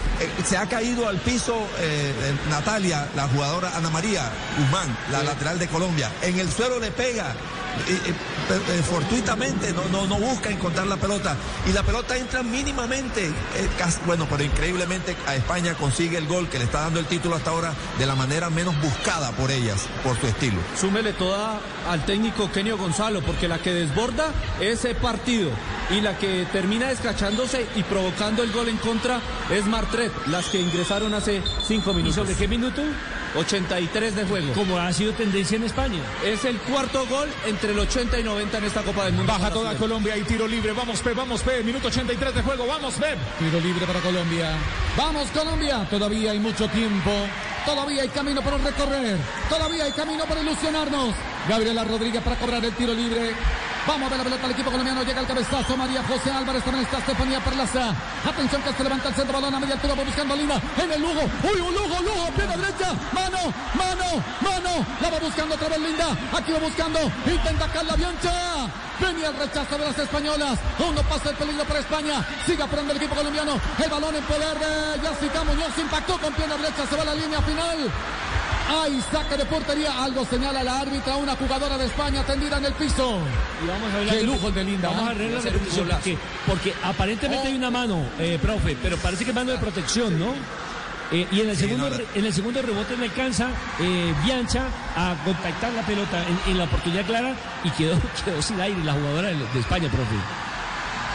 se ha caído al piso eh, eh, Natalia, la jugadora Ana María Guzmán, la lateral de Colombia. En el suelo le pega. eh, fortuitamente no, no, no busca encontrar la pelota y la pelota entra mínimamente casi- bueno pero increíblemente a España consigue el gol que le está dando el título hasta ahora de la manera menos buscada por ellas por su estilo Súmele toda al técnico Kenio Gonzalo, porque la que desborda ese partido y la que termina descachándose y provocando el gol en contra es Martret, las que ingresaron hace cinco minutos. sobre qué minuto? 83 de juego. Como ha sido tendencia en España. Es el cuarto gol entre el 80 y 90 en esta Copa del Mundo. Baja toda. Colombia y tiro libre. Vamos, Pep, vamos, Pep. Minuto 83 de juego. Vamos, Pep. Tiro libre para Colombia. Vamos Colombia. Todavía hay mucho tiempo. Todavía hay camino por recorrer. Todavía hay camino para ilusionarnos. Gabriela Rodríguez para cobrar el tiro libre. Vamos a ver la pelota al equipo colombiano. Llega el cabezazo. María José Álvarez también está Estefanía Perlaza. Atención que se levanta el centro balón a media altura. Va buscando a Lima. En el Lugo. Uy, un Lugo, Lugo. Pierna derecha. Mano, mano, mano. La va buscando otra vez Linda. Aquí va buscando. Intenta Carla Biancha. Venía el rechazo de las españolas. Aún no pasa el peligro para España. Sigue apurando el equipo colombiano. El balón en poder de Jessica Muñoz. Impactó con pierna derecha. Se va a la línea final. Hay saque de portería. Algo señala la árbitra. Una jugadora de España tendida en el piso. Y vamos a ver la Qué lujo de Linda. Vamos a ver la Ese repetición. porque aparentemente hay una mano, eh, profe, pero parece que es mano de protección, ¿no? Eh, y en el, Sí, segundo, no, en el segundo rebote no alcanza eh, Biancha a contactar la pelota en, en la oportunidad clara y quedó, quedó sin aire la jugadora de, de España, profe.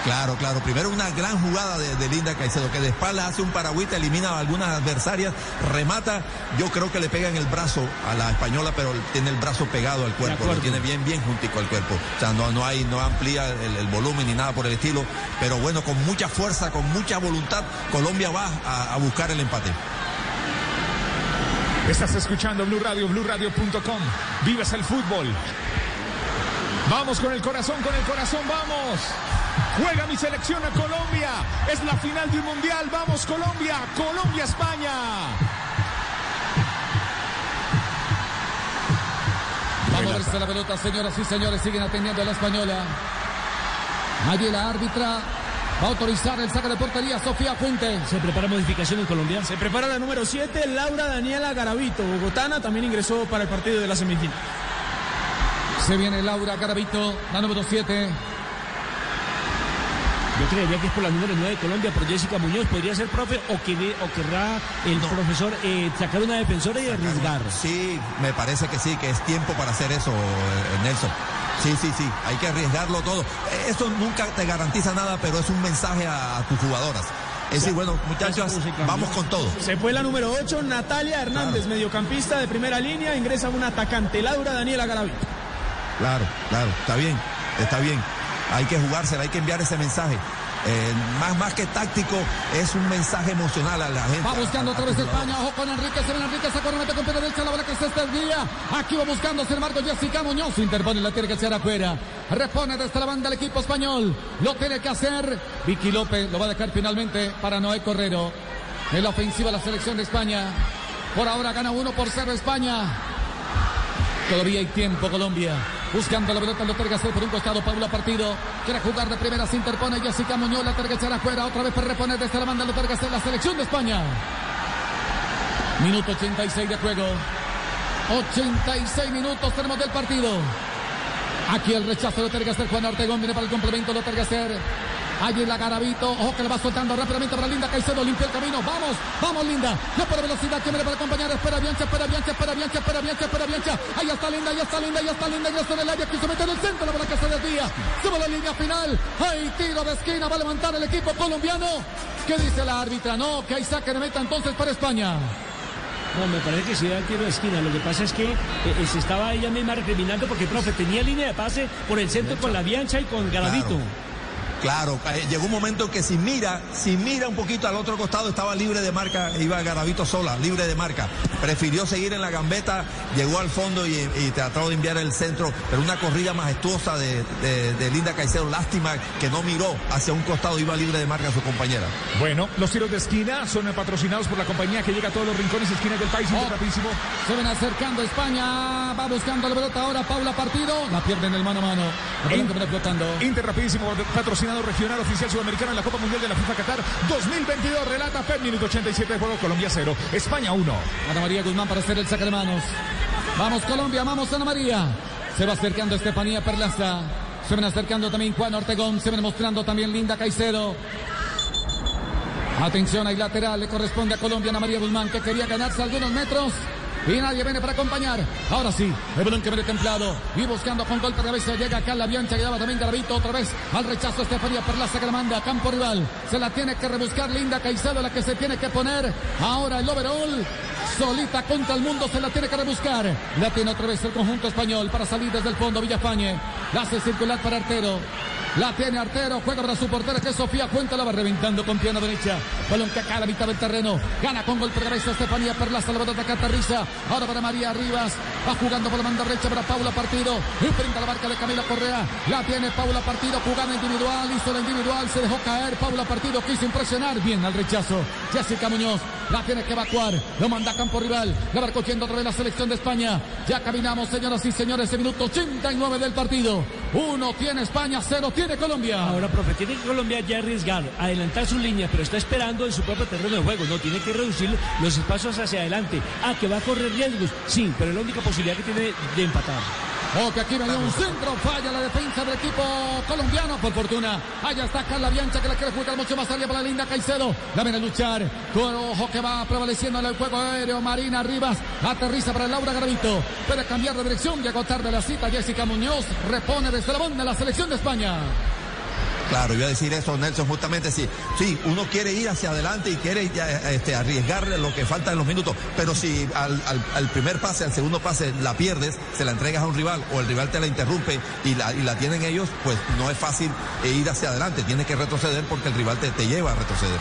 Claro, claro. Primero una gran jugada de, de Linda Caicedo, que de espalda hace un paragüita, elimina a algunas adversarias, remata. Yo creo que le pega en el brazo a la española, pero tiene el brazo pegado al cuerpo, lo tiene bien, bien juntico al cuerpo. O sea, no, no hay, no amplía el, el volumen ni nada por el estilo. Pero bueno, con mucha fuerza, con mucha voluntad, Colombia va a, a buscar el empate. Estás escuchando Blue Radio, BlueRadio.com. Vives el fútbol. Vamos con el corazón, con el corazón, vamos. Juega mi selección a Colombia. Es la final de un mundial. Vamos, Colombia. Colombia, España. Vamos a verse la pelota, señoras y señores. Siguen atendiendo a la española. Allí la árbitra va a autorizar el saque de portería. Sofía Fuente. ¿Se prepara modificación en Colombia? Se prepara la número 7, Laura Daniela Garavito, bogotana, también ingresó para el partido de la semifinal. Se viene Laura Garavito, la número 7. Yo creería que es por la número 9 de Colombia, por Jessica Muñoz. ¿Podría ser profe o, quiere- o querrá el profesor eh, sacar una defensora y arriesgar? Sí, me parece que sí, que es tiempo para hacer eso, eh, Nelson. Sí, sí, sí, hay que arriesgarlo todo. Eso nunca te garantiza nada, pero es un mensaje a, a tus jugadoras. Es decir, bueno, muchachos, vamos con todo. Se fue la número 8, Natalia Hernández, mediocampista de primera línea, ingresa un atacante, Laura Daniela Garavito. Claro, claro, está bien, está bien. Hay que jugársela, hay que enviar ese mensaje. Eh, más, más que táctico, es un mensaje emocional a la gente. Va buscando otra vez España. Ojo con Enrique. Se viene Enrique. Se corre, mete con derecha. La bola que se desvía. Aquí va buscando, sin embargo, Jessica Muñoz. Interpone, la tiene que hacer afuera. Repone desde la banda el equipo español. Lo tiene que hacer. Vicky López lo va a dejar finalmente para Noé Correro. En la ofensiva la selección de España. Por ahora gana 1 por 0 España. Todavía hay tiempo, Colombia. Buscando la pelota, lo terga por un costado, Paula Partido. Quiere jugar de primera, se interpone Jessica Muñoz, la terga afuera. Otra vez para reponer desde la banda, lo terga la selección de España. Minuto 86 de juego. 86 minutos tenemos del partido. Aquí el rechazo de Tergacer. Juan Ortegón viene para el complemento de Tergacer. Allí la Garavito. Ojo que le va soltando rápidamente para Linda Caicedo. Limpia el camino. Vamos, vamos Linda. No por velocidad. ¿Quién viene para acompañar? Espera Biancha, espera Biancha, espera Biancha, espera Biancha, espera Biancha. Ahí está Linda, ahí está Linda, ahí está Linda. Ya está en el área. Quiso meter el centro. La bola que se desvía. A la línea final. Hay tiro de esquina. Va a levantar el equipo colombiano. ¿Qué dice la árbitra? No, que hay saque de meta entonces para España. No, me parece que sí da el tiro de esquina. Lo que pasa es que eh, eh, se estaba ella misma recriminando porque, profe, tenía línea de pase por el centro con la Biancha y con Garavito. Claro, eh, llegó un momento que si mira, si mira un poquito al otro costado estaba libre de marca, iba Garavito sola, libre de marca. Prefirió seguir en la gambeta, llegó al fondo y, y trató de enviar el centro, pero una corrida majestuosa de, de- de Linda Caicedo. Lástima que no miró hacia un costado, iba libre de marca a su compañera. Bueno, los tiros de esquina son patrocinados por la compañía que llega a todos los rincones y esquinas del país. Oh. Rapidísimo. Se ven acercando España. Va buscando la pelota ahora. Paula Partido. La pierde en el mano a mano. La pelota viene flotando. Inter rapidísimo, patrocinado regional oficial sudamericano en la Copa Mundial de la FIFA Qatar 2022. Relata Pep, minuto 87 de juego, Colombia 0, España 1. Ana María Guzmán para hacer el saque de manos. Vamos Colombia, vamos Ana María. Se va acercando Estefanía Perlaza. Se ven acercando también Juan Ortegón. Se ven mostrando también Linda Caicedo. Atención, hay lateral. Le corresponde a Colombia Ana María Guzmán que quería ganarse algunos metros. Y nadie viene para acompañar. Ahora sí, el balón que viene templado. Y buscando con golpe de cabeza. Llega acá la Biancha. Quedaba también Garavito otra vez. Al rechazo Estefanía Perlaza que la manda a campo rival. Se la tiene que rebuscar Linda Caicedo, la que se tiene que poner. Ahora el overall. Solita contra el mundo se la tiene que rebuscar. La tiene otra vez el conjunto español para salir desde el fondo. Villafañe. La hace circular para Artero. La tiene Artero, juega para su portera que es Sofía Cuenta, la va reventando con pierna derecha. Balón que acá la mitad del terreno. Gana con golpe de cabeza Estefanía Perlaza, la va a atacar Terriza. Ahora para María Rivas. Va jugando por la banda derecha para Paula Partido. Y frente a la marca de Camila Correa. La tiene Paula Partido, jugada individual. Hizo la individual, se dejó caer. Paula Partido quiso impresionar. Bien al rechazo. Jessica Muñoz la tiene que evacuar. Lo manda a campo rival. La va cogiendo otra vez la selección de España. Ya caminamos, señoras y señores, el minuto 89 del partido. Uno tiene España, cero tiene Colombia. Ahora, profe, tiene que Colombia ya arriesgar, adelantar su línea, pero está esperando en su propio terreno de juego. No, tiene que reducir los espacios hacia adelante. Ah, que va a correr riesgos. Sí, pero es la única posibilidad que tiene de empatar. Oh, que aquí venía un centro, falla la defensa del equipo colombiano, por fortuna. Allá está Carla Biancha que la quiere jugar mucho más arriba para la linda Caicedo. La viene a luchar. Con ojo que va prevaleciendo en el juego aéreo. Marina Rivas aterriza para Laura Garavito. Puede cambiar de dirección y agotar de la cita. Jessica Muñoz repone desde la banda la selección de España. Claro, iba a decir eso, Nelson, justamente sí. Sí, uno quiere ir hacia adelante y quiere este, arriesgar lo que falta en los minutos, pero si al, primer pase, al segundo pase la pierdes, se la entregas a un rival o el rival te la interrumpe y la, y la tienen ellos, pues no es fácil ir hacia adelante, tienes que retroceder porque el rival te, te lleva a retroceder.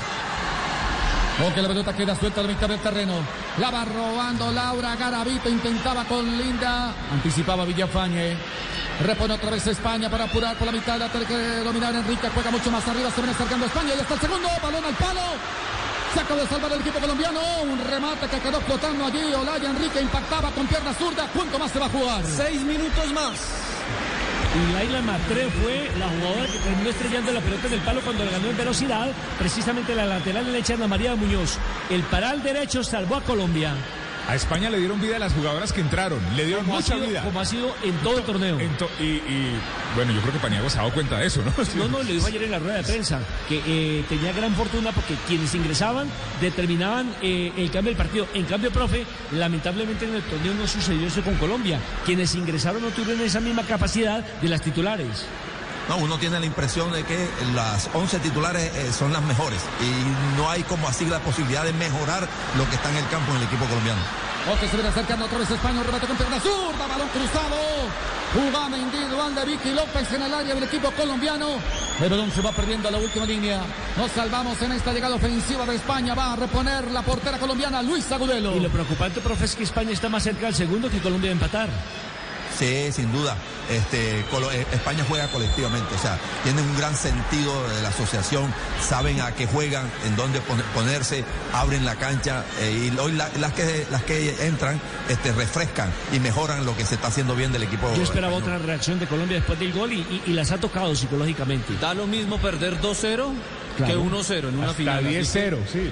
Porque la pelota queda suelta a la mitad del terreno. La va robando Laura Garavito. Intentaba con Linda. Anticipaba Villafañe. Repone otra vez España para apurar por la mitad. La tiene que dominar Enrique. Juega mucho más arriba. Se viene acercando España. Y hasta el segundo. Balón al palo. Se acaba de salvar el equipo colombiano. Un remate que quedó flotando allí. Olaya Enrique impactaba con pierna zurda. ¿Cuánto más se va a jugar? Seis minutos más. Y Laila Matre fue la jugadora que terminó estrellando la pelota en el palo cuando le ganó en velocidad, precisamente la lateral derecha Ana María Muñoz. El paral derecho salvó a Colombia. A España le dieron vida a las jugadoras que entraron, le dieron como mucha sido, vida. Como ha sido en todo el torneo. To- y, y, bueno, yo creo que Paniagua se ha dado cuenta de eso, ¿no? No, no, le dijo ayer en la rueda de prensa que eh, tenía gran fortuna porque quienes ingresaban determinaban eh, el cambio del partido. En cambio, profe, lamentablemente en el torneo no sucedió eso con Colombia. Quienes ingresaron no tuvieron esa misma capacidad de las titulares. No, uno tiene la impresión de que las 11 titulares eh, son las mejores y no hay como así la posibilidad de mejorar lo que está en el campo en el equipo colombiano. O que se viene acercando otra vez España, un remate con pierna zurda, balón cruzado. Jugada individual de Vicky López en el área del equipo colombiano. El balón se va perdiendo a la última línea. Nos salvamos en esta llegada ofensiva de España. Va a reponer la portera colombiana Luisa Agudelo. Y lo preocupante, profe, es que España está más cerca del segundo que Colombia de empatar. Sí, sin duda. Este, Colo- eh, España juega colectivamente, o sea, tienen un gran sentido de la asociación, saben a qué juegan, en dónde pon- ponerse, abren la cancha eh, y hoy la- las que las que entran este, refrescan y mejoran lo que se está haciendo bien del equipo. Yo esperaba español. otra reacción de Colombia después del gol y, y- y las ha tocado psicológicamente. Da lo mismo perder 2-0 que Claro. 1-0 en una Hasta final. así que- 10-0 sí.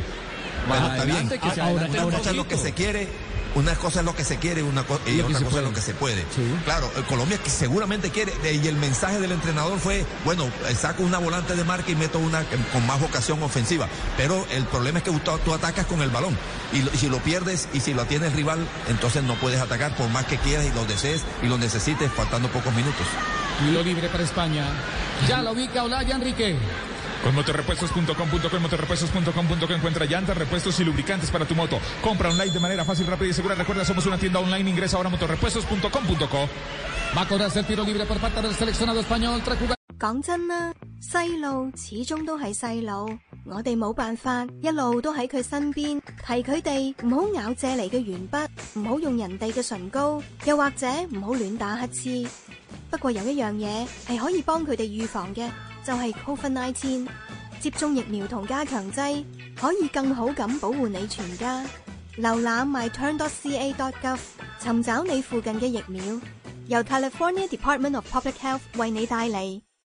Bueno, está bien. Que Ahora, es lo que se quiere, una cosa es lo que se quiere una co- y Lo que otra cosa es lo que se puede. Claro, eh, Colombia que seguramente quiere, eh, y el mensaje del entrenador fue, bueno, eh, saco una volante de marca y meto una con más vocación ofensiva. Pero el problema es que tú, tú atacas con el balón. Y, lo- y si lo pierdes y si lo tiene el rival, entonces no puedes atacar por más que quieras y lo desees y lo necesites faltando pocos minutos. Tiro libre para España. Ya lo ubica Olaya Enrique. Con motorrepuestos.com.co, motorrepuestos.com.co encuentra llantas, repuestos y lubricantes para tu moto. Compra online de manera fácil, rápida y segura. Recuerda, somos una tienda online. Ingresa ahora a motorrepuestos.com.co. Va a cobrarse el tiro libre por parte del seleccionado español. Tres jugadores. 講真啦，細路始終都係細路，我哋冇辦法一路都喺佢身邊，提佢哋唔好咬借嚟嘅鉛筆，唔好用人哋嘅唇膏，又或者唔好亂打乞嗤。不過有一樣嘢係可以幫佢哋預防嘅， 就係 Covid-19 接種疫苗同加強劑，可以更好咁保護你全家。瀏覽 myturn.ca.gov，尋找你附近嘅疫苗，由 California Department of Public Health 為你帶嚟。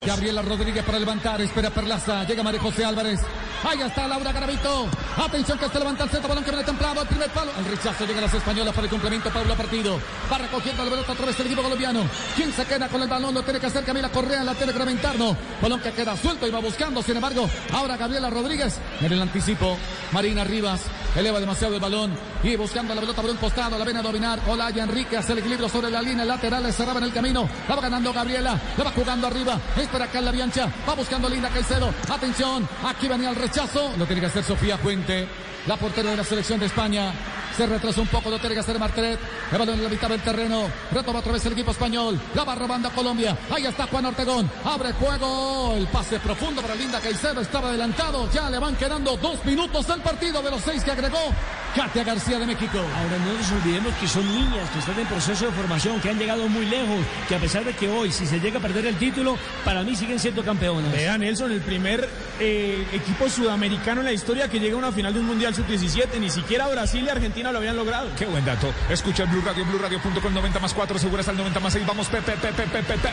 Gabriela Rodríguez para levantar, espera Perlaza, llega María José Álvarez. Ahí está Laura Garavito. Atención que se levanta el centro, balón que viene templado, el primer palo. El rechazo llega las españolas para el complemento, Pablo Partido. Va recogiendo la pelota otra vez el equipo colombiano. ¿Quién se queda con el balón? Lo tiene que hacer Camila Correa, la tiene que reventar, no. Balón que queda suelto y va buscando, sin embargo, ahora Gabriela Rodríguez en el anticipo. Marina Rivas eleva demasiado el balón y buscando la pelota por un costado, la viene a dominar. Olaya Enrique hace el equilibrio sobre la línea lateral, le cerraba en el camino. La va ganando Gabriela, la va jugando arriba. Espera acá en la biancha, va buscando Linda Caicedo. Atención, aquí venía el rechazo. Lo tiene que hacer Sofía Puente, la portera de la selección de España. Se retrasó un poco, que hacer Martret. El balón en la mitad del terreno. Retoma otra vez el equipo español. La va robando a Colombia. Ahí está Juan Ortegón. Abre juego. El pase profundo para Linda Caicedo. Estaba adelantado. Ya le van quedando dos minutos del partido de los seis que agregó Katia García de México. Ahora no nos olvidemos que son niñas, que están en proceso de formación, que han llegado muy lejos, que a pesar de que hoy, si se llega a perder el título, para mí siguen siendo campeonas. Vea, Nelson, el primer eh, equipo sudamericano en la historia que llega a una final de un Mundial Sub-17. Ni siquiera Brasil y Argentina lo habían logrado. Qué buen dato. Escucha el Blue Radio, Blue Radio.com 90 más 4, seguras al 90 más 6. Vamos, Pepe, Pepe, Pepe, Pepe.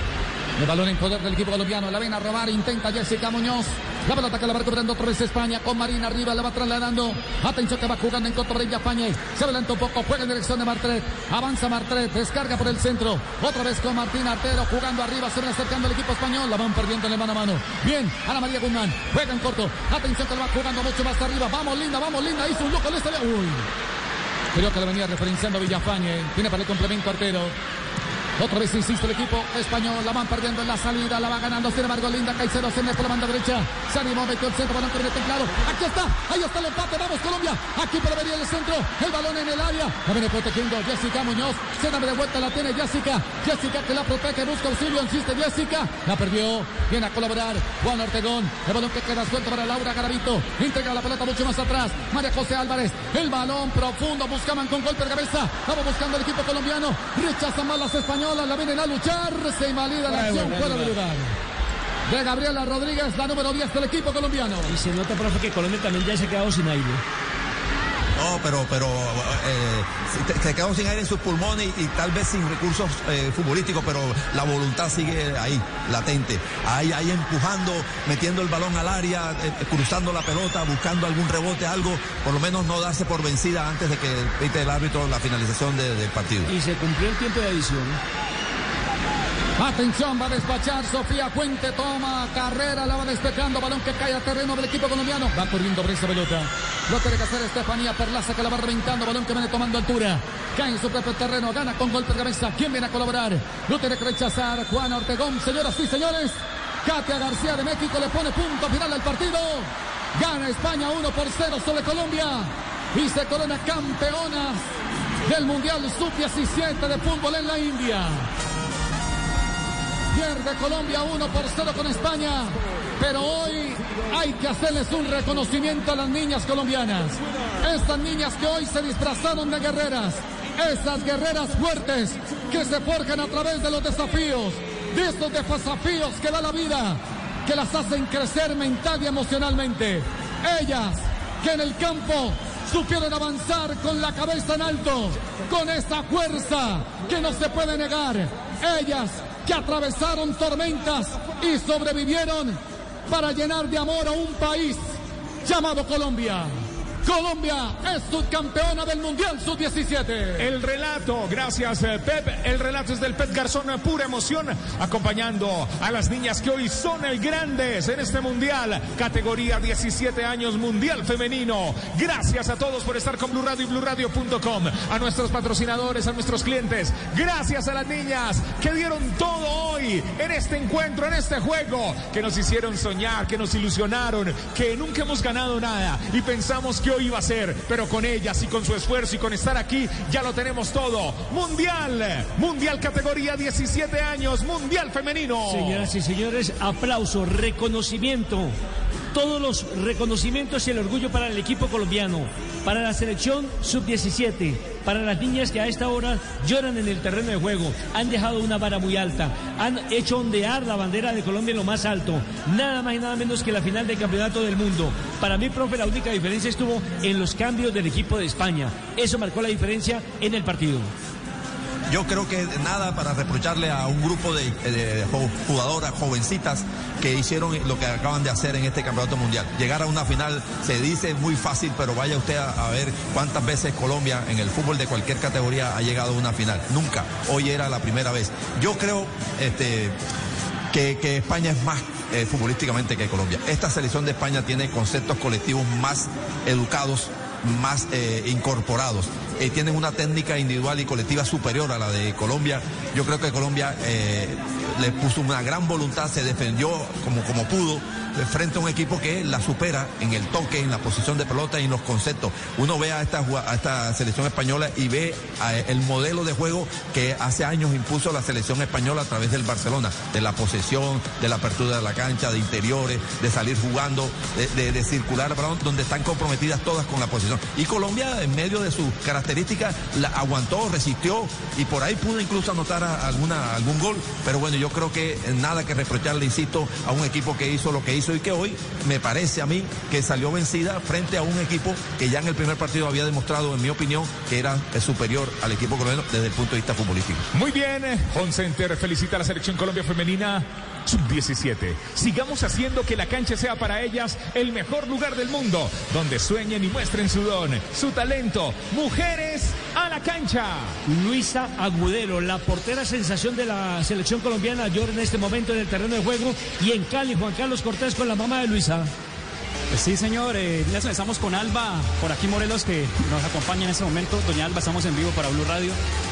El balón en poder del equipo colombiano. La ven a robar. Intenta Jessica Muñoz. La pelota que la va recuperando otra vez España con Marina arriba. La va trasladando. Atención que va jugando en contra de Villafañe. Se adelanta un poco. Juega en dirección de Martret. Avanza Martret. Descarga por el centro. Otra vez con Martín Artero jugando arriba. Se viene acercando el equipo español. La van perdiendo en el mano a mano. Bien. Ana María Guzmán. Juega en corto. Atención que la va jugando mucho más arriba. Vamos, linda, vamos, linda. Hizo un loco. Le Uy. Creo que le venía referenciando Villafañe. Tiene para el complemento Artero. Otra vez insiste el equipo español. La van perdiendo en la salida. La va ganando. Sin embargo, Linda Caicedo se mete por la banda derecha. Se animó, metió el centro. Balón que viene templado. Aquí está. Ahí está el empate. Vamos, Colombia. Aquí para venir el centro. El balón en el área. La viene protegiendo Jessica Muñoz. Se da de vuelta. La tiene Jessica. Jessica que la protege. Busca auxilio. Insiste Jessica. La perdió. Viene a colaborar. Juan Ortegón. El balón que queda suelto para Laura Garavito. Integra la pelota mucho más atrás. María José Álvarez. El balón profundo. Buscaban con golpe de cabeza. Estaba buscando el equipo colombiano. Rechazan más las españolas. La vienen a luchar. Se invalida la acción fuera de lugar. De Gabriela Rodríguez, la número 10 del equipo colombiano. Y se nota, profe, que Colombia también ya se ha quedado sin aire. No, pero, pero eh, se, quedó sin aire en sus pulmones y, tal vez sin recursos eh, futbolísticos, pero la voluntad sigue ahí, latente. Ahí, ahí empujando, metiendo el balón al área, eh, cruzando la pelota, buscando algún rebote, algo, por lo menos no darse por vencida antes de que pite el árbitro la finalización de- del partido. Y se cumplió el tiempo de adición. Atención, va a despachar Sofía Puente, toma carrera, la va despejando, balón que cae a terreno del equipo colombiano. Va corriendo por esa pelota. Lo tiene que hacer Estefanía Perlaza que la va reventando, balón que viene tomando altura. Cae en su propio terreno, gana con golpe de cabeza. ¿Quién viene a colaborar? Lo tiene que rechazar Juan Ortegón, señoras y señores. Katia García de México le pone punto final al partido. Gana España 1 por 0 sobre Colombia. Y se corona campeonas del Mundial Sub-17 de fútbol en la India. Pierde Colombia 1 por 0 con España. Pero hoy hay que hacerles un reconocimiento a las niñas colombianas. Estas niñas que hoy se disfrazaron de guerreras. Esas guerreras fuertes que se forjan a través de los desafíos. De estos desafíos que da la vida. Que las hacen crecer mental y emocionalmente. Ellas que en el campo supieron avanzar con la cabeza en alto. Con esa fuerza que no se puede negar. Ellas que atravesaron tormentas y sobrevivieron para llenar de amor a un país llamado Colombia. Colombia es subcampeona del Mundial Sub-17. El relato, gracias eh, Pep. El relato es del Pep Garzón, eh, pura emoción, acompañando a las niñas que hoy son el grandes en este mundial, categoría 17 años mundial femenino. Gracias a todos por estar con Blue Radio y BlueRadio.com, a nuestros patrocinadores, a nuestros clientes. Gracias a las niñas que dieron todo hoy en este encuentro, en este juego, que nos hicieron soñar, que nos ilusionaron, que nunca hemos ganado nada y pensamos que hoy iba a ser, pero con ellas y con su esfuerzo y con estar aquí, ya lo tenemos todo. Mundial, Mundial categoría 17 años, Mundial femenino. Señoras y señores, aplauso, reconocimiento. Todos los reconocimientos y el orgullo para el equipo colombiano, para la selección sub-17, para las niñas que a esta hora lloran en el terreno de juego, han dejado una vara muy alta, han hecho ondear la bandera de Colombia en lo más alto, nada más y nada menos que la final del campeonato del mundo. Para mí, profe, la única diferencia estuvo en los cambios del equipo de España. Eso marcó la diferencia en el partido. Yo creo que nada para reprocharle a un grupo de, jugadoras jovencitas que hicieron lo que acaban de hacer en este campeonato mundial. Llegar a una final se dice muy fácil, pero vaya usted a, a ver cuántas veces Colombia en el fútbol de cualquier categoría ha llegado a una final. Nunca. Hoy era la primera vez. Yo creo este, que, que España es más eh, futbolísticamente que Colombia. Esta selección de España tiene conceptos colectivos más educados, más eh, incorporados. Eh, tienen una técnica individual y colectiva superior a la de Colombia. Yo creo que Colombia eh, le puso una gran voluntad, se defendió como, como pudo frente a un equipo que la supera en el toque, en la posición de pelota y en los conceptos. Uno ve a esta, selección española y ve el modelo de juego que hace años impuso la selección española a través del Barcelona, de la posesión, de la apertura de la cancha, de interiores, de salir jugando, de, circular donde están comprometidas todas con la posición. Y Colombia, en medio de sus características, la aguantó, resistió y por ahí pudo incluso anotar algún gol. Pero bueno, yo creo que nada que reprocharle, insisto, a un equipo que hizo lo que hizo y que hoy me parece a mí que salió vencida frente a un equipo que ya en el primer partido había demostrado, en mi opinión, que era eh, superior al equipo colombiano desde el punto de vista futbolístico. Muy bien, Home Center felicita a la selección Colombia femenina sub-17. Sigamos haciendo que la cancha sea para ellas el mejor lugar del mundo, donde sueñen y muestren su don, su talento. Mujeres a la cancha. Luisa Agudelo, la portera sensación de la selección colombiana, llora en este momento en el terreno de juego. Y en Cali, Juan Carlos Cortés con la mamá de Luisa. Sí, señor. Eh, estamos con Alba, por aquí Morelos, que nos acompaña en este momento. Doña Alba, estamos en vivo para Blue Radio.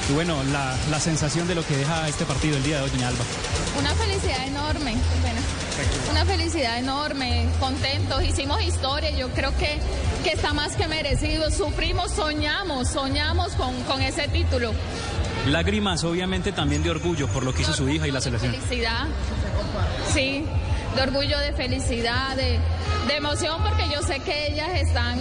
Y bueno, la, la sensación de lo que deja este partido el día de hoy, Doña Alba. Una felicidad enorme, bueno, una felicidad enorme, contentos, hicimos historia, yo creo que, que está más que merecido, sufrimos, soñamos, soñamos con, con ese título. Lágrimas, obviamente, también de orgullo por lo que hizo su hija y la selección. Felicidad, sí, de orgullo, de felicidad, de, de emoción, porque yo sé que ellas están,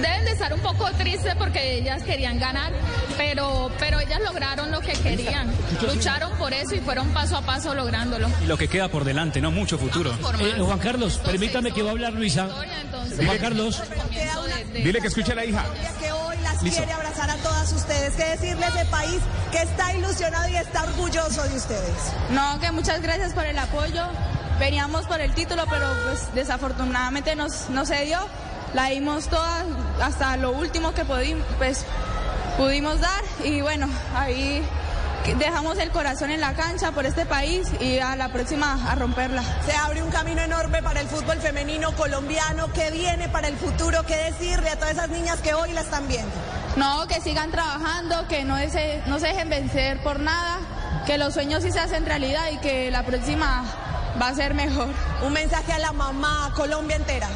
deben de estar un poco tristes porque ellas querían ganar, pero, pero ellas lograron lo que querían, lucharon por eso y fueron paso a paso lográndolo. Y lo que queda por delante, ¿no? Mucho futuro. Eh, Juan Carlos, permítame que va a hablar Luisa. Juan Carlos. Dile que escuche a la hija. que hoy las Listo. quiere abrazar a todas ustedes, que decirles de país que está ilusionado y está orgulloso de ustedes. No, que muchas gracias por el apoyo. Veníamos por el título, pero pues desafortunadamente nos, no se dio. La dimos toda hasta lo último que pudi- pues, pudimos dar y bueno, ahí dejamos el corazón en la cancha por este país y a la próxima a romperla. Se abre un camino enorme para el fútbol femenino colombiano, que viene para el futuro, qué decirle a todas esas niñas que hoy la están viendo. No, que sigan trabajando, que no, se- no se dejen vencer por nada, que los sueños sí se hacen realidad y que la próxima va a ser mejor. Un mensaje a la mamá, a Colombia entera.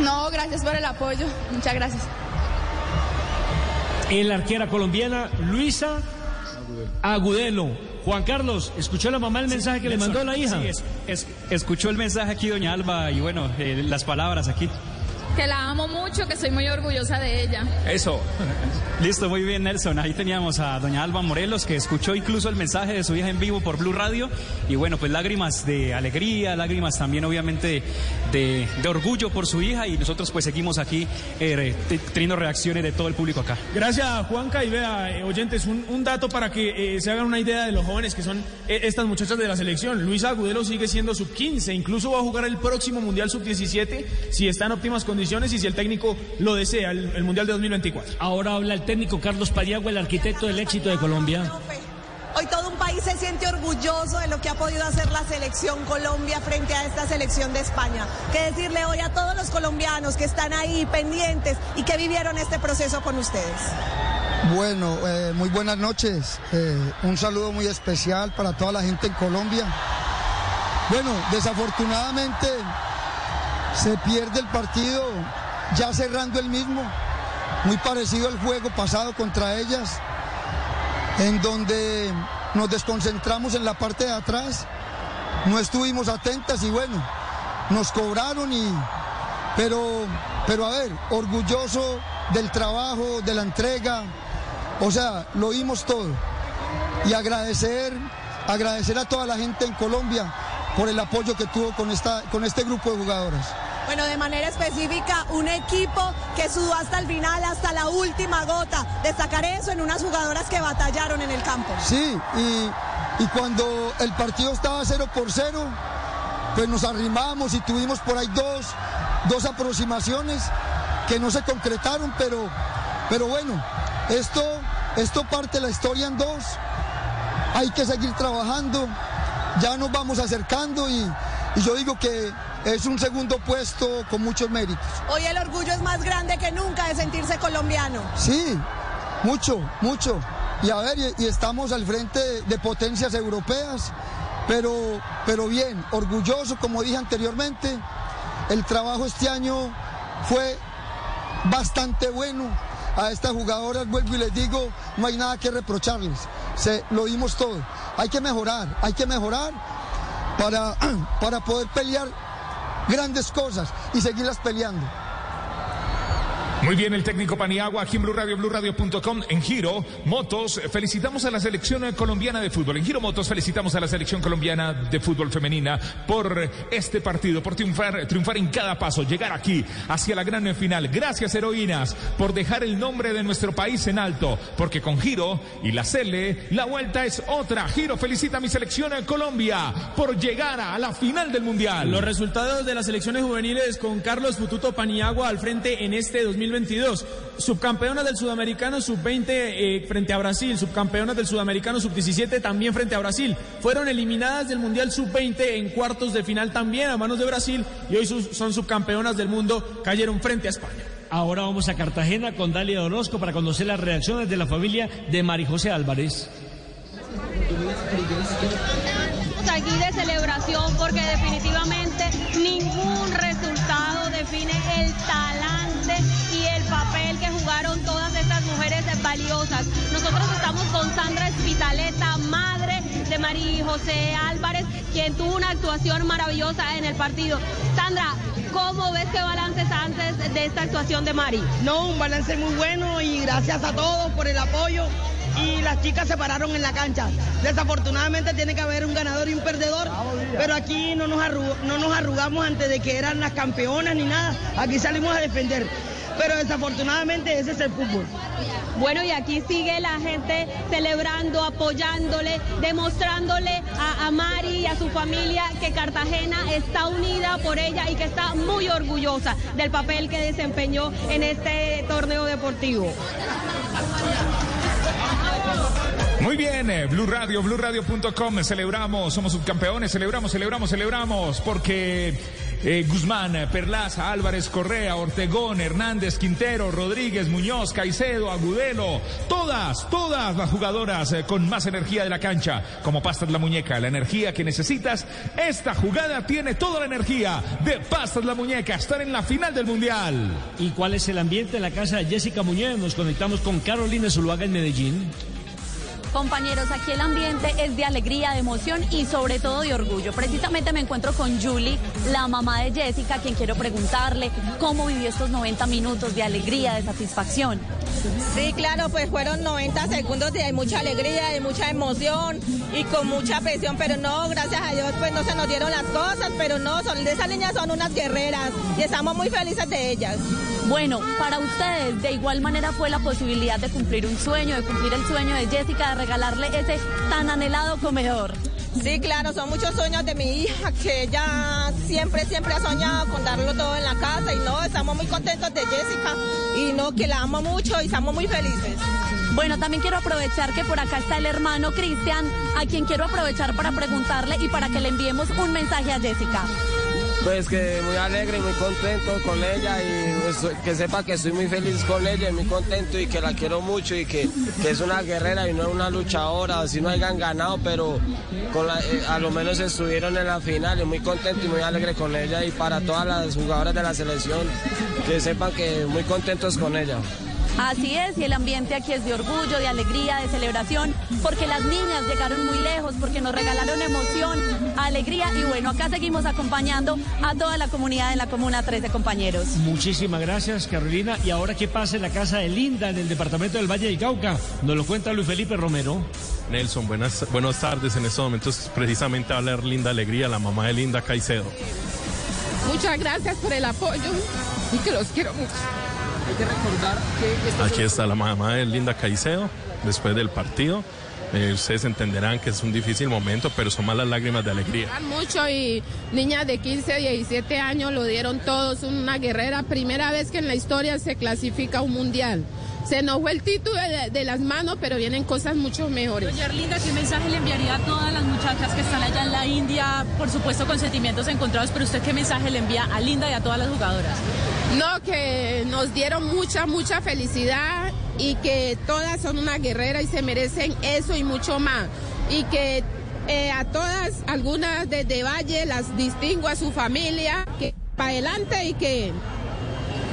No, gracias por el apoyo. Muchas gracias. En la arquera colombiana, Luisa Agudelo. Juan Carlos, ¿escuchó la mamá el mensaje que le mandó la hija? Sí, es- es- escuchó el mensaje aquí, Doña Alba, y bueno, eh, las palabras aquí. Que la amo mucho, que soy muy orgullosa de ella. Eso. Listo, muy bien, Nelson. Ahí teníamos a doña Alba Morelos, que escuchó incluso el mensaje de su hija en vivo por Blue Radio. Y bueno, pues lágrimas de alegría, lágrimas también obviamente de, de orgullo por su hija. Y nosotros pues seguimos aquí eh, te- teniendo reacciones de todo el público acá. Gracias, Juanca. Y vea, eh, oyentes, un, un dato para que eh, se hagan una idea de los jóvenes que son eh, estas muchachas de la selección. Luisa Agudelo sigue siendo sub-15, incluso va a jugar el próximo Mundial sub-17 si está en óptimas condiciones y si el técnico lo desea, el, el Mundial de 2024. Ahora habla el técnico Carlos Pariagua, el arquitecto del éxito de Colombia. Hoy todo un país se siente orgulloso de lo que ha podido hacer la selección Colombia frente a esta selección de España. Que decirle hoy a todos los colombianos que están ahí pendientes y que vivieron este proceso con ustedes. Bueno, eh, muy buenas noches. Eh, un saludo muy especial para toda la gente en Colombia. Bueno, desafortunadamente se pierde el partido ya cerrando el mismo, muy parecido al juego pasado contra ellas, en donde nos desconcentramos en la parte de atrás, no estuvimos atentas y bueno, nos cobraron y pero pero a ver, orgulloso del trabajo, de la entrega, o sea, lo vimos todo. Y agradecer, agradecer a toda la gente en Colombia por el apoyo que tuvo con esta con este grupo de jugadoras. Bueno, de manera específica, un equipo que sudó hasta el final, hasta la última gota. Destacar eso en unas jugadoras que batallaron en el campo. Sí, y, cuando el partido estaba 0 por 0, pues nos arrimamos y tuvimos por ahí dos, dos aproximaciones que no se concretaron, pero, pero bueno, esto, esto parte la historia en dos. Hay que seguir trabajando, ya nos vamos acercando y, y yo digo que es un segundo puesto con muchos méritos. Hoy el orgullo es más grande que nunca de sentirse colombiano. Sí, mucho, mucho. Y a ver, y, y estamos al frente de, de potencias europeas, pero, pero bien, orgulloso, como dije anteriormente. El trabajo este año fue bastante bueno. A estas jugadoras, vuelvo y les digo, no hay nada que reprocharles. Se, lo dimos todo. Hay que mejorar, hay que mejorar para, para poder pelear grandes cosas y seguirlas peleando. Muy bien, el técnico Paniagua, aquí en Blue Radio, BlueRadio.com, en Giro Motos, felicitamos a la selección colombiana de fútbol. En Giro Motos felicitamos a la selección colombiana de fútbol femenina por este partido, por triunfar, triunfar en cada paso, llegar aquí, hacia la gran final. Gracias, heroínas, por dejar el nombre de nuestro país en alto, porque con Giro y la Cele, la vuelta es otra. Giro felicita a mi selección Colombia por llegar a la final del Mundial. Los resultados de las selecciones juveniles con Carlos Fututo Paniagua al frente en este 2022. Subcampeonas del Sudamericano Sub-20 eh, frente a Brasil, subcampeonas del Sudamericano Sub-17 también frente a Brasil. Fueron eliminadas del Mundial Sub-20 en cuartos de final también a manos de Brasil y hoy sus- son subcampeonas del mundo, cayeron frente a España. Ahora vamos a Cartagena con Dalia Orozco para conocer las reacciones de la familia de Mari José Álvarez. Estamos aquí de celebración porque definitivamente ningún resultado define el talante valiosas. Nosotros estamos con Sandra Espitaleta, madre de María José Álvarez, quien tuvo una actuación maravillosa en el partido. Sandra, ¿cómo ves qué balances antes de esta actuación de Mari? No, un balance muy bueno y gracias a todos por el apoyo. Y las chicas se pararon en la cancha. Desafortunadamente tiene que haber un ganador y un perdedor, pero aquí no nos, arru- no nos arrugamos antes de que eran las campeonas ni nada. Aquí salimos a defender. Pero desafortunadamente ese es el fútbol. Bueno, y aquí sigue la gente celebrando, apoyándole, demostrándole a, a Mari y a su familia que Cartagena está unida por ella y que está muy orgullosa del papel que desempeñó en este torneo deportivo. Muy bien, eh, Blue Radio, BlueRadio.com, celebramos, somos subcampeones, celebramos, celebramos, celebramos, porque eh, Guzmán, Perlaza, Álvarez, Correa, Ortegón, Hernández, Quintero, Rodríguez, Muñoz, Caicedo, Agudelo, todas, todas las jugadoras eh, con más energía de la cancha, como Pastas la Muñeca, la energía que necesitas, esta jugada tiene toda la energía de Pastas la Muñeca, estar en la final del Mundial. ¿Y cuál es el ambiente en la casa de Jessica Muñoz? Nos conectamos con Carolina Zuluaga en Medellín. Compañeros, aquí el ambiente es de alegría, de emoción y sobre todo de orgullo. Precisamente me encuentro con Julie, la mamá de Jessica, quien quiero preguntarle cómo vivió estos 90 minutos de alegría, de satisfacción. Sí, claro, pues fueron 90 segundos de mucha alegría, de mucha emoción y con mucha presión, pero no, gracias a Dios, pues no se nos dieron las cosas, pero no, son, esas niñas son unas guerreras y estamos muy felices de ellas. Bueno, para ustedes, de igual manera fue la posibilidad de cumplir un sueño, de cumplir el sueño de Jessica, de regalarle ese tan anhelado comedor. Sí, claro, son muchos sueños de mi hija que ella siempre, siempre ha soñado con darlo todo en la casa y no, estamos muy contentos de Jessica y no, que la amo mucho y estamos muy felices. Bueno, también quiero aprovechar que por acá está el hermano Cristian, a quien quiero aprovechar para preguntarle y para que le enviemos un mensaje a Jessica. Pues que muy alegre y muy contento con ella y pues, que sepa que estoy muy feliz con ella y muy contento y que la quiero mucho y que, que es una guerrera y no es una luchadora, así no hayan ganado, pero eh, a lo menos estuvieron en la final y muy contento y muy alegre con ella y para todas las jugadoras de la selección que sepan que muy contentos con ella. Así es, y el ambiente aquí es de orgullo, de alegría, de celebración, porque las niñas llegaron muy lejos, porque nos regalaron emoción, alegría, y bueno, acá seguimos acompañando a toda la comunidad en la Comuna 13, compañeros. Muchísimas gracias, Carolina. Y ahora, ¿qué pasa en la casa de Linda, en el departamento del Valle del Cauca? Nos lo cuenta Luis Felipe Romero. Nelson, buenas, buenas tardes. En estos momentos precisamente va a hablar Linda Alegría, la mamá de Linda Caicedo. Muchas gracias por el apoyo y que los quiero mucho. Hay que recordar que Aquí está la mamá de Linda Caicedo después del partido. Eh, ustedes entenderán que es un difícil momento, pero son más las lágrimas de alegría. mucho y niñas de 15, 17 años lo dieron todos, una guerrera, primera vez que en la historia se clasifica un mundial. Se nos fue el título de, de las manos, pero vienen cosas mucho mejores. Doña Erlinda, ¿qué mensaje le enviaría a todas las muchachas que están allá en la India? Por supuesto con sentimientos encontrados, pero usted qué mensaje le envía a Linda y a todas las jugadoras? No, que nos dieron mucha, mucha felicidad y que todas son una guerrera y se merecen eso y mucho más. Y que eh, a todas, algunas desde Valle, las distingo a su familia, que para adelante y que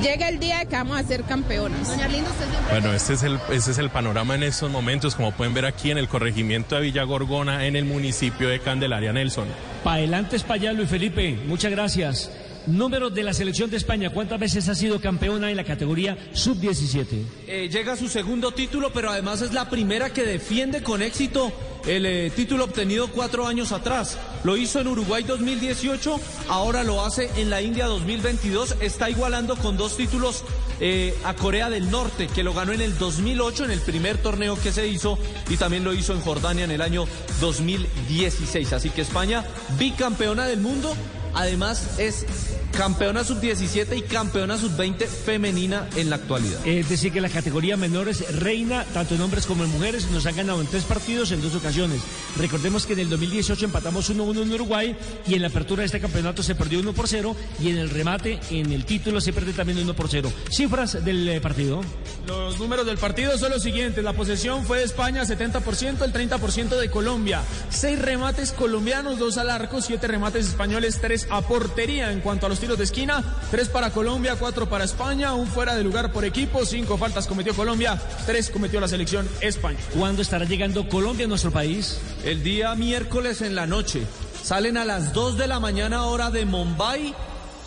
llegue el día que vamos a ser campeonas. Doña Erlinda, usted siempre... Bueno, este es, el, este es el panorama en estos momentos, como pueden ver aquí en el corregimiento de Villa Gorgona, en el municipio de Candelaria, Nelson. Pa' adelante es para allá, Luis Felipe. Muchas gracias. Números de la selección de España. ¿Cuántas veces ha sido campeona en la categoría sub-17? Eh, llega a su segundo título, pero además es la primera que defiende con éxito el eh, título obtenido cuatro años atrás. Lo hizo en Uruguay 2018, ahora lo hace en la India 2022. Está igualando con dos títulos eh, a Corea del Norte, que lo ganó en el 2008, en el primer torneo que se hizo, y también lo hizo en Jordania en el año 2016. Así que España, bicampeona del mundo, además es campeona sub-17 y campeona sub-20 femenina en la actualidad. Es decir, que la categoría menores reina tanto en hombres como en mujeres. Nos han ganado en tres partidos en dos ocasiones. Recordemos que en el 2018 empatamos 1-1 en Uruguay y en la apertura de este campeonato se perdió 1 por 0 y en el remate, en el título, se perdió también 1 por 0. Cifras del eh, partido. Los números del partido son los siguientes. La posesión fue de España 70%, el 30% de Colombia. Seis remates colombianos, dos al arco, siete remates españoles, tres a portería. En cuanto a los tiros de esquina, tres para Colombia, cuatro para España, un fuera de lugar por equipo, cinco faltas cometió Colombia, tres cometió la selección España. ¿Cuándo estará llegando Colombia a nuestro país? El día miércoles en la noche. Salen a las 2 de la mañana hora de Mumbai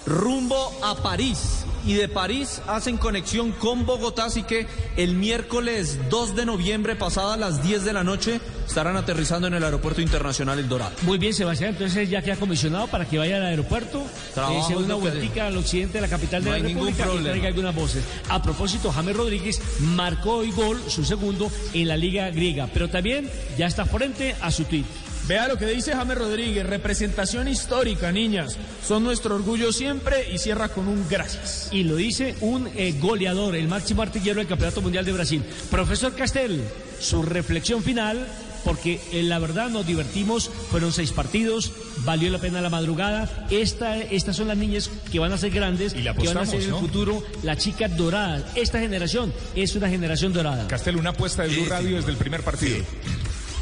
rumbo a París. Y de París hacen conexión con Bogotá, así que el miércoles 2 de noviembre, pasada las 10 de la noche, estarán aterrizando en el Aeropuerto Internacional El Dorado. Muy bien, Sebastián, entonces ya queda comisionado para que vaya al aeropuerto, se es una vueltica al occidente de la capital de No la República y traiga algunas voces. A propósito, James Rodríguez marcó hoy gol, su segundo, en la Liga Griega, pero también ya está frente a su tweet. Vea lo que dice James Rodríguez, representación histórica, niñas. Son nuestro orgullo siempre y cierra con un gracias. Y lo dice un eh, goleador, el máximo artillero del Campeonato Mundial de Brasil. Profesor Castel, su reflexión final, porque eh, la verdad nos divertimos, fueron seis partidos, valió la pena la madrugada. Esta, estas son las niñas que van a ser grandes, que van a ser en el futuro la chica dorada. Esta generación es una generación dorada. Castel, una apuesta de Blue Radio desde el primer partido.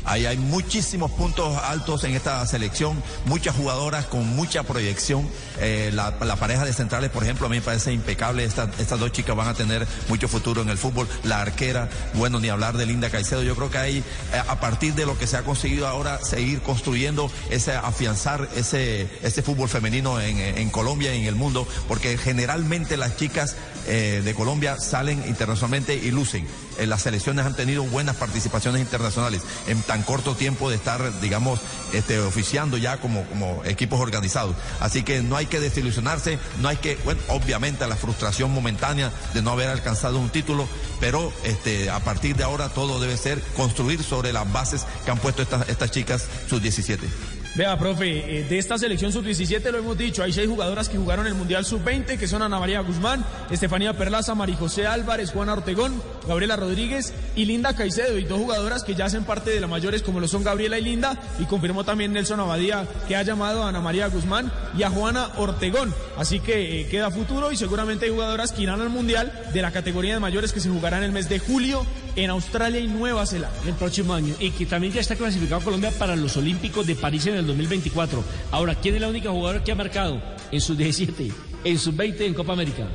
Ahí hay muchísimos puntos altos en esta selección, muchas jugadoras con mucha proyección. Eh, la, pareja de centrales, por ejemplo, a mí me parece impecable. Esta- estas dos chicas van a tener mucho futuro en el fútbol. La arquera, bueno, ni hablar de Linda Caicedo. Yo creo que ahí, eh, a partir de lo que se ha conseguido ahora, seguir construyendo, ese afianzar ese, ese fútbol femenino en, en Colombia y en el mundo, porque generalmente las chicas eh, de Colombia salen internacionalmente y lucen. Eh, las selecciones han tenido buenas participaciones internacionales en tan corto tiempo de estar, digamos, este, oficiando ya como, como equipos organizados. Así que no hay que desilusionarse, no hay que, bueno, obviamente la frustración momentánea de no haber alcanzado un título, pero este, a partir de ahora todo debe ser construir sobre las bases que han puesto estas, estas chicas sus 17. Vea, profe, eh, de esta selección sub-17 lo hemos dicho, hay seis jugadoras que jugaron el Mundial sub-20, que son Ana María Guzmán, Estefanía Perlaza, María José Álvarez, Juana Ortegón, Gabriela Rodríguez y Linda Caicedo, y dos jugadoras que ya hacen parte de las mayores como lo son Gabriela y Linda, y confirmó también Nelson Abadía que ha llamado a Ana María Guzmán y a Juana Ortegón. Así que eh, queda futuro y seguramente hay jugadoras que irán al Mundial de la categoría de mayores que se jugará en el mes de julio en Australia y Nueva Zelanda. El próximo año. Y que también ya está clasificado Colombia para los Olímpicos de París en el 2024. Ahora, ¿quién es la única jugadora que ha marcado en sus 17, en sus 20 en Copa América?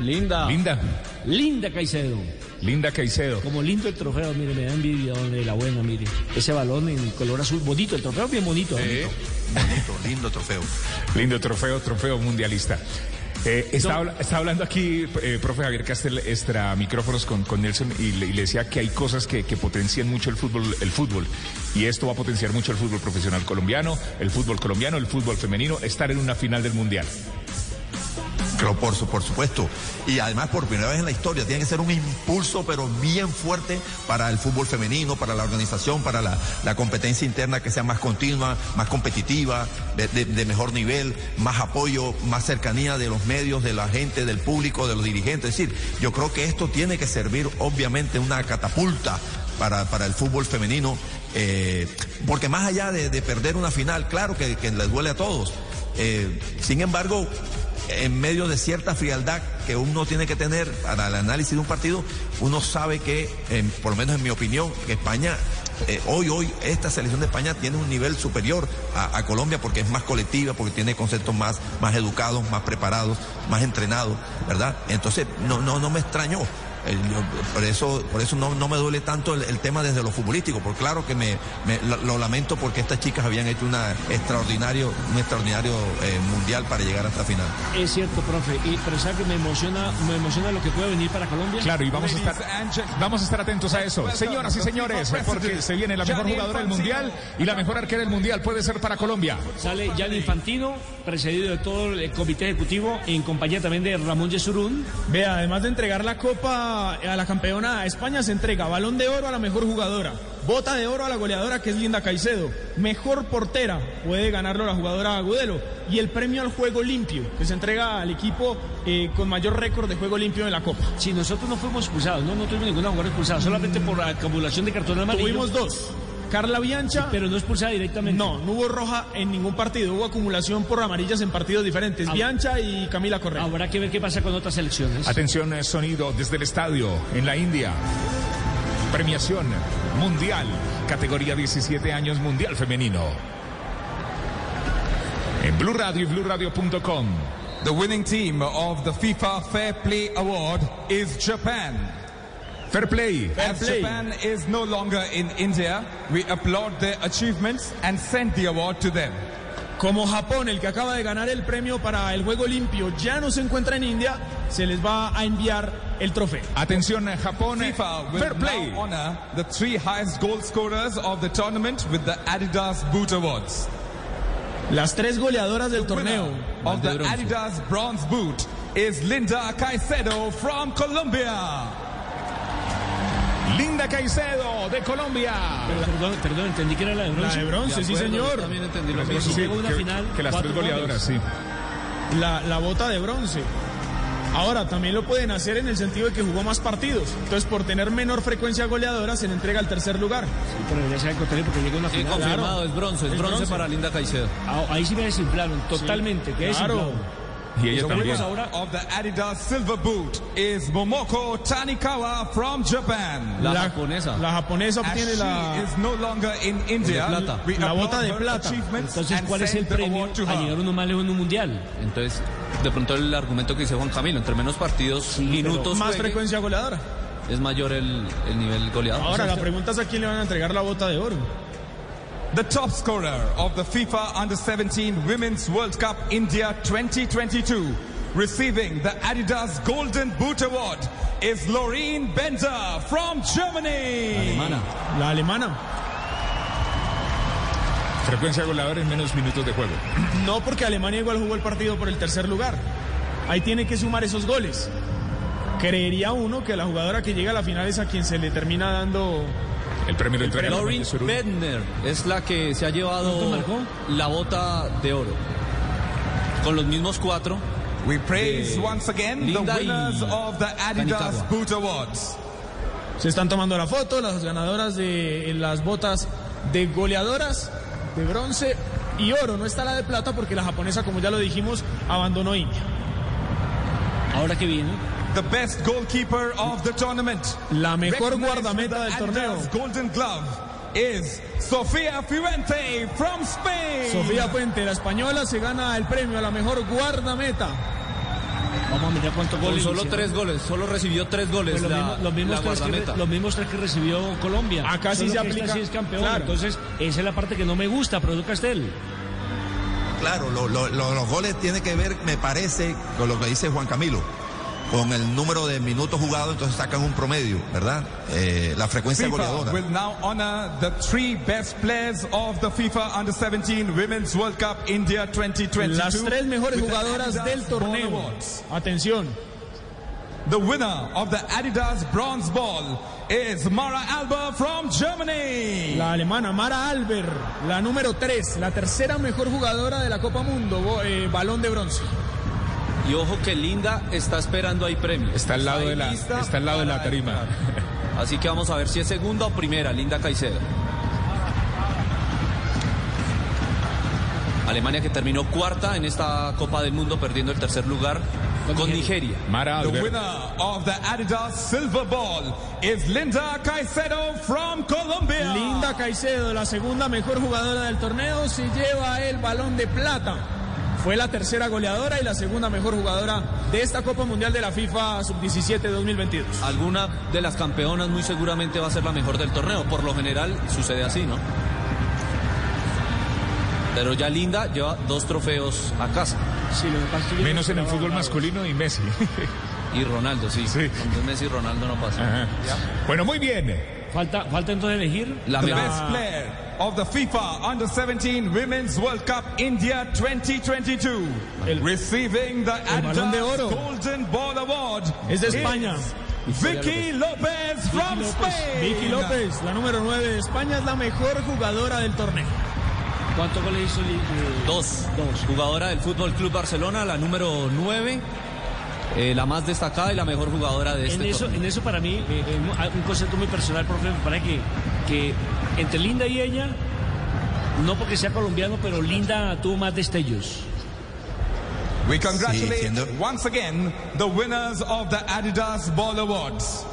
Linda. Linda. Linda Caicedo. Linda Caicedo. Como lindo el trofeo, mire, me da envidia de la buena, mire. Ese balón en color azul, bonito, el trofeo bien bonito. bonito. Bonito, lindo trofeo. Lindo trofeo, trofeo mundialista. Eh, está, está hablando aquí, eh, profe Javier Castel, extra micrófonos con, con Nelson y le, y le decía que hay cosas que, que potencian mucho el fútbol, el fútbol. Y esto va a potenciar mucho el fútbol profesional colombiano, el fútbol colombiano, el fútbol femenino, estar en una final del mundial. Pero por, su- por supuesto. Y además, por primera vez en la historia, tiene que ser un impulso, pero bien fuerte para el fútbol femenino, para la organización, para la, la competencia interna que sea más continua, más competitiva, de, mejor nivel, más apoyo, más cercanía de los medios, de la gente, del público, de los dirigentes. Es decir, yo creo que esto tiene que servir, obviamente, una catapulta para, para el fútbol femenino, eh, porque más allá de, de perder una final, claro que, que les duele a todos. Eh, sin embargo, en medio de cierta frialdad que uno tiene que tener para el análisis de un partido, uno sabe que, por lo menos en mi opinión, que España, eh, hoy, hoy, esta selección de España tiene un nivel superior a, a Colombia porque es más colectiva, porque tiene conceptos más, más educados, más preparados, más entrenados, ¿verdad? Entonces, no, no, no me extrañó. Yo- por eso, por eso no, no me duele tanto el, el tema desde lo futbolístico, porque claro que me, me- lo, lo lamento porque estas chicas habían hecho una extraordinario, un extraordinario eh, mundial para llegar a esta final. Es cierto, profe. Y pero ¿sabe que me emociona, me emociona lo que puede venir para Colombia? Claro, y vamos a estar, vamos a estar atentos a eso. Señoras y señores, porque se viene la mejor jugadora del mundial y la mejor arquera del mundial puede ser para Colombia. Sale Gianni Infantino, precedido de todo el comité ejecutivo, en compañía también de Ramón Yesurún. Vea, además de entregar la copa a la campeona a España, se entrega balón de oro a la mejor jugadora, bota de oro a la goleadora que es Linda Caicedo, mejor portera puede ganarlo la jugadora Agudelo y el premio al juego limpio que se entrega al equipo eh, con mayor récord de juego limpio en la copa. Si nosotros no fuimos expulsados, no, no tuvimos ninguna jugadora expulsada, solamente por acumulación de cartón amarillo. Tuvimos dos. Carla Biancha. pero no expulsada directamente. No, no hubo roja en ningún partido, hubo acumulación por amarillas en partidos diferentes. Ah. Biancha y Camila Correa. Habrá que ver qué pasa con otras selecciones. Atención, eh, sonido desde el estadio en la India. Premiación mundial, categoría 17 años mundial femenino. En Blue Radio y BlueRadio.com. The winning team of the FIFA Fair Play Award is Japan. Fair Play. As Japan is no longer in India, we applaud their achievements and send the award to them. Como Japón, el que acaba de ganar el premio para el juego limpio, ya no se encuentra en India, se les va a enviar el trofeo. Atención, eh, Japón. FIFA will Fair Play. now honor the three highest goal scorers of the tournament with the Adidas Boot Awards. Las tres goleadoras del torneo. Of the Adidas Bronze Boot is Linda Caicedo from Colombia. Linda Caicedo de Colombia. Perdón, perdón, entendí que era la de bronce. La de bronce, sí, señor. también entendí lo Sí, mismo. sí, una que, final, que las tres goleadoras, goles. sí. La, la bota de bronce. Ahora, también lo pueden hacer en el sentido de que jugó más partidos. Entonces, por tener menor frecuencia goleadora, se le entrega el tercer lugar. Sí, pero ya sea el contrario porque llega una Sí, final. confirmado, claro. es bronce, es Es bronce, bronce. para Linda Caicedo. Ah, ahí sí me desinflaron totalmente. que claro. desinflado. Y ella también. Ahora Of the Adidas Silver Boot is Momoko Tanikawa from Japan. La japonesa. La japonesa obtiene she la, is no longer in India, de plata. we La bota de plata. achievements Entonces, ¿cuál es el the premio a llegar uno más lejos en un mundial? Entonces, de pronto el argumento que dice Juan Camilo, entre menos partidos, minutos más juegue, frecuencia goleadora. es mayor el, el nivel goleador. Ahora, O sea, la pregunta es a quién le van a entregar la bota de oro. The top scorer of the FIFA Under 17 Women's World Cup India 2022, receiving the Adidas Golden Boot Award, is Laureen Benzer from Germany. alemana. La alemana. Frecuencia goleadora en menos minutos de juego. No porque Alemania igual jugó el partido por el tercer lugar. Ahí tiene que sumar esos goles. Creería uno que la jugadora que llega a la final es a quien se le termina dando El premio lo entrega Lauren María Surún. Bedner es la que se ha llevado la bota de oro. Con los mismos cuatro. We praise de once again the Linda winners of the Adidas. Boot Awards. Se están tomando la foto, las ganadoras de las botas de goleadoras de bronce y oro. No está la de plata porque la japonesa, como ya lo dijimos, abandonó India. Ahora que viene. The best goalkeeper of the tournament. La mejor guardameta del torneo. Golden Glove is Sofía Fuente from Spain. Sofía Puente, la española, se gana el premio a la mejor guardameta. Vamos a mirar cuántos Con goles. solo hicieron. tres goles. Solo recibió tres goles Pues los, la, mismos, los mismos la tres que, los mismos tres que recibió Colombia. Acá sí se aplica- sí es campeón. claro. Entonces, esa es la parte que no me gusta, Produ Castel. Claro, lo- lo- lo- los goles tienen que ver, me parece, con lo que dice Juan Camilo, con el número de minutos jugados, entonces sacan un promedio, ¿verdad? Eh, la frecuencia FIFA goleadora. will now honor the three best players of the FIFA Under 17 Women's World Cup India 2022. Las tres mejores jugadoras del torneo. Atención. The winner of the Adidas Bronze Ball is Mara Alba from Germany. La alemana Mara Alber, la número 3, la tercera mejor jugadora de la Copa Mundo, eh, balón de bronce. Y ojo que Linda está esperando ahí premio. Está al lado de la- está al lado de la tarima. entrar. Así que vamos a ver si es segunda o primera, Linda Caicedo. Alemania que terminó cuarta en esta Copa del Mundo, perdiendo el tercer lugar con Nigeria. Mara The winner of the Adidas Silver Ball is Linda Caicedo from Colombia. Linda Caicedo, la segunda mejor jugadora del torneo, se lleva el balón de plata. Fue la tercera goleadora y la segunda mejor jugadora de esta Copa Mundial de la FIFA Sub-17 2022. Alguna de las campeonas muy seguramente va a ser la mejor del torneo. Por lo general sucede así, ¿no? Pero ya Linda lleva dos trofeos a casa. Menos en el fútbol masculino y Messi. Y Ronaldo, sí. Sí. Messi y Ronaldo no pasa. Ajá. Bueno, muy bien. Falta, falta entonces elegir. La The mejor. best player of the FIFA Under 17 Women's World Cup India 2022. receiving the balón de oro. Golden Ball Award. Es de is España. Vicky López from Spain. Vicky López, la número 9 de España, es la mejor jugadora del torneo. ¿Cuántos goles hizo? Eh, Dos. Dos. Jugadora del Fútbol Club Barcelona, la número 9, la más destacada y la mejor jugadora de En este eso, torneo. en eso para mí, eh, eh, un- un concepto muy personal, profe, me parece que, que entre Linda y ella, no porque sea colombiano, pero Linda tuvo más destellos. We congratulate Sí, once again the winners of the Adidas Ball Awards.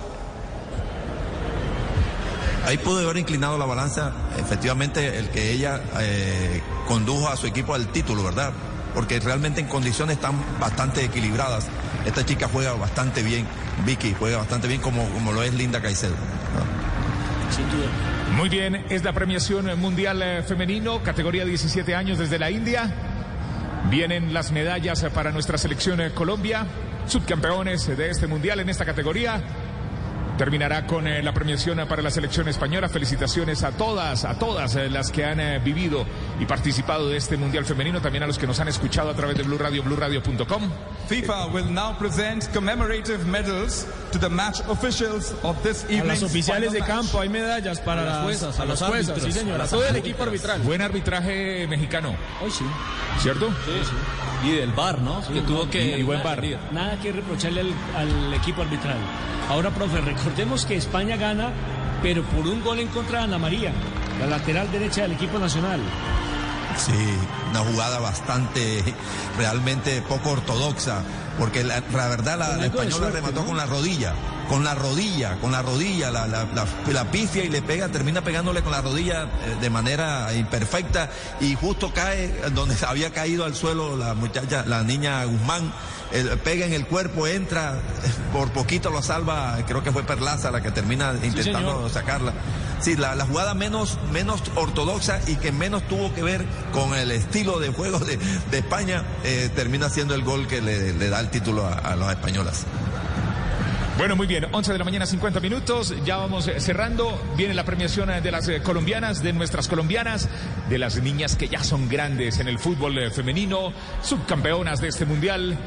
Ahí pudo haber inclinado la balanza, efectivamente, el que ella eh, condujo a su equipo al título, ¿verdad? Porque realmente en condiciones están bastante equilibradas. Esta chica juega bastante bien, Vicky juega bastante bien como, como lo es Linda Caicedo. Sin duda. Muy bien, es la premiación mundial eh, femenino, categoría 17 años desde la India. Vienen las medallas para nuestra selección eh, Colombia, subcampeones de este mundial en esta categoría. Terminará con eh, la premiación para la selección española. Felicitaciones a todas, a todas las que han vivido y participado de este mundial femenino, también a los que nos han escuchado a través de Blue Radio, BlueRadio.com. FIFA will now present commemorative medals to the match officials of this A evening's las oficiales de campo hay medallas para A las juezas, a a las los juezas, árbitros, sí a señora, las todo el equipo arbitral. Buen arbitraje mexicano, Hoy sí. ¿cierto? Y del VAR, ¿no? que tuvo que... y buen VAR. Nada que reprocharle al, al equipo arbitral. Ahora, profe, recordemos que España gana, pero por un gol en contra de Ana María, la lateral derecha del equipo nacional. Sí, una jugada bastante, realmente poco ortodoxa, porque la, la verdad la, española suerte, remató ¿no? con la rodilla, con la rodilla, con la rodilla, la, la, pifia y le pega, termina pegándole con la rodilla eh, de manera imperfecta y justo cae donde había caído al suelo la muchacha, la niña Guzmán, pega en el cuerpo, entra, por poquito lo salva, creo que fue Perlaza la que termina intentando sacarla. Sí, la, la jugada menos, menos ortodoxa y que menos tuvo que ver con el estilo de juego de, España, eh, termina siendo el gol que le, da el título a, las españolas. Bueno, muy bien, 11 de la mañana, 50 minutos, ya vamos eh, cerrando, viene la premiación eh, de las colombianas, de nuestras colombianas, de las niñas que ya son grandes en el fútbol femenino, subcampeonas de este mundial.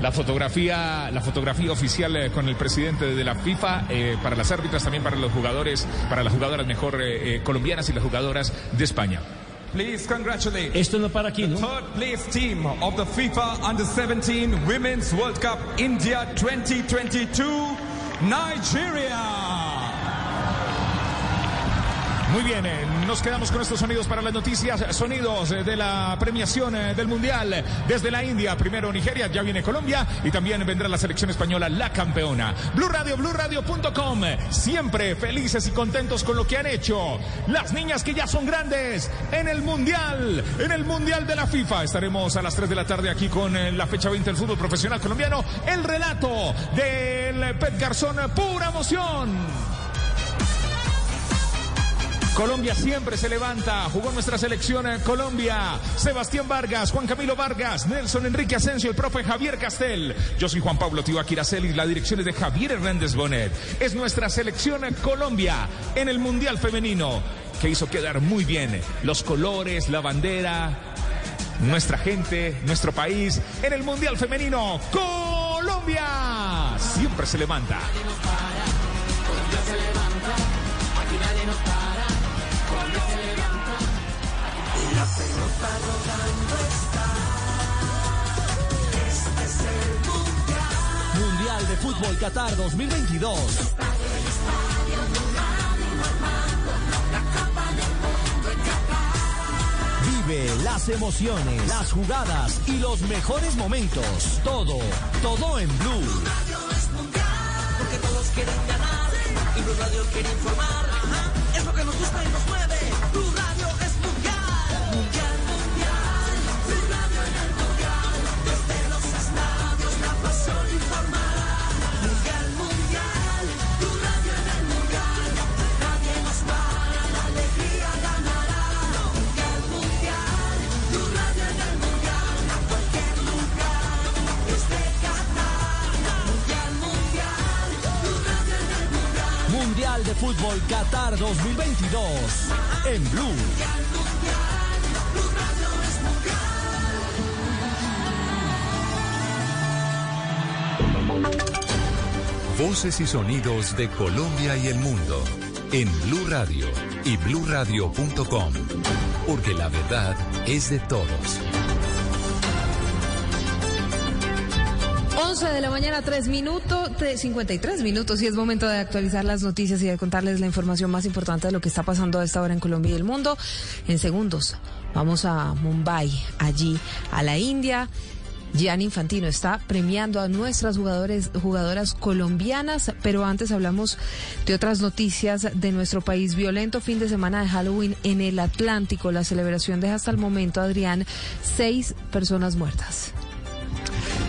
la fotografía, la fotografía oficial con el presidente de la FIFA para las árbitras, también para los jugadores, para las jugadoras mejor colombianas y las jugadoras de España. Please congratulate Esto no para aquí, the ¿no? third place team of the FIFA Under 17 Women's World Cup India 2022, Nigeria. Muy bien, eh, nos quedamos con estos sonidos para las noticias, sonidos eh, de la premiación eh, del Mundial desde la India. Primero Nigeria, ya viene Colombia y también vendrá la selección española, la campeona. Blue Radio, BlueRadio.com, siempre felices y contentos con lo que han hecho. Las niñas que ya son grandes en el Mundial, en el Mundial de la FIFA. Estaremos a las 3 de la tarde aquí con la fecha 20 del fútbol profesional colombiano. El relato del Pet Garzón, pura emoción. Colombia siempre se levanta. Jugó nuestra selección en Colombia. Sebastián Vargas, Juan Camilo Vargas, Nelson Enrique Asensio, el profe Javier Castel. Yo soy Juan Pablo Tibaquira Celis. La dirección es de Javier Hernández Bonet. Es nuestra selección en Colombia en el Mundial Femenino que hizo quedar muy bien los colores, la bandera, nuestra gente, nuestro país en el Mundial Femenino. Colombia siempre se levanta. De Fútbol Qatar 2022. Vive las emociones, las jugadas y los mejores momentos. Todo, todo en Blue. Porque todos quieren ganar y Blue Radio quiere informar. Es lo que nos gusta y nos Fútbol Qatar 2022. En Blue. Voces y sonidos de Colombia y el mundo en Blue Radio y bluradio.com, porque la verdad es de todos. De la mañana, 3 minutos, 53 minutos y es momento de actualizar las noticias y de contarles la información más importante de lo que está pasando a esta hora en Colombia y el mundo. En segundos, vamos a Mumbai, allí a la India. Gianni Infantino está premiando a nuestras jugadores, jugadoras colombianas, pero antes hablamos de otras noticias de nuestro país. Violento fin de semana de Halloween en el Atlántico. La celebración deja hasta el momento, Adrián, seis personas muertas.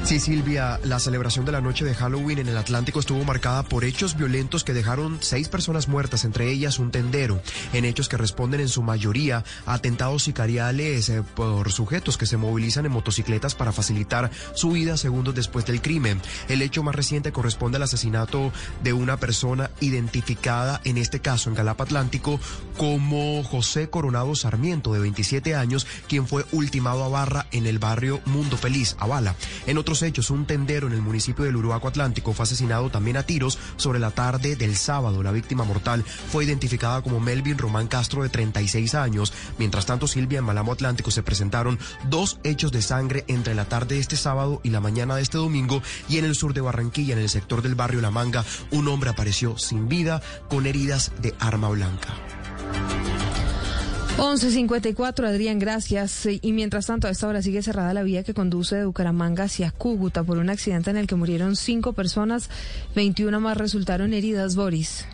Sí, Silvia, la celebración de la noche de Halloween en el Atlántico estuvo marcada por hechos violentos que dejaron seis personas muertas, entre ellas un tendero, en hechos que responden en su mayoría a atentados sicariales eh, por sujetos que se movilizan en motocicletas para facilitar su vida segundos después del crimen. El hecho más reciente corresponde al asesinato de una persona identificada, en este caso en Galapa Atlántico, como José Coronado Sarmiento, de 27 años, quien fue ultimado a barra en el barrio Mundo Feliz, Avala. En otros hechos, un tendero en el municipio del Uruguaco Atlántico fue asesinado también a tiros sobre la tarde del sábado. La víctima mortal fue identificada como Melvin Román Castro, de 36 años. Mientras tanto, Silvia, en Malamo Atlántico se presentaron dos hechos de sangre entre la tarde de este sábado y la mañana de este domingo. Y en el sur de Barranquilla, en el sector del barrio La Manga, un hombre apareció sin vida con heridas de arma blanca. 11.54, Adrián, gracias. Y mientras tanto, a esta hora sigue cerrada la vía que conduce de Bucaramanga hacia Cúcuta por un accidente en el que murieron cinco personas, 21 más resultaron heridas, Boris.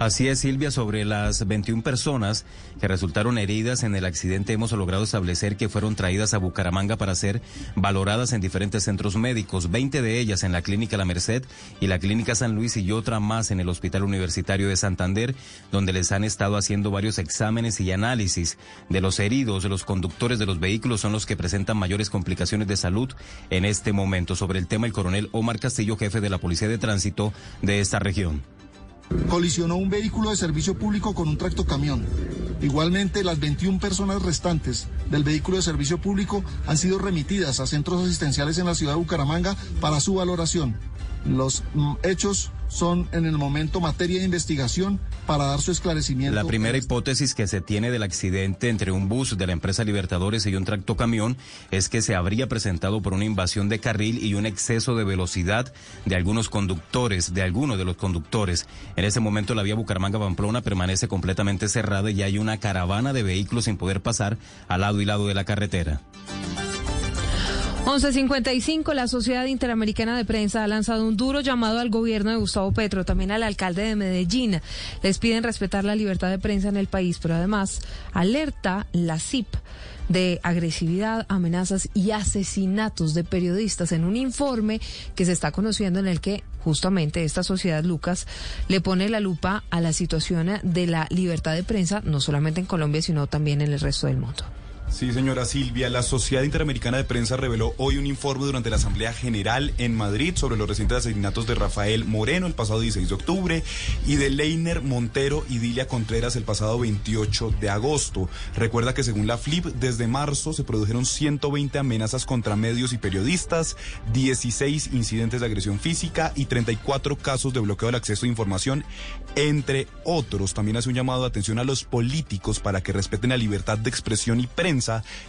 Así es, Silvia, sobre las 21 personas que resultaron heridas en el accidente hemos logrado establecer que fueron traídas a Bucaramanga para ser valoradas en diferentes centros médicos, 20 de ellas en la Clínica La Merced y la Clínica San Luis y otra más en el Hospital Universitario de Santander, donde les han estado haciendo varios exámenes y análisis de los heridos. Los conductores de los vehículos son los que presentan mayores complicaciones de salud en este momento. Sobre el tema, el coronel Omar Castillo, jefe de la Policía de Tránsito de esta región. Colisionó un vehículo de servicio público con un tractocamión. Igualmente, las 21 personas restantes del vehículo de servicio público han sido remitidas a centros asistenciales en la ciudad de Bucaramanga para su valoración. Los mm, hechos son en el momento materia de investigación para dar su esclarecimiento. La primera hipótesis que se tiene del accidente entre un bus de la empresa Libertadores y un tractocamión es que se habría presentado por una invasión de carril y un exceso de velocidad de algunos conductores, de algunos de los conductores. En ese momento la vía Bucaramanga-Pamplona permanece completamente cerrada y hay una caravana de vehículos sin poder pasar al lado y lado de la carretera. 11.55, la Sociedad Interamericana de Prensa ha lanzado un duro llamado al gobierno de Gustavo Petro, también al alcalde de Medellín. Les piden respetar la libertad de prensa en el país, pero además alerta la CIP de agresividad, amenazas y asesinatos de periodistas en un informe que se está conociendo en el que justamente esta sociedad Lucas le pone la lupa a la situación de la libertad de prensa, no solamente en Colombia, sino también en el resto del mundo. Sí, señora Silvia, la Sociedad Interamericana de Prensa reveló hoy un informe durante la Asamblea General en Madrid sobre los recientes asesinatos de Rafael Moreno el pasado 16 de octubre y de Leiner Montero y Dilia Contreras el pasado 28 de agosto. Recuerda que según la FLIP, desde marzo se produjeron 120 amenazas contra medios y periodistas, 16 incidentes de agresión física y 34 casos de bloqueo del acceso a información, entre otros. También hace un llamado de atención a los políticos para que respeten la libertad de expresión y prensa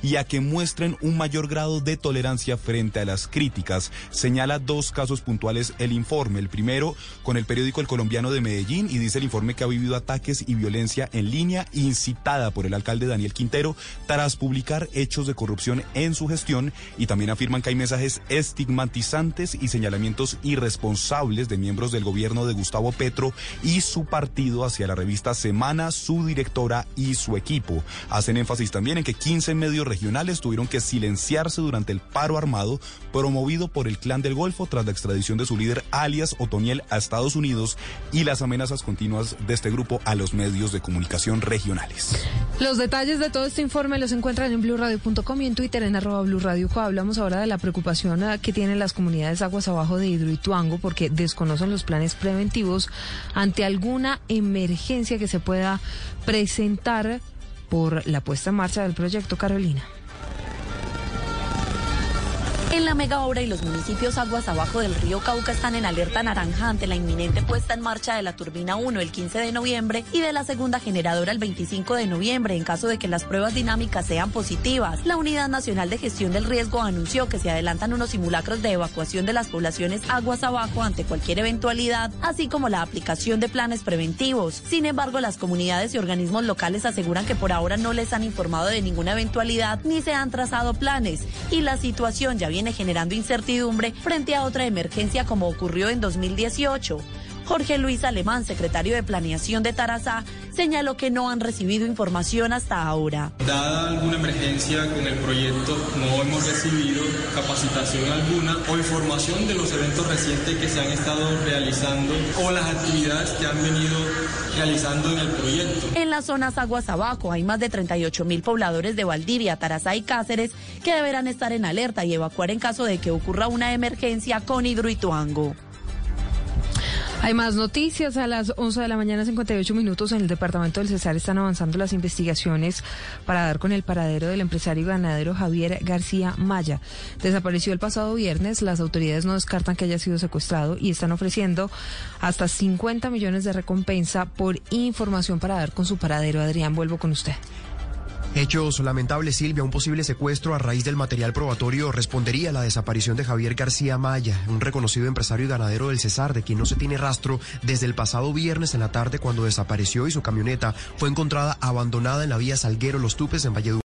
y a que muestren un mayor grado de tolerancia frente a las críticas. Señala dos casos puntuales el informe. El primero con el periódico El Colombiano de Medellín y dice el informe que ha vivido ataques y violencia en línea incitada por el alcalde Daniel Quintero tras publicar hechos de corrupción en su gestión y también afirman que hay mensajes estigmatizantes y señalamientos irresponsables de miembros del gobierno de Gustavo Petro y su partido hacia la revista Semana, su directora y su equipo. Hacen énfasis también en que 15 medios regionales tuvieron que silenciarse durante el paro armado promovido por el Clan del Golfo tras la extradición de su líder alias Otoniel a Estados Unidos y las amenazas continuas de este grupo a los medios de comunicación regionales. Los detalles de todo este informe los encuentran en blurradio.com y en Twitter en arroba. Hablamos ahora de la preocupación ah, que tienen las comunidades aguas abajo de Hidroituango porque desconocen los planes preventivos ante alguna emergencia que se pueda presentar por la puesta en marcha del proyecto Carolina. En la mega obra y los municipios aguas abajo del río Cauca están en alerta naranja ante la inminente puesta en marcha de la turbina 1 el 15 de noviembre y de la segunda generadora el 25 de noviembre en caso de que las pruebas dinámicas sean positivas. La Unidad Nacional de Gestión del Riesgo anunció que se adelantan unos simulacros de evacuación de las poblaciones aguas abajo ante cualquier eventualidad, así como la aplicación de planes preventivos. Sin embargo, las comunidades y organismos locales aseguran que por ahora no les han informado de ninguna eventualidad ni se han trazado planes y la situación ya generando incertidumbre frente a otra emergencia como ocurrió en 2018. Jorge Luis Alemán, secretario de Planeación de Tarazá, señaló que no han recibido información hasta ahora. Dada alguna emergencia con el proyecto, no hemos recibido capacitación alguna o información de los eventos recientes que se han estado realizando o las actividades que han venido realizando en el proyecto. En las zonas aguas abajo hay más de 38 mil pobladores de Valdivia, Tarazá y Cáceres que deberán estar en alerta y evacuar en caso de que ocurra una emergencia con Hidroituango. Hay más noticias. A las 11 de la mañana, 58 minutos, en el departamento del Cesar están avanzando las investigaciones para dar con el paradero del empresario ganadero Javier García Maya. Desapareció el pasado viernes. Las autoridades no descartan que haya sido secuestrado y están ofreciendo hasta 50 millones de recompensa por información para dar con su paradero. Adrián, vuelvo con usted. Hechos lamentables, Silvia. Un posible secuestro a raíz del material probatorio respondería a la desaparición de Javier García Maya, un reconocido empresario y ganadero del Cesar, de quien no se tiene rastro desde el pasado viernes en la tarde cuando desapareció y su camioneta fue encontrada abandonada en la vía Salguero Los Tupes en Valledupar.